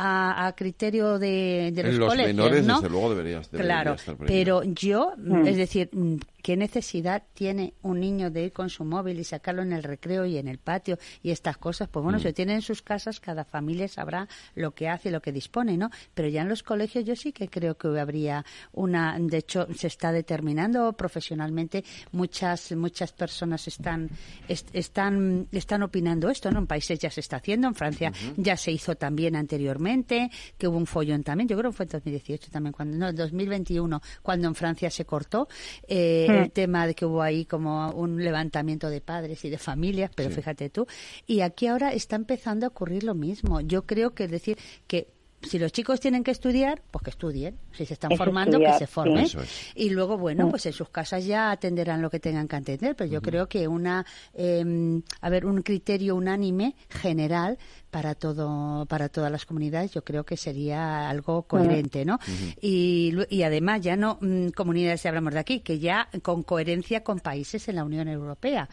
a- a criterio de, de los, en los colegios, menores, ¿no? desde luego, deberías, debería Claro, estar prohibido. pero yo, Mm. es decir, mm, ¿qué necesidad tiene un niño de ir con su móvil y sacarlo en el recreo y en el patio y estas cosas? Pues bueno, Mm. si lo tienen en sus casas, cada familia sabrá lo que hace y lo que dispone, ¿no? Pero ya en los colegios yo sí que creo que habría una, de hecho, se está determinando profesionalmente, muchas muchas personas están est- están están opinando esto, ¿no? En países ya se está haciendo, en Francia ya se hizo también anteriormente, que hubo un follón también, yo creo que fue en 2018 también, cuando no, en 2021, cuando en Francia se cortó eh. El tema de que hubo ahí como un levantamiento de padres y de familias, pero Sí. fíjate tú, y aquí ahora está empezando a ocurrir lo mismo. Yo creo que es decir que si los chicos tienen que estudiar, pues que estudien. Si se están Es formando, estudiar, que se formen. sí. Eso es. Y luego, bueno, Mm. pues en sus casas ya atenderán lo que tengan que atender. Pero yo creo que una, eh, a ver, un criterio unánime general para todo, para todas las comunidades, yo creo que sería algo coherente, ¿no? y, lu- y además ya no mm, comunidades si hablamos de aquí, que ya con coherencia con países en la Unión Europea.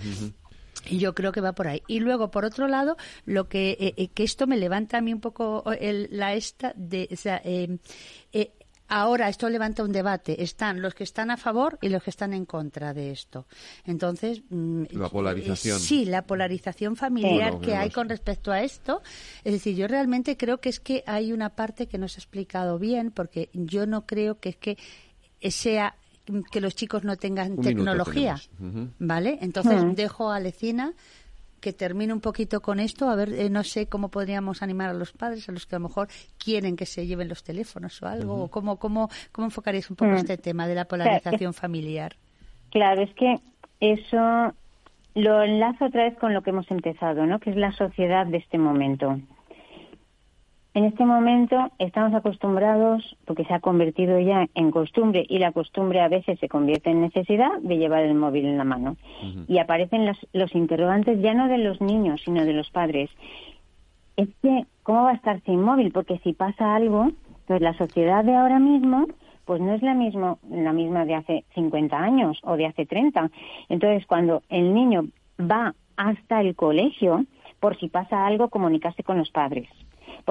Yo creo que va por ahí. Y luego, por otro lado, lo que, eh, eh, que esto me levanta a mí un poco el- la esta de, o sea, eh, eh, ahora esto levanta un debate. Están los que están a favor y los que están en contra de esto. Entonces, mm, La polarización. eh, Sí, la polarización familiar Bueno, que hay con respecto a esto. Es decir, yo realmente creo que es que hay una parte que no se ha explicado bien, porque yo no creo que es que sea que los chicos no tengan Un tecnología. ¿Vale? Entonces Mm. dejo a Lecina que termine un poquito con esto, a ver, eh, no sé cómo podríamos animar a los padres, a los que a lo mejor quieren que se lleven los teléfonos o algo, o cómo, cómo, cómo enfocaréis un poco Mm. este tema de la Claro, polarización familiar. Claro, es que eso lo enlazo otra vez con lo que hemos empezado, ¿no? Que es la sociedad de este momento. En este momento estamos acostumbrados, porque se ha convertido ya en costumbre y la costumbre a veces se convierte en necesidad de llevar el móvil en la mano. Y aparecen los, los interrogantes ya no de los niños, sino de los padres. Es que, ¿cómo va a estar sin móvil? Porque si pasa algo, pues la sociedad de ahora mismo pues no es la, mismo, la misma de hace 50 años o de hace 30. Entonces, cuando el niño va hasta el colegio, por si pasa algo, comunicarse con los padres.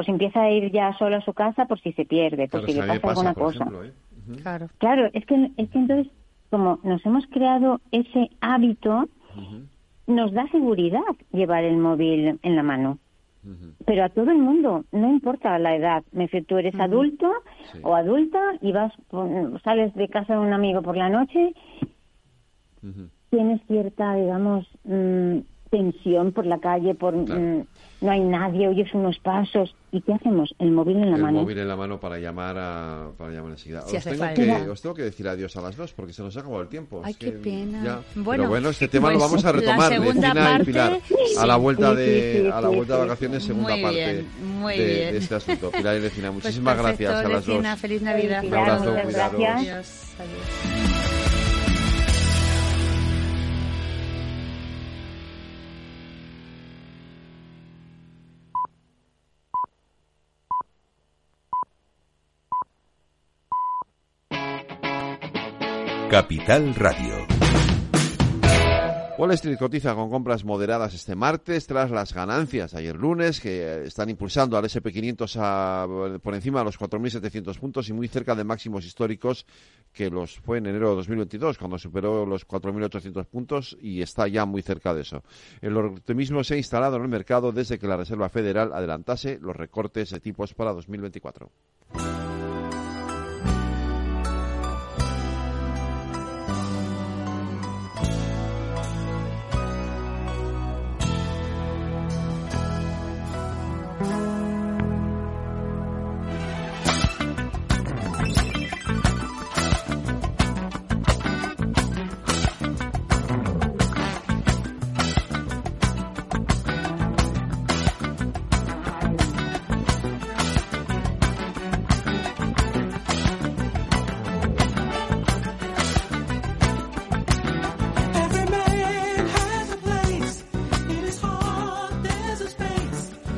Si empieza a ir ya solo a su casa, por si se pierde, por Claro, si le pasa pasa, alguna cosa. ejemplo, ¿eh? Claro. Claro, es que, es que entonces, como nos hemos creado ese hábito, nos da seguridad llevar el móvil en la mano. Pero a todo el mundo, no importa la edad. Me refiero, tú eres adulto o adulta y vas, sales de casa de un amigo por la noche, tienes cierta, digamos, mm, tensión por la calle, por mm, no hay nadie, oyes unos pasos. ¿Y qué hacemos? El móvil en la el mano. móvil en la mano para llamar a, para llamar enseguida. Si os, tengo que, os tengo que decir adiós a las dos porque se nos ha acabado el tiempo. Ay, Es qué que pena. ya- Bueno, Pero bueno, este tema lo pues vamos a la retomar, segunda Lecina y parte, Pilar, a la vuelta Sí, de a la sí, vuelta de vacaciones, segunda Muy parte bien, muy de, bien. de este asunto. Pilar y Lecina, Pues muchísimas perfecto, gracias a las dos. Feliz Navidad. Un abrazo, Muchas cuidaros. gracias. Adiós, adiós. Capital Radio. Wall Street cotiza con compras moderadas este martes tras las ganancias ayer lunes que eh, están impulsando al SP500 a- por encima de los 4.700 puntos y muy cerca de máximos históricos que los fue en enero de 2022 cuando superó los 4.800 puntos y está ya muy cerca de eso. El optimismo se ha instalado en el mercado desde que la Reserva Federal adelantase los recortes de tipos para 2024.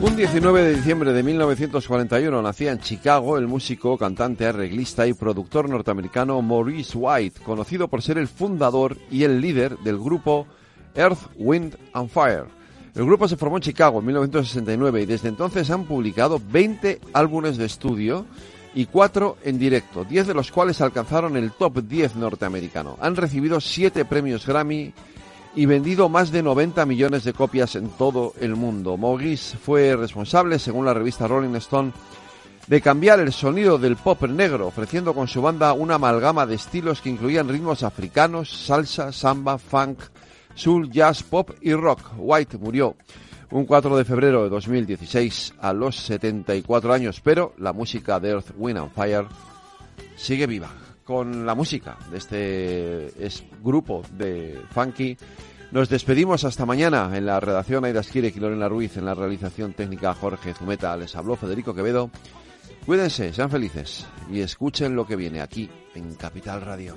Un 19 de diciembre de 1941 nacía en Chicago el músico, cantante, arreglista y productor norteamericano Maurice White, conocido por ser el fundador y el líder del grupo Earth, Wind and Fire. El grupo se formó en Chicago en 1969 y desde entonces han publicado 20 álbumes de estudio y 4 en directo, 10 de los cuales alcanzaron el top 10 norteamericano. Han recibido 7 premios Grammy y vendido más de 90 millones de copias en todo el mundo. Maurice fue responsable, según la revista Rolling Stone, de cambiar el sonido del pop negro, ofreciendo con su banda una amalgama de estilos que incluían ritmos africanos, salsa, samba, funk, soul, jazz, pop y rock. White murió un 4 de febrero de 2016 a los 74 años, pero la música de Earth, Wind and Fire sigue viva con la música de este es- grupo de funky. Nos despedimos hasta mañana en la redacción Aida Esquire y Lorena Ruiz, en la realización técnica Jorge Zumeta. Les habló Federico Quevedo. Cuídense, sean felices y escuchen lo que viene aquí en Capital Radio.